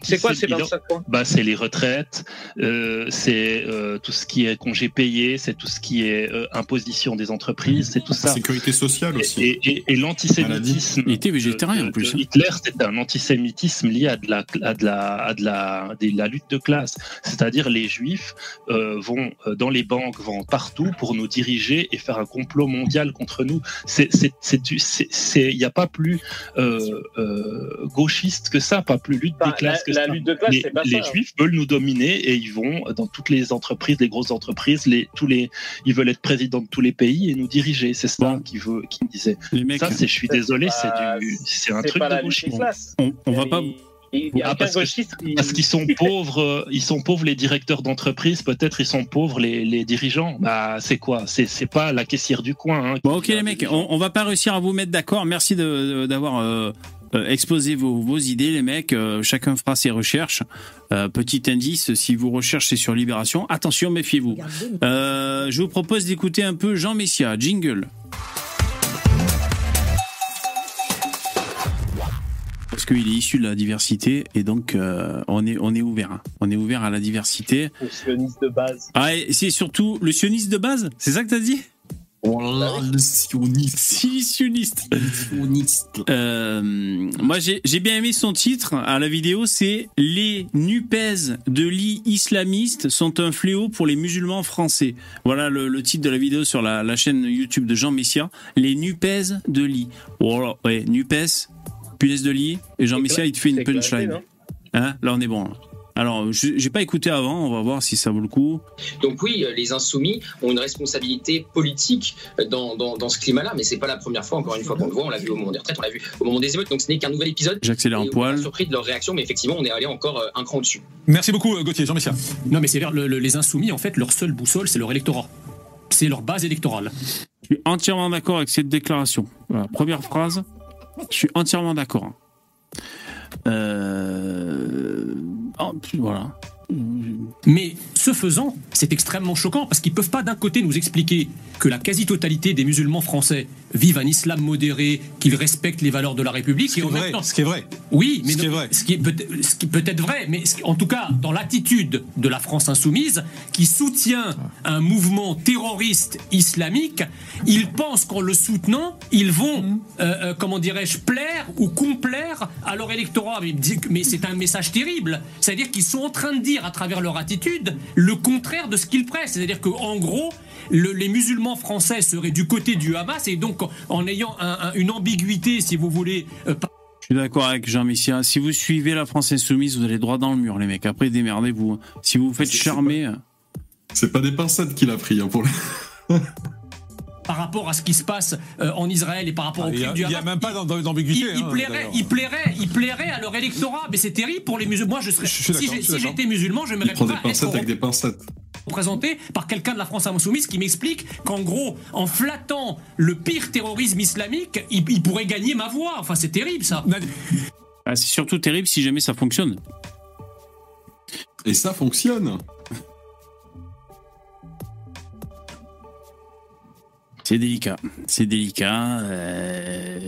C'est quoi ces l'antisémitisme- 25 points bah, c'est les retraites, euh, c'est euh, tout ce qui est congé payé, c'est tout ce qui est euh, imposition des entreprises, c'est tout ça. Sécurité sociale aussi. Et, et- et l'antisémitisme. Il était végétarien, de- en plus, hein. Hitler, c'était un antisémitisme lié à de la, à de la, à de la, de la lutte de classe. C'est-à-dire les juifs euh, vont dans les banques, vont partout pour nous diriger et faire un complot mondial contre nous. C'est, il n'y a pas plus euh, euh, gauchiste que ça, pas plus lutte des classes la, que la ça. lutte de classe, Les, c'est pas les ça. hein. juifs veulent nous dominer et ils vont dans toutes les entreprises, les grosses entreprises, les, tous les, ils veulent être présidents de tous les pays et nous diriger. C'est ça qu'il veut, qu'il me disait. Les mecs, Ça, c'est, je suis désolé, c'est du, c'est un truc pas de la lutte gauchiste. des classes. on, on va Il- pas. Il y a Ah, aucun parce que- gauchiste qui. Parce qu'ils sont pauvres, euh, ils sont pauvres les directeurs d'entreprise, peut-être ils sont pauvres les, les dirigeants. Bah c'est quoi? C'est pas la caissière du coin. Hein, Bon, ok, les mecs, on, on va pas réussir à vous mettre d'accord. Merci de- de- d'avoir euh, euh, exposé vos, vos idées, les mecs. Euh, chacun fera ses recherches. Euh, petit indice, si vous recherchez sur Libération, attention, méfiez-vous. Euh, je vous propose d'écouter un peu Jean Messia, jingle. Qu'il est issu de la diversité et donc euh, on est on est ouvert. hein. On est ouvert à la diversité. Le sioniste de base. Ah, et c'est surtout le sioniste de base. C'est ça que t'as dit? Oh là, le sioniste. Sioniste. sioniste. Euh, moi, j'ai j'ai bien aimé son titre à la vidéo, c'est Les Nupes de lit islamistes sont un fléau pour les musulmans français. Voilà le, le titre de la vidéo sur la, la chaîne YouTube de Jean Messia. Les Nupes de lit. Voilà, ouais, Nupes, punaise de lit. Et Jean Messia, il te fait une punchline. Hein Là, on est bon. Alors, je- j'ai pas écouté avant, on va voir si ça vaut le coup. Donc oui, euh, les insoumis ont une responsabilité politique dans, dans, dans ce climat-là, mais c'est pas la première fois, encore une fois, qu'on le voit. On l'a vu au moment des retraites, on l'a vu au moment des émeutes, donc ce n'est qu'un nouvel épisode. J'accélère un poil. surpris de leur réaction, mais effectivement, on est allé encore euh, un cran au-dessus. Merci beaucoup, euh, Gauthier. Jean Messia. Non, mais c'est vers le- le- les insoumis, en fait, leur seule boussole, c'est leur électorat. C'est leur base électorale. Je suis entièrement d'accord avec cette déclaration. Voilà, première phrase. Je suis entièrement d'accord. Euh... oh, puis voilà. Mais ce faisant, c'est extrêmement choquant parce qu'ils peuvent pas d'un côté nous expliquer que la quasi-totalité des musulmans français vivent un islam modéré, qu'ils respectent les valeurs de la République. Ce qui et est même vrai. temps- Ce qui est vrai. Oui, mais Ce qui est vrai. ce qui est peut- ce qui peut être vrai, mais en tout cas, dans l'attitude de la France insoumise, qui soutient un mouvement terroriste islamique, ils pensent qu'en le soutenant, ils vont, euh, euh, comment dirais-je, plaire ou complaire à leur électorat. Mais, mais c'est un message terrible. C'est-à-dire qu'ils sont en train de dire, à travers leur attitude, le contraire de ce qu'ils pressent. C'est-à-dire qu'en gros, le- les musulmans français seraient du côté du Hamas et donc en ayant un- un- une ambiguïté, si vous voulez, euh, Je suis d'accord avec Jean Messia. Si vous suivez la France Insoumise, vous allez droit dans le mur, les mecs. Après, démerdez-vous. Si vous vous faites charmer. C'est pas des pincettes qu'il a pris hein, pour. par rapport à ce qui se passe euh, en Israël et par rapport au Ah, Il n'y crime a, du il y a Hamas. même pas d'am- d'ambiguïté. il, il hein, plairait, il, plairait, il plairait à leur électorat, mais c'est terrible pour les musulmans. Moi, je serais, Je suis d'accord, si j'étais musulman, je Il n'aimerais prend des pincettes avec des pincettes. représenté par quelqu'un de la France insoumise qui m'explique qu'en gros, en flattant le pire terrorisme islamique, il, il pourrait gagner ma voix. Enfin, c'est terrible ça. Ah, c'est surtout terrible si jamais ça fonctionne. Et ça fonctionne. C'est délicat. C'est délicat. euh,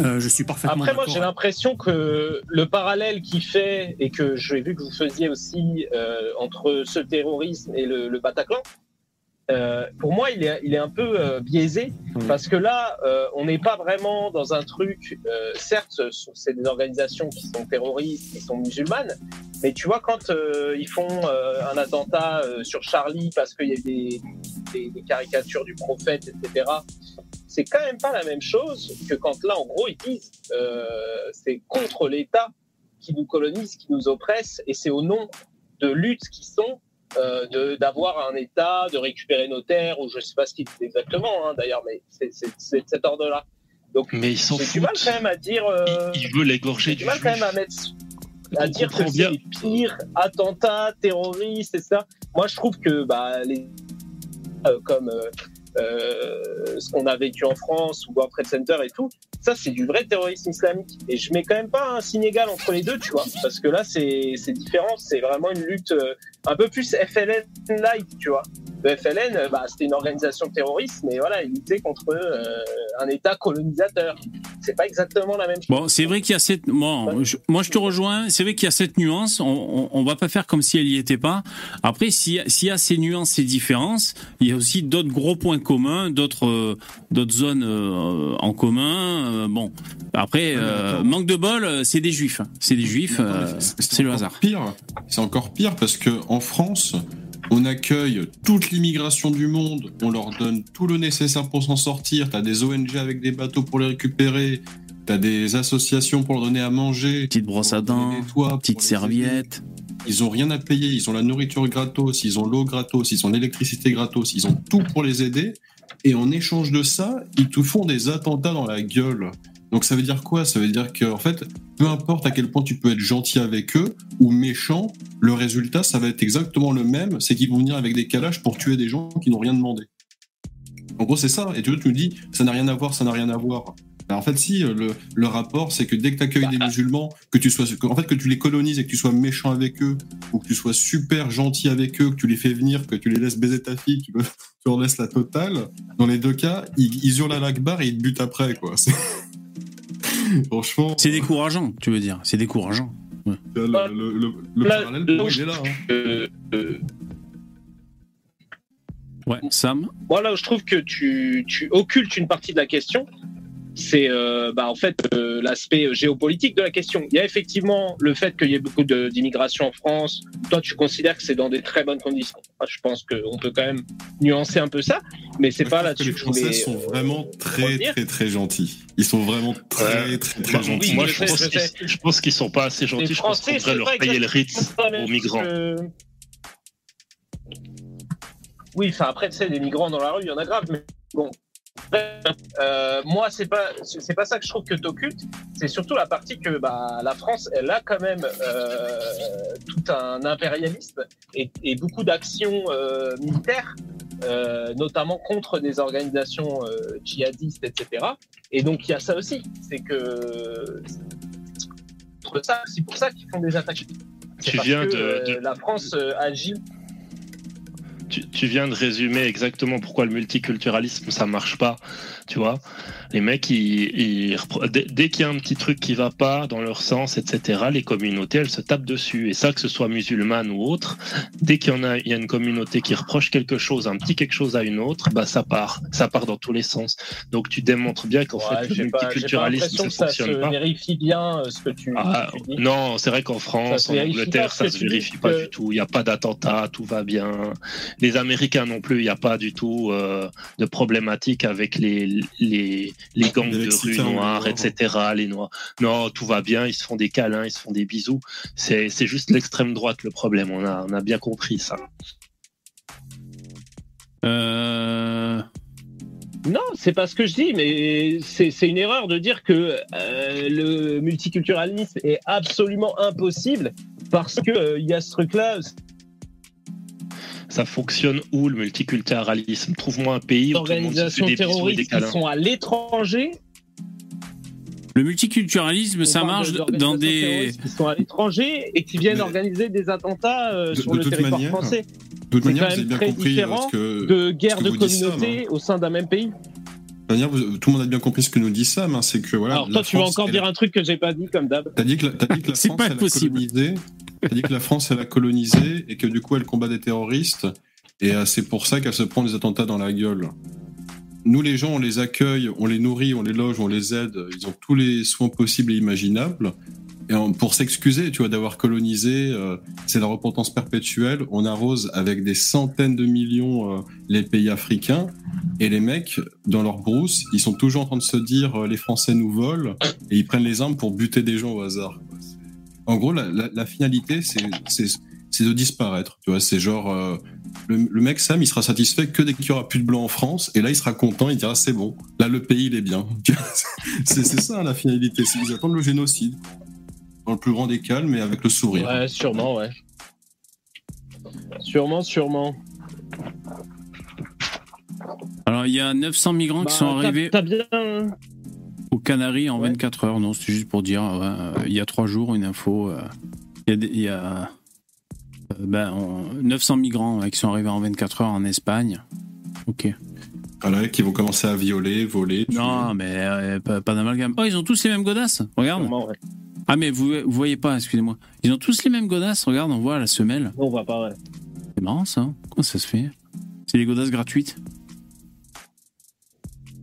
Euh, je suis parfaitement Après, moi, j'ai l'impression que le parallèle qu'il fait, et que j'ai vu que vous faisiez aussi euh, entre ce terrorisme et le, le Bataclan, euh, pour moi, il est, il est un peu euh, biaisé, parce que là, euh, on n'est pas vraiment dans un truc, euh, certes, c'est des organisations qui sont terroristes, qui sont musulmanes, mais tu vois, quand euh, ils font euh, un attentat euh, sur Charlie parce qu'il y a des, des, des caricatures du prophète, etc., c'est quand même pas la même chose que quand là, en gros, ils disent euh, c'est contre l'État qui nous colonise, qui nous oppresse, et c'est au nom de luttes qui sont euh, d'avoir un État, de récupérer nos terres, ou je sais pas ce qu'ils disent exactement, hein, d'ailleurs, mais c'est c'est- c'est de cet ordre-là. Donc, Mais ils s'en du mal quand même à dire. euh, Il veut l'égorger du du mal quand même à juif. mettre à On dire que c'est pires attentats terroristes et ça. Moi, je trouve que bah, les comme euh, ce qu'on a vécu en France ou Trade Center et tout, ça c'est du vrai terrorisme islamique. Et je mets quand même pas un signe égal entre les deux, tu vois, parce que là c'est différent, c'est vraiment une lutte euh, un peu plus FLN-like, tu vois. Le FLN, euh, bah, c'était une organisation terroriste, mais voilà, il luttait contre un État colonisateur. C'est pas exactement la même chose. Bon, c'est vrai qu'il y a cette. Bon, moi, je te rejoins. C'est vrai qu'il y a cette nuance. On, on, va pas faire comme si elle y était pas. Après, s'il y a ces nuances, ces différences, il y a aussi d'autres gros points d'autres euh, d'autres zones euh, en commun. Euh, bon, après, euh, manque de bol, c'est des juifs. hein. C'est des juifs. c'est le hasard. Pire, c'est encore pire parce que en France, on accueille toute l'immigration du monde, on leur donne tout le nécessaire pour s'en sortir. T'as des ONG avec des bateaux pour les récupérer, t'as des associations pour leur donner à manger, Petite brosse à dents, toits, petite aider. Ils ont rien à payer, ils ont la nourriture gratos, ils ont l'eau gratos, ils ont l'électricité gratos, ils ont tout pour les aider. Et en échange de ça, ils te font des attentats dans la gueule. Donc ça veut dire quoi? Ça veut dire que fait, peu importe à quel point tu peux être gentil avec eux ou méchant, le résultat ça va être exactement le même, c'est qu'ils vont venir avec des calages pour tuer des gens qui n'ont rien demandé. En gros c'est ça. Et tu, tu me dis ça n'a rien à voir, ça n'a rien à voir. Ben, en fait si le, le rapport c'est que dès que tu accueilles des musulmans, que tu sois que- en fait que tu les colonises et que tu sois méchant avec eux ou que tu sois super gentil avec eux, que tu les fais venir, que tu les laisses baiser ta fille, tu, le- tu leur laisses la totale, dans les deux cas, ils, ils hurlent à l'akbar et ils te butent après, quoi. C'est- Franchement, C'est décourageant, tu veux dire. C'est décourageant. le, le, le, le- le Là, parallèle, où il est là. hein. Euh, euh, Ouais, Sam? moi là où je trouve que tu, tu occultes une partie de la question, c'est euh, bah, en fait euh, l'aspect géopolitique de la question. Il y a effectivement le fait qu'il y ait beaucoup d'immigration en France. Toi, tu considères que c'est dans des très bonnes conditions. Je pense qu'on peut quand même nuancer un peu ça, mais c'est pas que là-dessus les que je voulais. Français sont euh, vraiment très, très, très gentils. Ils sont vraiment très, Ouais. très, très Bah, gentils. moi, je je sais, pense sais. je pense qu'ils sont pas assez gentils. Les Je pense qu'on devrait leur payer le Ritz aux migrants. que- Oui, enfin après, tu sais, des migrants dans la rue, il y en a grave, mais bon. Euh, moi, c'est pas, c'est pas ça que je trouve que t'occultes. C'est surtout la partie que bah, la France, elle a quand même euh, tout un impérialisme et, et beaucoup d'actions euh, militaires, notamment contre des organisations djihadistes, etc. Et donc il y a ça aussi, c'est que c'est pour ça qu'ils font des attaques. Tu viens de- de- la France agit tu, tu viens de résumer exactement pourquoi le multiculturalisme ça marche pas, tu vois. Les mecs, ils, dès, dès qu'il y a un petit truc qui va pas dans leur sens, etc., les communautés elles se tapent dessus. Et ça, que ce soit musulmane ou autre, dès qu'il y en a, il y a une communauté qui reproche quelque chose, un petit quelque chose à une autre, bah ça part, ça part dans tous les sens. Donc tu démontres bien qu'en Ouais, fait le pas, pas multiculturalisme l'impression ça que ça se fonctionne pas. vérifie bien euh, ce que tu, Ah, tu dis. non, c'est vrai qu'en France, se en Angleterre, pas, ça se vérifie pas que- du tout. Il n'y a pas d'attentat, tout va bien. Les Américains non plus, il n'y a pas du tout euh, de problématique avec les, les, les gangs Les de rue noirs, etc. Les noirs. Non, tout va bien, ils se font des câlins, ils se font des bisous. C'est c'est juste l'extrême droite le problème, on a, on a bien compris ça. Euh... Non, c'est pas ce que je dis, mais c'est c'est une erreur de dire que euh, le multiculturalisme est absolument impossible parce que euh, il y a ce truc-là, Ça fonctionne où le multiculturalisme? Trouve-moi un pays où tout le monde se fait d'organisations des bisous et des terroristes qui câlins. sont à l'étranger. Le multiculturalisme, On ça marche dans des. terroristes qui sont à l'étranger et qui viennent Mais- organiser des attentats euh, De- sur de le territoire manière, français. De toute manière, quand vous avez bien compris euh, ce que, de guerre ce que de communauté au sein d'un même pays. Manière, vous- tout le monde a bien compris ce que nous dit Sam, hein, c'est que voilà. Alors la toi, tu vas France, encore dire un truc que j'ai pas dit comme d'hab. T'as dit que la, t'as dit que la C'est France pas elle a possible. colonisé. T'as dit que la France elle a colonisé et que du coup elle combat des terroristes et euh, c'est pour ça qu'elle se prend des attentats dans la gueule. Nous les gens on les accueille, on les nourrit, on les loge, on les aide. Ils ont tous les soins possibles et imaginables. Et pour s'excuser, tu vois, d'avoir colonisé, euh, c'est la repentance perpétuelle. On arrose avec des centaines de millions euh, les pays africains. Et les mecs, dans leur brousse, ils sont toujours en train de se dire les Français nous volent et ils prennent les armes pour buter des gens au hasard. En gros, la, la- la finalité, c'est de disparaître. Tu vois, c'est genre, euh, le, le mec Sam, il sera satisfait que dès qu'il y aura plus de blanc en France, et là, il sera content, il dira c'est bon, là, le pays, il est bien. c'est ça la finalité, c'est qu'ils attendent le génocide. Dans le plus grand des calmes, mais avec le sourire. Ouais, sûrement, ouais. Sûrement, sûrement. Alors, il y a 900 migrants qui Bah, sont arrivés T'as bien. Aux Canaries en Ouais. 24 heures. Non, c'est juste pour dire, ouais, euh, il y a trois jours, une info. euh, Il y a, des- il y a, euh, ben, on- 900 migrants ouais, qui sont arrivés en 24 heures en Espagne. Ok. Voilà, qui vont commencer à violer, voler. Non, mais euh, pas, pas d'amalgame. Oh, ils ont tous les mêmes godasses. Regarde. Sûrement, ouais. Ah, mais vous, vous voyez pas, excusez-moi. Ils ont tous les mêmes godasses. Regarde, on voit la semelle. On voit pas, ouais. C'est marrant ça. Comment ça se fait? C'est les godasses gratuites.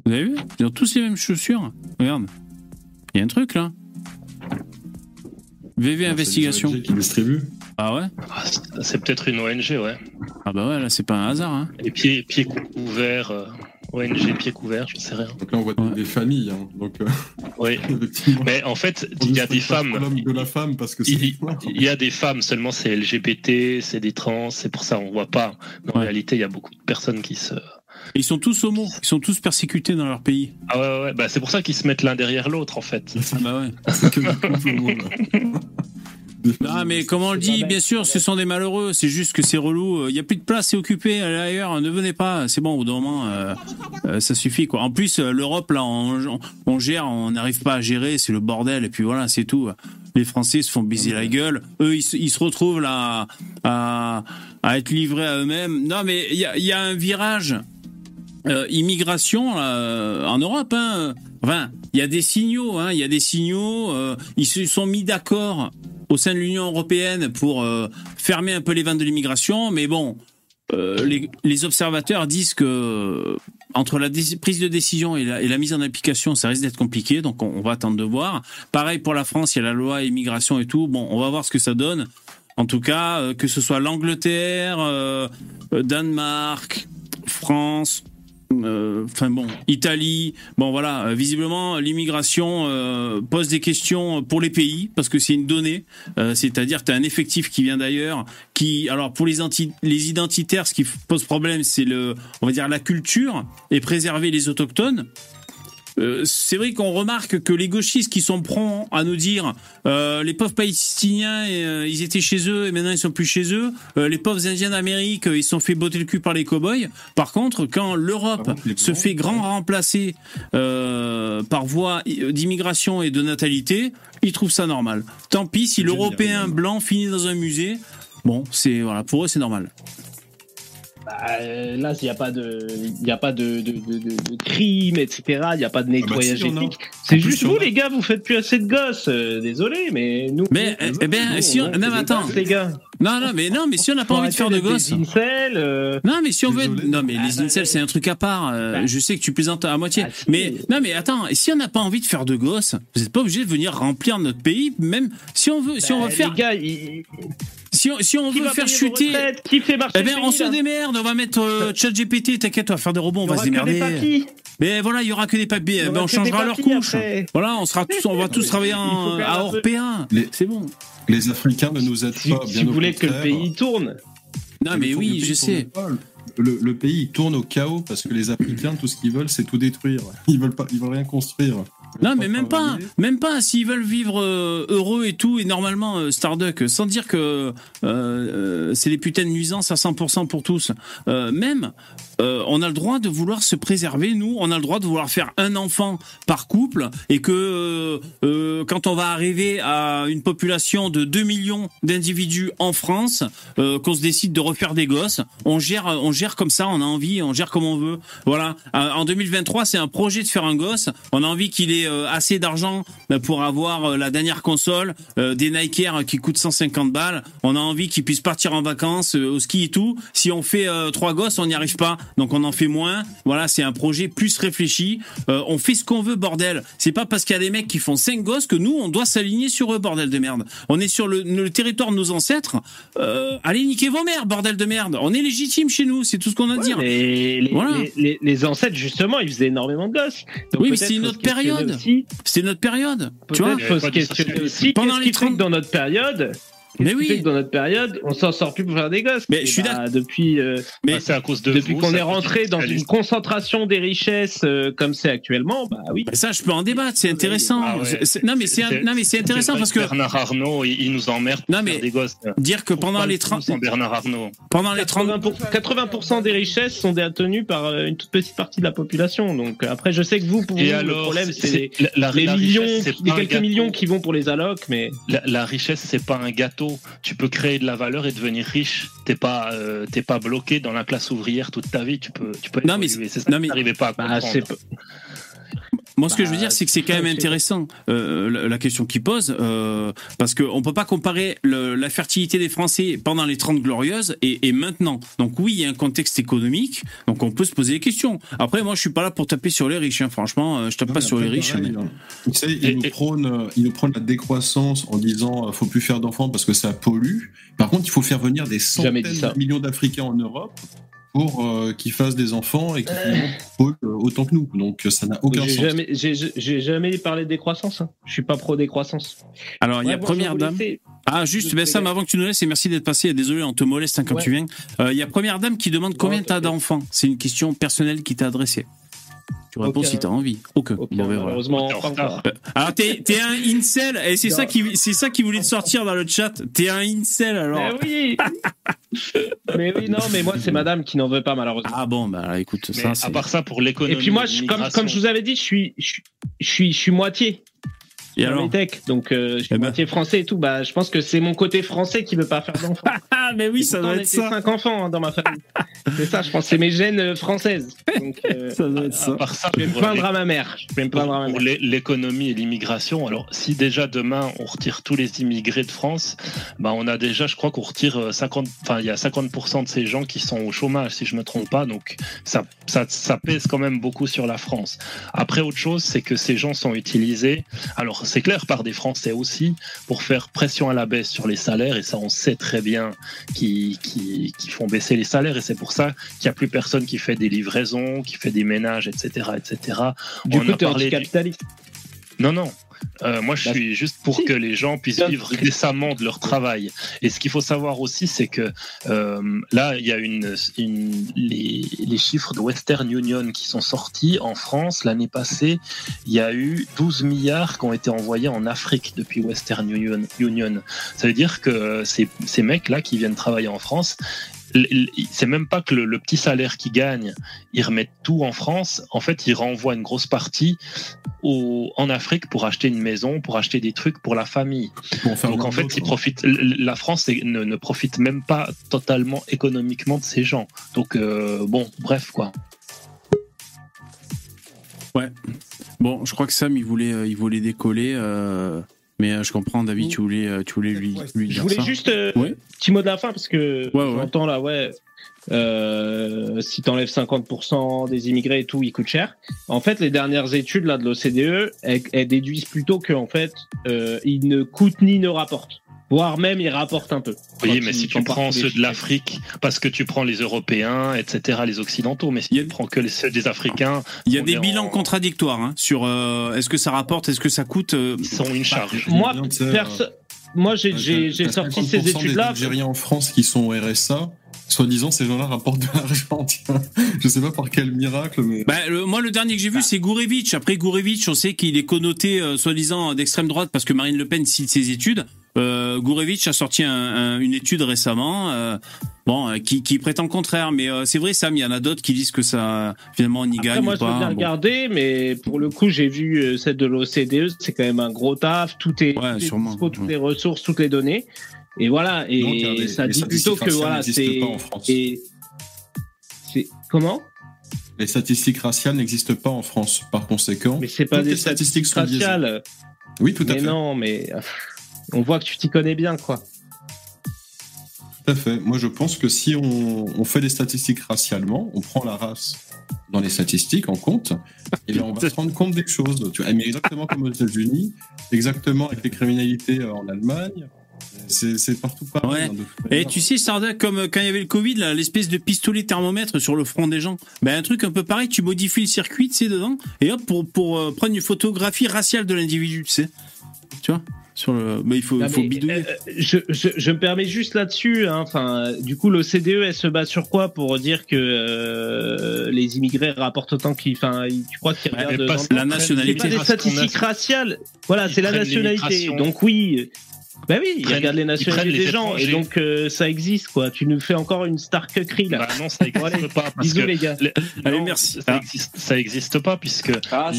Vous avez vu Ils ont tous les mêmes chaussures. Regarde. Il y a un truc là. VV C'est Investigation. qui distribuent. Ah ouais Ah, c'est- peut-être une ONG, ouais. Ah bah ouais, là c'est pas un hasard. Hein. Et pieds, pieds couverts, euh, ONG pieds couverts, je sais rien. Donc là, on voit Ouais. des familles. hein. Donc, euh, Oui. Mais en fait, il y a des femmes. De la femme, parce que. Il, il y a des femmes, seulement c'est LGBT, c'est des trans, c'est pour ça on voit pas. Mais en Ouais. réalité, il y a beaucoup de personnes qui se. Et Ils sont tous homo. Ils sont tous persécutés dans leur pays. Ah ouais, ouais. Bah, c'est pour ça qu'ils se mettent l'un derrière l'autre en fait. Ah bah ouais. C'est que Non, mais comme on le dit, bien sûr, ce sont des malheureux. C'est juste que c'est relou. Il y a plus de place, c'est occupé. Allez ailleurs, ne venez pas. C'est bon, au bout d'un moment, euh, euh, ça suffit. quoi. En plus, euh, l'Europe, là, on, on gère, on n'arrive pas à gérer. C'est le bordel. Et puis voilà, c'est tout. Les Français se font baiser la gueule. Eux, ils, se- ils se retrouvent là à, à être livrés à eux-mêmes. Non, mais il y a, il y a un virage euh, immigration euh, en Europe. Hein. Enfin, il y a des signaux. hein, Il y a des signaux. euh, ils se sont mis d'accord au sein de l'Union européenne pour euh, fermer un peu les vannes de l'immigration. Mais bon, euh, les, les observateurs disent que euh, entre la prise de décision et la, et la mise en application, ça risque d'être compliqué. Donc, on, on va attendre de voir. Pareil pour la France, il y a la loi immigration et tout. Bon, on va voir ce que ça donne. En tout cas, que ce soit l'Angleterre, Danemark, France, euh, enfin bon, Italie, bon voilà, euh, visiblement l'immigration euh, pose des questions pour les pays parce que c'est une donnée, euh, c'est-à-dire tu as un effectif qui vient d'ailleurs, qui alors pour les, les identitaires, ce qui pose problème, c'est le, on va dire la culture et préserver les autochtones. Euh, c'est vrai qu'on remarque que les gauchistes qui sont prompts à nous dire euh, les pauvres palestiniens euh, ils étaient chez eux et maintenant ils sont plus chez eux euh, les pauvres indiens d'Amérique ils sont fait botter le cul par les cow-boys. Par contre quand l'Europe les se fait grand remplacer par voie d'immigration et de natalité ils trouvent ça normal. Tant pis si l'européen blanc finit dans un musée. Bon c'est voilà pour eux c'est normal Bah, euh, là, il n'y a pas de, il y a pas de, de, de, de- de crime, etc. Il n'y a pas de nettoyage si, y en a. ethnique. C'est juste y vous, a. les gars, vous faites plus assez de gosses. euh, désolé, mais nous. mais nous, eh ben nous, si on, des attends gosses, les gars. non non mais non mais si on n'a pas envie de faire de gosses incels, euh, Non, mais si on veut. Désolé. Non, mais Ah, les bah, incels, c'est un truc à part. euh, bah. je sais que tu plaisantes à moitié. Ah, si. Mais non, mais attends. Et si on n'a pas envie de faire de gosses, vous n'êtes pas obligé de venir remplir notre pays, même si on veut. Si on bah, veut faire. Les gars, ils- Si on, si on qui veut faire chuter. retraites Qui fait marcher Eh ben, on pays, se là démerde. On va mettre euh, ChatGPT. T'inquiète, on va faire des robots. On va se que des démerder. Mais voilà, il y aura que des papiers. Eh ben, on changera leur couche. après. Voilà, on sera tous, on va tous travailler en, à. Les- C'est bon. Les Africains ne nous aident pas. si bien vous voulez que le pays tourne. Non, mais oui, je sais. Le, le pays il tourne au chaos parce que les Africains, tout ce qu'ils veulent, c'est tout détruire. Ils veulent pas, ils veulent rien construire. Non, mais même pas, même pas. S'ils veulent vivre euh, heureux et tout, et normalement, euh, Starduck, sans dire que euh, euh, c'est des putains de nuisances à 100% pour tous, euh, même, euh, on a le droit de vouloir se préserver, nous, on a le droit de vouloir faire un enfant par couple, et que euh, euh, quand on va arriver à une population de 2 millions d'individus en France, euh, qu'on se décide de refaire des gosses, on gère, on gère comme ça, on a envie, on gère comme on veut. Voilà. Euh, En 2023, c'est un projet de faire un gosse. On a envie qu'il ait euh, assez d'argent pour avoir la dernière console, des Nike Air qui coûtent 150 balles. On a envie qu'il puisse partir en vacances au ski et tout. Si on fait trois gosses, on n'y arrive pas. Donc on en fait moins. Voilà, c'est un projet plus réfléchi. Euh, on fait ce qu'on veut, bordel. C'est pas parce qu'il y a des mecs qui font cinq gosses que nous, on doit s'aligner sur eux, bordel de merde. On est sur le, le territoire de nos ancêtres. Euh, allez niquer vos mères, bordel de merde. On est légitime chez nous, c'est tout ce qu'on a à dire. Les, Voilà. les, les- les ancêtres, justement, ils faisaient énormément de gosses. Donc Oui, mais c'est une faut autre se questionner période. C'était notre période. Tu vois faut se questionner aussi. Pendant les qui fait 30 que dans notre période, Qu'est-ce qui oui. fait que dans notre période, on s'en sort plus pour faire des gosses. Mais Et je suis bah, depuis. euh, Mais Bah, c'est à cause de depuis vous, qu'on est rentré dans une concentration des richesses euh, comme c'est actuellement, bah oui. Mais ça, je peux en débattre, c'est intéressant. Ah ouais. C'est- c'est- non, mais c'est non, mais c'est intéressant parce que Bernard Arnault, il, il nous emmerde pour Non, mais faire des gosses. dire que pendant les 30 Sans Bernard Arnault. pendant les 30 80%, 80% des richesses sont détenues par euh, une toute petite partie de la population. Donc euh, après, je sais que vous, pour vous, le problème, c'est les, la, la- les la millions, richesse, les quelques millions qui vont pour les allocs, mais La, la richesse, c'est pas un gâteau. Tu peux créer de la valeur et devenir riche. T'es pas, euh, t'es pas bloqué dans la classe ouvrière toute ta vie. Tu peux, tu peux. Non, mais c'est- ça non, mais- pas à bah, comprendre. Moi, ce que Bah, je veux dire, c'est que c'est quand même intéressant euh, la, la question qu'il pose, euh, parce qu'on peut pas comparer le- la fertilité des Français pendant les 30 glorieuses et, et maintenant. Donc oui, il y a un contexte économique, donc on peut se poser des questions. Après, moi, je suis pas là pour taper sur les riches. hein. Franchement, euh, je tape Ouais, pas sur les riches. mais- hein. Tu sais, il, Et- nous et- prône, euh, il nous prône la décroissance en disant euh, faut plus faire d'enfants parce que ça pollue. Par contre, il faut faire venir des centaines de millions d'Africains en Europe pour euh, qu'ils fassent des enfants et qu'ils finalement polluent euh, autant que nous. Donc euh, ça n'a aucun sens. jamais, j'ai, j'ai jamais parlé de décroissance. Hein. Je suis pas pro décroissance. Alors, il y a Ouais, bon, première dame. laisser. Ah, juste, ben Sam, avant que tu nous laisses, et merci d'être passé. Désolé, on te moleste hein, quand Ouais. tu viens. Euh, Il y a première dame qui demande combien Non, t'as d'enfants? C'est une question personnelle qui t'a adressée. Tu réponds Aucun. si t'as envie. Aucun. Ok, Bon, ben, voilà. malheureusement, T'es en pas retard. encore. Euh, Alors t'es t'es un incel et c'est ça qui c'est ça qui voulait te sortir dans le chat. T'es un incel alors. Mais oui Mais oui, non, mais moi, c'est madame qui n'en veut pas, malheureusement. Ah bon bah écoute Mais ça à c'est. part ça, pour l'économie. Et puis moi, je, comme, comme je vous avais dit, je suis, je, suis- je suis, je suis moitié. Et alors les techs, donc euh, je suis Eh ben. moitié français et tout. Bah, je pense que c'est mon côté français qui veut pas faire d'enfants. Ah mais oui ça doit être ça. cinq enfants hein, dans ma famille. c'est ça, je pense. que C'est mes gènes euh, françaises. Donc, euh, Ça doit être À ça. part ça, je vais me plaindre à ma mère. Je vais me pour, plaindre à ma mère. l'é- l'économie et l'immigration, alors si déjà demain on retire tous les immigrés de France, bah on a déjà, je crois qu'on retire euh, 50, enfin il y a 50% de ces gens qui sont au chômage, si je me trompe pas, donc ça, ça, ça pèse quand même beaucoup sur la France. Après autre chose, c'est que ces gens sont utilisés, alors c'est clair par des Français aussi, pour faire pression à la baisse sur les salaires, et ça on sait très bien qui, qui, qui font baisser les salaires, et c'est pour ça qu'il n'y a plus personne qui fait des livraisons, qui fait des ménages, etc., etc. Du on coup, a t'es parlé du- anticapitaliste. non, non. Euh, moi, je Bah, suis juste pour que les gens puissent vivre décemment de leur travail. Et ce qu'il faut savoir aussi, c'est que euh, là, il y a une, une- les, les chiffres de Western Union qui sont sortis en France l'année passée. Il y a eu 12 milliards qui ont été envoyés en Afrique depuis Western Union. Ça veut dire que ces, ces mecs-là qui viennent travailler en France, c'est même pas que le, le petit salaire qu'ils gagnent, ils remettent tout en France. En fait, ils renvoient une grosse partie au, en Afrique pour acheter une maison, pour acheter des trucs pour la famille. Pour Donc en fait, ils profitent. La France ne, ne profite même pas totalement économiquement de ces gens. Donc euh, bon, bref quoi. Bon je crois que Sam il voulait euh, il voulait décoller euh, mais euh, je comprends David tu voulais euh, tu voulais lui lui Je dire voulais ça. juste euh, Ouais. petit mot de la fin parce que Ouais, ouais. j'entends là, ouais. Euh, si t'enlèves 50% des immigrés et tout, ils coûtent cher. En fait, les dernières études là de l'OCDE, elles, elles déduisent plutôt que en fait, euh, ils ne coûtent ni ne rapportent, voire même ils rapportent un peu. Oui, mais si tu prends ceux de l'Afrique, parce que tu prends les Européens, etc., les Occidentaux, mais si tu prends que les, ceux des Africains, Il y a des bilans en- contradictoires hein, sur euh, est-ce que ça rapporte est-ce que ça coûte euh, ils sont une charge. Moi, perso- moi j'ai sorti ces 50% études là. des Algériens en France qui sont au RSA. Soi-disant, ces gens-là rapportent de l'argent. Je sais pas par quel miracle, mais. Bah, le- moi, le dernier que j'ai vu, c'est Gourevitch. Après, Gourevitch, on sait qu'il est connoté, euh, soi-disant, d'extrême droite parce que Marine Le Pen cite ses études. Euh, Gourevitch a sorti un- un- une étude récemment, euh, bon, euh, qui, qui prétend le contraire. Mais euh, c'est vrai, Sam, il y en a d'autres qui disent que ça, finalement, on y Après, gagne moi, ou je bien Bon. regarder, mais pour le coup, j'ai vu celle de l'OCDE, c'est quand même un gros taf, tout est, Ouais, tout est sûrement, dispo, toutes ouais. les ressources, toutes les données. Et voilà, et ça dit plutôt statistiques que voilà, c'est. C'est comment? Les statistiques raciales n'existent pas en France. Par conséquent, Mais c'est pas des statistiques biaisées. raciales. Oui, tout à mais fait. non, mais on voit que tu t'y connais bien, quoi. Tout à fait. Moi, je pense que si on, on fait des statistiques racialement, on prend la race dans les statistiques en compte, et là, on va se rendre compte des choses. Tu vois, mais exactement comme aux États-Unis, exactement avec les criminalités en Allemagne. C'est c'est partout pareil. Ouais. hein, Et tu sais, Sarda, comme euh, quand il y avait le Covid, l'espèce de pistolet thermomètre sur le front des gens. Ben, un truc un peu pareil, tu modifies le circuit, tu sais, dedans, et hop, pour, pour euh, prendre une photographie raciale de l'individu, tu sais. Tu vois? Sur le. Mais il faut, Non, il faut mais, bidouiller. euh, je, je, je me permets juste là-dessus. hein, Enfin, du coup, l'OCDE, elle se base sur quoi pour dire que euh, les immigrés rapportent autant qu'ils. Enfin, tu crois qu'ils regardent la C'est nationalité. pas des statistiques raciales. Voilà, c'est la nationalité. Donc oui. Ben oui, ils, prennent- regardent les ils nationalités des gens et donc euh, ça existe quoi. Tu nous fais encore une starquerie là. Bah non, ça n'existe pas parce Bisous que les gars. Allez, non, merci. Ça Ah. existe, pas puisque Ah,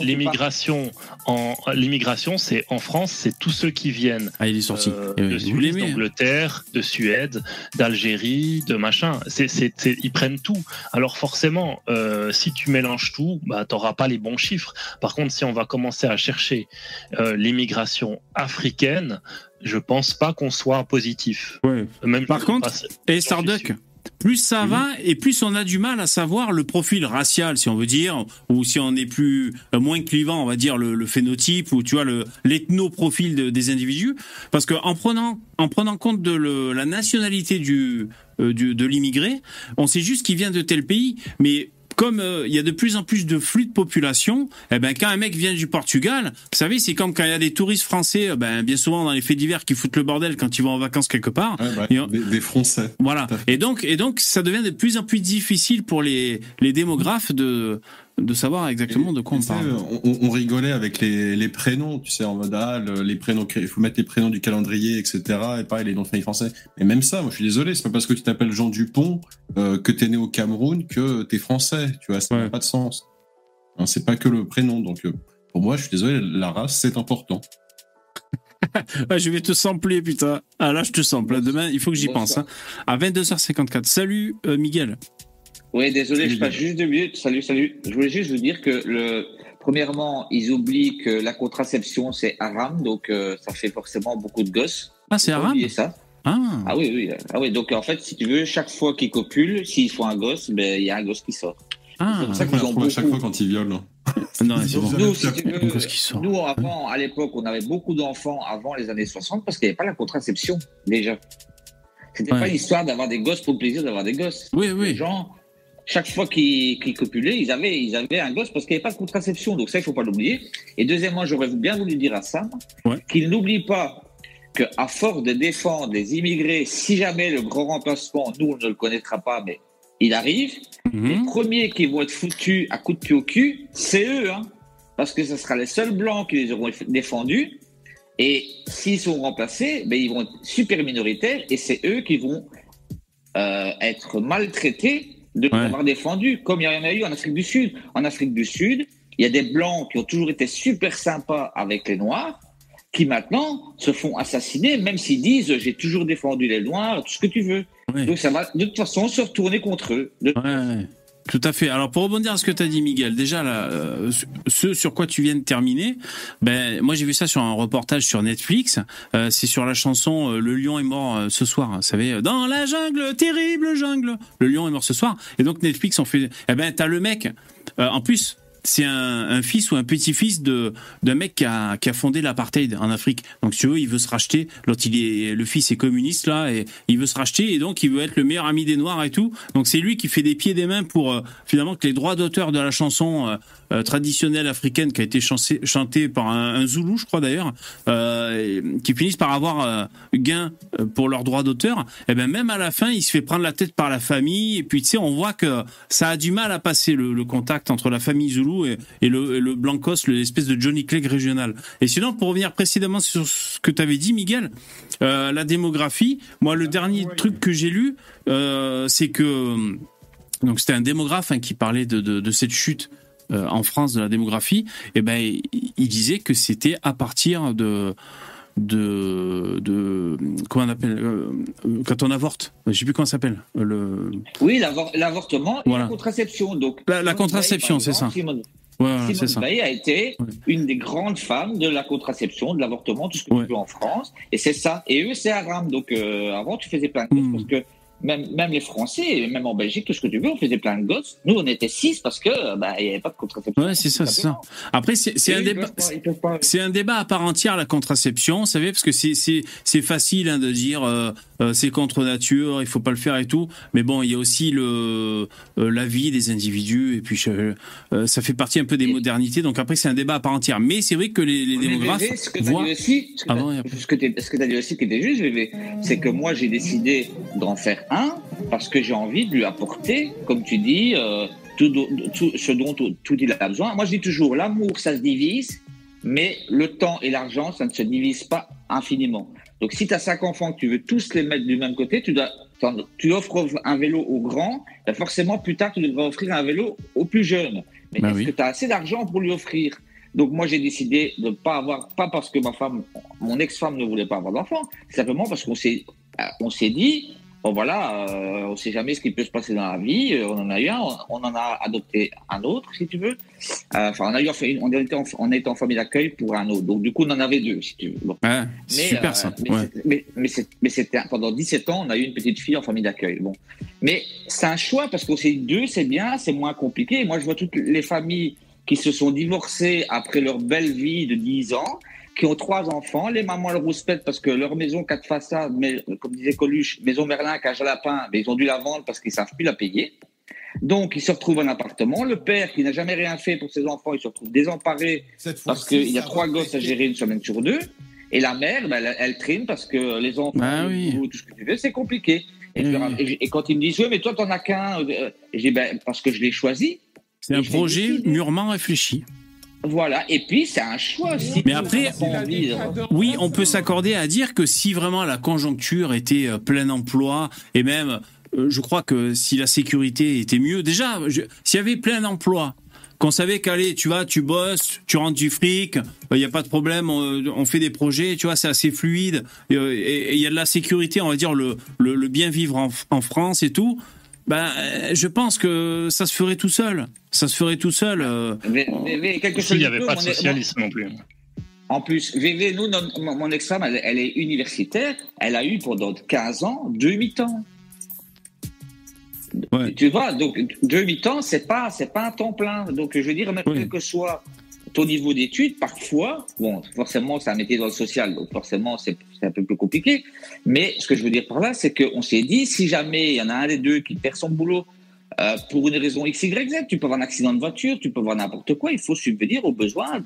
l'immigration, en l'immigration, c'est en France, c'est tous ceux qui viennent Ah, il est sorti. euh, Eh oui, de l'aimez. hein. d'Angleterre, de Suède, d'Algérie, de machin. C'est, c'est, c'est- ils prennent tout. Alors forcément, euh, si tu mélanges tout, bah t'auras pas les bons chiffres. Par contre, si on va commencer à chercher euh, l'immigration africaine, je pense pas qu'on soit positif. Ouais. Même Par contre, Et Starduck, plus ça va et plus on a du mal à savoir le profil racial, si on veut dire, ou si on est plus euh, moins clivant, on va dire le, le phénotype ou tu vois le l'ethno-profil de- des individus, parce que en prenant en prenant compte de le- la nationalité du, euh, du de l'immigré, on sait juste qu'il vient de tel pays, mais comme euh, il y a de plus en plus de flux de population, eh ben quand un mec vient du Portugal, vous savez, c'est comme quand il y a des touristes français, euh, ben bien souvent dans les faits divers qui foutent le bordel quand ils vont en vacances quelque part. Ouais, Et on- des, des Français. Voilà. Et donc, et donc, ça devient de plus en plus difficile pour les, les démographes de, de savoir exactement de quoi on parle. on, on rigolait avec les, les prénoms, tu sais, en mode ah, le- les prénoms, il faut mettre les prénoms du calendrier, etc. Et pareil, les noms de famille français. Mais même ça, moi, je suis désolé, c'est pas parce que tu t'appelles Jean Dupont euh, que t'es né au Cameroun que t'es français, tu vois, ça n'a Ouais. pas de sens. Hein, c'est pas que le prénom, donc euh, pour moi, je suis désolé, la race, c'est important. Je vais te sampler, putain. Ah là, je te sample. Demain, il faut que j'y pense. Hein. À 22h54. Salut, euh, Miguel. Oui, désolé, je passe juste deux minutes. Salut, salut. Je voulais juste vous dire que le premièrement, ils oublient que la contraception c'est haram, donc euh, ça fait forcément beaucoup de gosses. Ah, c'est oublier ça. Ah, Ah oui, oui. Ah oui, donc en fait, si tu veux, chaque fois qu'ils copulent, s'ils font un gosse, ben il y a un gosse qui sort. ah. C'est pour C'est ça qu'on qu'ils les ont retrouve à chaque beaucoup. fois quand ils violent. Non, c'est bon. Nous, si tu veux, Un gosse qui sort. nous avant, à l'époque, on avait beaucoup d'enfants avant les années 60 parce qu'il n'y avait pas la contraception déjà. C'était Ouais. pas l'histoire d'avoir des gosses pour le plaisir d'avoir des gosses. Oui, Les oui. gens, chaque fois qu'ils qu'ils copulaient, ils avaient, ils avaient un gosse parce qu'il n'y avait pas de contraception. Donc ça, il faut pas l'oublier. Et deuxièmement, j'aurais bien voulu dire à Sam Ouais. qu'il n'oublie pas qu'à force de défendre les immigrés, si jamais le grand remplacement, nous, on ne le connaîtra pas, mais il arrive, les Mhm. premiers qui vont être foutus à coups de pied au cul, c'est eux. Hein, parce que ce sera les seuls blancs qui les auront défendus. Et s'ils sont remplacés, ben, ils vont être super minoritaires et c'est eux qui vont euh, être maltraités de Ouais. l'avoir défendu, comme il y en a eu en Afrique du Sud. En Afrique du Sud, il y a des blancs qui ont toujours été super sympas avec les noirs, qui maintenant se font assassiner, même s'ils disent j'ai toujours défendu les noirs, tout ce que tu veux. Ouais. Donc ça va de toute façon se retourner contre eux. De- Ouais, ouais. Tout à fait. Alors pour rebondir à ce que tu as dit Miguel, déjà là, euh, ce sur quoi tu viens de terminer, ben moi j'ai vu ça sur un reportage sur Netflix. Euh, c'est sur la chanson euh, Le lion est mort ce soir. Vous savez, dans la jungle, terrible jungle. Le lion est mort ce soir. Et donc Netflix en fait. Eh ben t'as le mec. en plus. C'est un, un fils ou un petit-fils de d'un mec qui a, qui a fondé l'apartheid en Afrique. Donc tu veux, il veut se racheter. L'autre, est le fils est communiste là et il veut se racheter et donc il veut être le meilleur ami des noirs et tout. Donc c'est lui qui fait des pieds et des mains pour euh, finalement que les droits d'auteur de la chanson euh, euh, traditionnelle africaine qui a été chancée- chantée par un, un Zoulou, je crois d'ailleurs, euh, qui finissent par avoir gain pour leurs droits d'auteur. Et ben même à la fin, il se fait prendre la tête par la famille et puis tu sais, on voit que ça a du mal à passer le, le contact entre la famille Zoulou et, et le, et le Blancos, l'espèce de Johnny Clegg régional. Et sinon, pour revenir précisément sur ce que tu avais dit, Miguel, euh, la démographie, moi le dernier truc que j'ai lu, euh, c'est que donc c'était un démographe hein, qui parlait de, de, de cette chute euh, en France de la démographie. Et ben il, il disait que c'était à partir de de de comment on appelle euh, quand on avorte. Je sais plus comment ça s'appelle le Oui, l'avor- l'avortement et la contraception. Donc, La- contraception, c'est ça. Simone, ouais, Simone ça. Veil a été Ouais. une des grandes femmes de la contraception, de l'avortement, tout ce que Ouais. tu veux en France. Et c'est ça. Et eux, c'est haram. Donc, euh, avant, tu faisais plein de choses Mm. parce que même, même les Français, même en Belgique, tout ce que tu veux, on faisait plein de gosses. Nous, on était six parce que bah, il n'y avait pas de contraception. Ouais, c'est ça, c'est ça. Après, c'est un débat. C'est un débat à part entière la contraception, vous savez, parce que c'est c'est c'est facile hein, de dire euh, euh, c'est contre nature, il faut pas le faire et tout. Mais bon, il y a aussi le euh, la vie des individus et puis je- euh, ça fait partie un peu des modernités. Donc après, c'est un débat à part entière. Mais c'est vrai que les, les démographes VV, ce que tu voient. dit aussi, ce que Ah tu as dit aussi qui était juste, c'est que moi j'ai décidé d'en faire un parce que j'ai envie de lui apporter, comme tu dis, euh, tout, do- tout- ce dont tout, tout il a besoin. Moi je dis toujours, l'amour ça se divise, mais le temps et l'argent ça ne se divise pas infiniment. Donc si tu as cinq enfants que tu veux tous les mettre du même côté, tu dois tu offres un vélo au grand, ben forcément plus tard tu devras offrir un vélo au plus jeune. Mais Bah est-ce oui. que tu as assez d'argent pour lui offrir? Donc moi j'ai décidé de ne pas avoir, pas parce que ma femme, mon ex-femme ne voulait pas avoir d'enfant, simplement parce qu'on s'est, euh, on s'est dit, bon voilà, euh, on sait jamais ce qui peut se passer dans la vie, euh, on en a eu un, on, on en a adopté un autre si tu veux, Euh, enfin on a eu, on été en, on été en famille d'accueil pour un autre, donc du coup on en avait deux si tu veux. Bon. Ouais, Mais, super euh, ça. Mais, Ouais. mais, c'était pendant 17 ans, on a eu une petite fille en famille d'accueil. Bon, mais c'est un choix parce qu'on s'est deux, c'est bien, c'est moins compliqué. Moi, je vois toutes les familles qui se sont divorcées après leur belle vie de 10 ans, qui ont trois enfants, les mamans le rouspètent parce que leur maison quatre façades, mais comme disait Coluche, maison Merlin, cage à lapin, mais ils ont dû la vendre parce qu'ils savent plus la payer. Donc, ils se retrouvent en appartement. Le père, qui n'a jamais rien fait pour ses enfants, il se retrouve désemparé parce qu'il y a trois gosses à gérer une semaine sur deux. Et la mère, ben, elle, elle trine parce que les enfants, le oui. tout ce que tu veux, c'est compliqué. Et, Oui, je leur- oui. et- et quand ils me disent, oui, mais toi, t'en as qu'un, euh, je dis, ben, parce que je l'ai choisi. C'est un projet mûrement réfléchi. Voilà. Et puis, c'est un choix aussi. Mais après, euh, Oui, on peut s'accorder à dire que si vraiment la conjoncture était euh, plein emploi et même, euh, je crois que si la sécurité était mieux, déjà, s'il y avait plein d'emplois, qu'on savait qu'allez, tu vas, tu bosses, tu rentres du fric, il n'y a pas de problème, on, on fait des projets, tu vois, c'est assez fluide, euh, et il y a de la sécurité, on va dire, le, le, le bien vivre en, en France et tout, ben, euh, je pense que ça se ferait tout seul. Ça se ferait tout seul. quelque S'il chose n'y avait peu, pas de socialisme non plus. En plus, VV, nous, non- mon ex-femme, elle, elle est universitaire. Elle a eu pendant 15 ans deux mi-temps. Tu vois, donc deux mi-temps, c'est pas, c'est pas un temps plein. Donc, je veux dire, même quel que soit ton niveau d'études, parfois, bon, forcément, c'est un métier dans le social, donc forcément, c'est un peu plus compliqué. Mais ce que je veux dire par là, c'est qu'on s'est dit, si jamais il y en a un des deux qui perd son boulot euh, pour une raison X, Y, Z, tu peux avoir un accident de voiture, tu peux avoir n'importe quoi, il faut subvenir aux besoins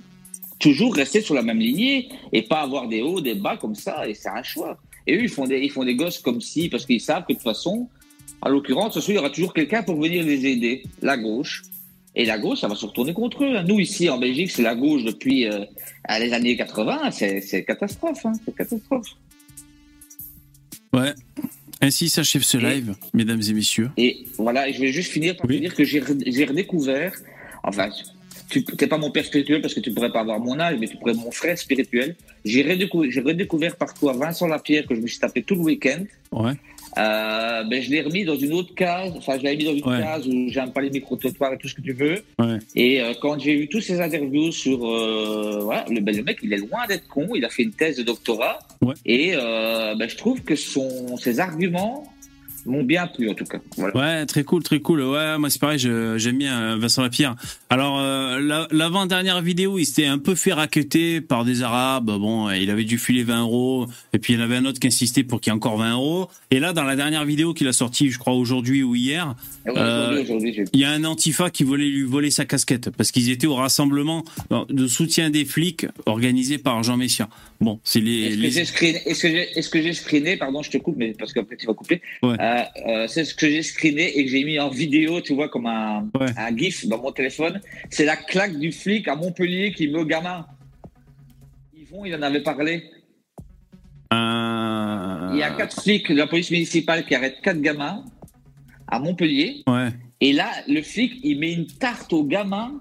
toujours rester sur la même lignée et pas avoir des hauts, des bas comme ça, et c'est un choix. Et eux, ils font des, ils font des gosses comme si, parce qu'ils savent que de toute façon, à l'occurrence, il y aura toujours quelqu'un pour venir les aider, la gauche. Et la gauche, ça va se retourner contre eux. Nous, ici, en Belgique, c'est la gauche depuis euh, les années 80, c'est catastrophe, hein, c'est catastrophe. Ouais. Ainsi s'achève ce live, mesdames et messieurs. Et voilà, et je vais juste finir par te dire que j'ai re- j'ai redécouvert, enfin, tu n'es pas mon père spirituel parce que tu pourrais pas avoir mon âge, mais tu pourrais être mon frère spirituel. J'ai redécouvert, redécouvert par toi Vincent Lapierre que je me suis tapé tout le week-end. Ouais. Euh, ben, je l'ai remis dans une autre case, enfin, je l'avais mis dans une Ouais. case où j'aime pas les micro-trottoirs et tout ce que tu veux. Ouais. Et euh, quand j'ai vu tous ces interviews sur, euh, voilà, le, ben, le mec, il est loin d'être con, il a fait une thèse de doctorat. Et euh, ben, je trouve que son, ses arguments m'ont bien plu en tout cas. Voilà. Ouais, très cool, très cool. Ouais, moi c'est pareil, j'aime bien euh, Vincent Lapierre. Alors, euh, la- l'avant-dernière vidéo, il s'était un peu fait raqueter par des Arabes. Bon, il avait dû filer 20 euros. Et puis il y en avait un autre qui insistait pour qu'il y ait encore 20 euros. Et là, dans la dernière vidéo qu'il a sortie, je crois aujourd'hui ou hier, Ouais, euh, j'ai- il y a un antifa qui voulait lui voler sa casquette parce qu'ils étaient au rassemblement de soutien des flics organisé par Jean Messia. Bon, c'est les, Est-ce que j'ai screené, est-ce que j'ai, screené, pardon, je te coupe, mais parce qu'après tu vas couper. Ouais. Euh, euh, c'est ce que j'ai screené et que j'ai mis en vidéo, tu vois, comme un, un gif dans mon téléphone. C'est la claque du flic à Montpellier qui met au gamin. Yvon, il en avait parlé. Euh, Il y a quatre flics de la police municipale qui arrêtent quatre gamins à Montpellier. Ouais. Et là, le flic, il met une tarte au gamin.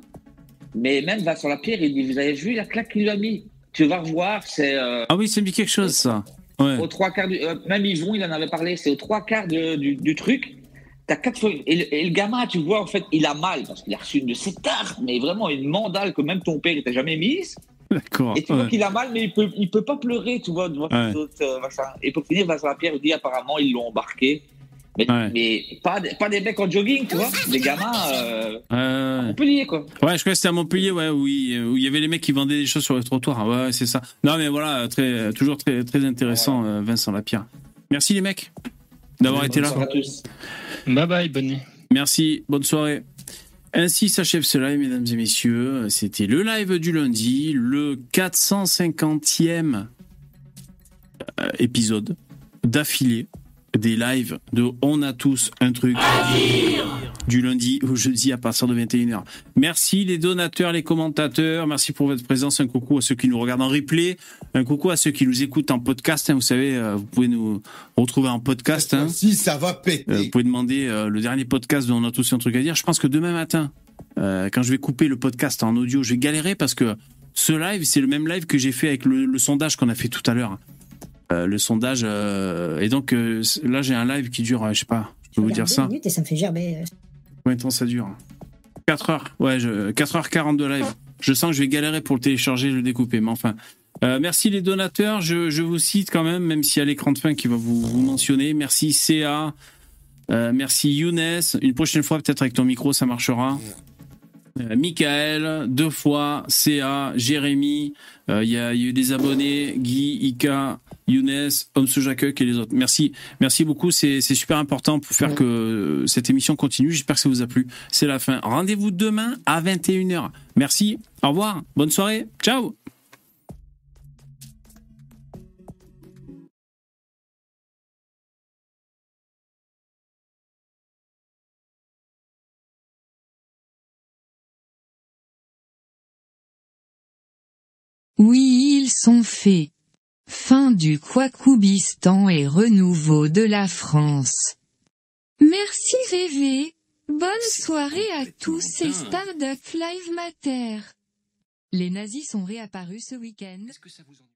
Mais même Vincent Lapierre, il dit, vous avez vu la claque qu'il lui a mis? Tu vas revoir, c'est... euh, Ah oui, me dit quelque chose, ça. Ouais. Aux trois quarts du, euh, même Yvon, il en avait parlé, c'est aux trois quarts de- du, du truc. T'as quatre fois, et, le, et le gamin, tu vois, en fait, il a mal parce qu'il a reçu une de ces tartes, mais vraiment une mandale que même ton père t'a jamais mise. D'accord. Et tu vois qu'il a mal, mais il peut, il peut pas pleurer, tu vois, devant Ouais. les autres, euh. Et pour finir, Vincent Lapierre dit apparemment ils l'ont embarqué Mais, Ouais. mais pas, des- pas des mecs en jogging, tu vois. Des gamins euh, Euh, Montpellier, quoi. Ouais, je crois que c'était à Montpellier, ouais, où il, où il y avait les mecs qui vendaient des choses sur les trottoirs. Ouais, c'est ça. Non, mais voilà, très, toujours très, très intéressant, euh, Vincent Lapierre. Merci les mecs d'avoir été là. À tous. Bye bye, bonne nuit. Merci, bonne soirée. Ainsi s'achève ce live, mesdames et messieurs. C'était le live du lundi, le 450e euh, épisode d'affilée des lives de On a tous un truc du lundi au jeudi à partir de 21h. Merci les donateurs, les commentateurs, merci pour votre présence. Un coucou à ceux qui nous regardent en replay, un coucou à ceux qui nous écoutent en podcast. hein. Vous savez, euh, vous pouvez nous retrouver en podcast. hein. Si ça va péter. Euh, vous pouvez demander euh, le dernier podcast dont on a tous un truc à dire. Je pense que demain matin, euh, quand je vais couper le podcast en audio, je vais galérer parce que ce live, c'est le même live que j'ai fait avec le, le sondage qu'on a fait tout à l'heure. Euh, le sondage. euh, et donc euh, là, j'ai un live qui dure, je sais pas, je peux vous dire ça. minutes et ça me fait gerber. Combien de temps ça dure? 4 heures. Ouais, je, 4h40 de live. Je sens que je vais galérer pour le télécharger et le découper. Mais enfin. Euh, merci les donateurs. Je, je vous cite quand même, même s'il y a l'écran de fin qui va vous, vous mentionner. Merci CA. Euh, merci Younes. Une prochaine fois, peut-être avec ton micro, ça marchera. Euh, Michael, deux fois, CA, Jérémy, il y, y a eu des abonnés, Guy, Ika, Younes, Homsou Jacques et les autres. Merci, merci beaucoup, c'est c'est super important pour faire que euh, cette émission continue. J'espère que ça vous a plu. C'est la fin. Rendez-vous demain à 21h. Merci, au revoir, bonne soirée, ciao Oui, ils sont faits. Fin du Quacoubistan et renouveau de la France. Merci Révé. Bonne soirée à tous et Starduck Live Matter. Les nazis sont réapparus ce week-end.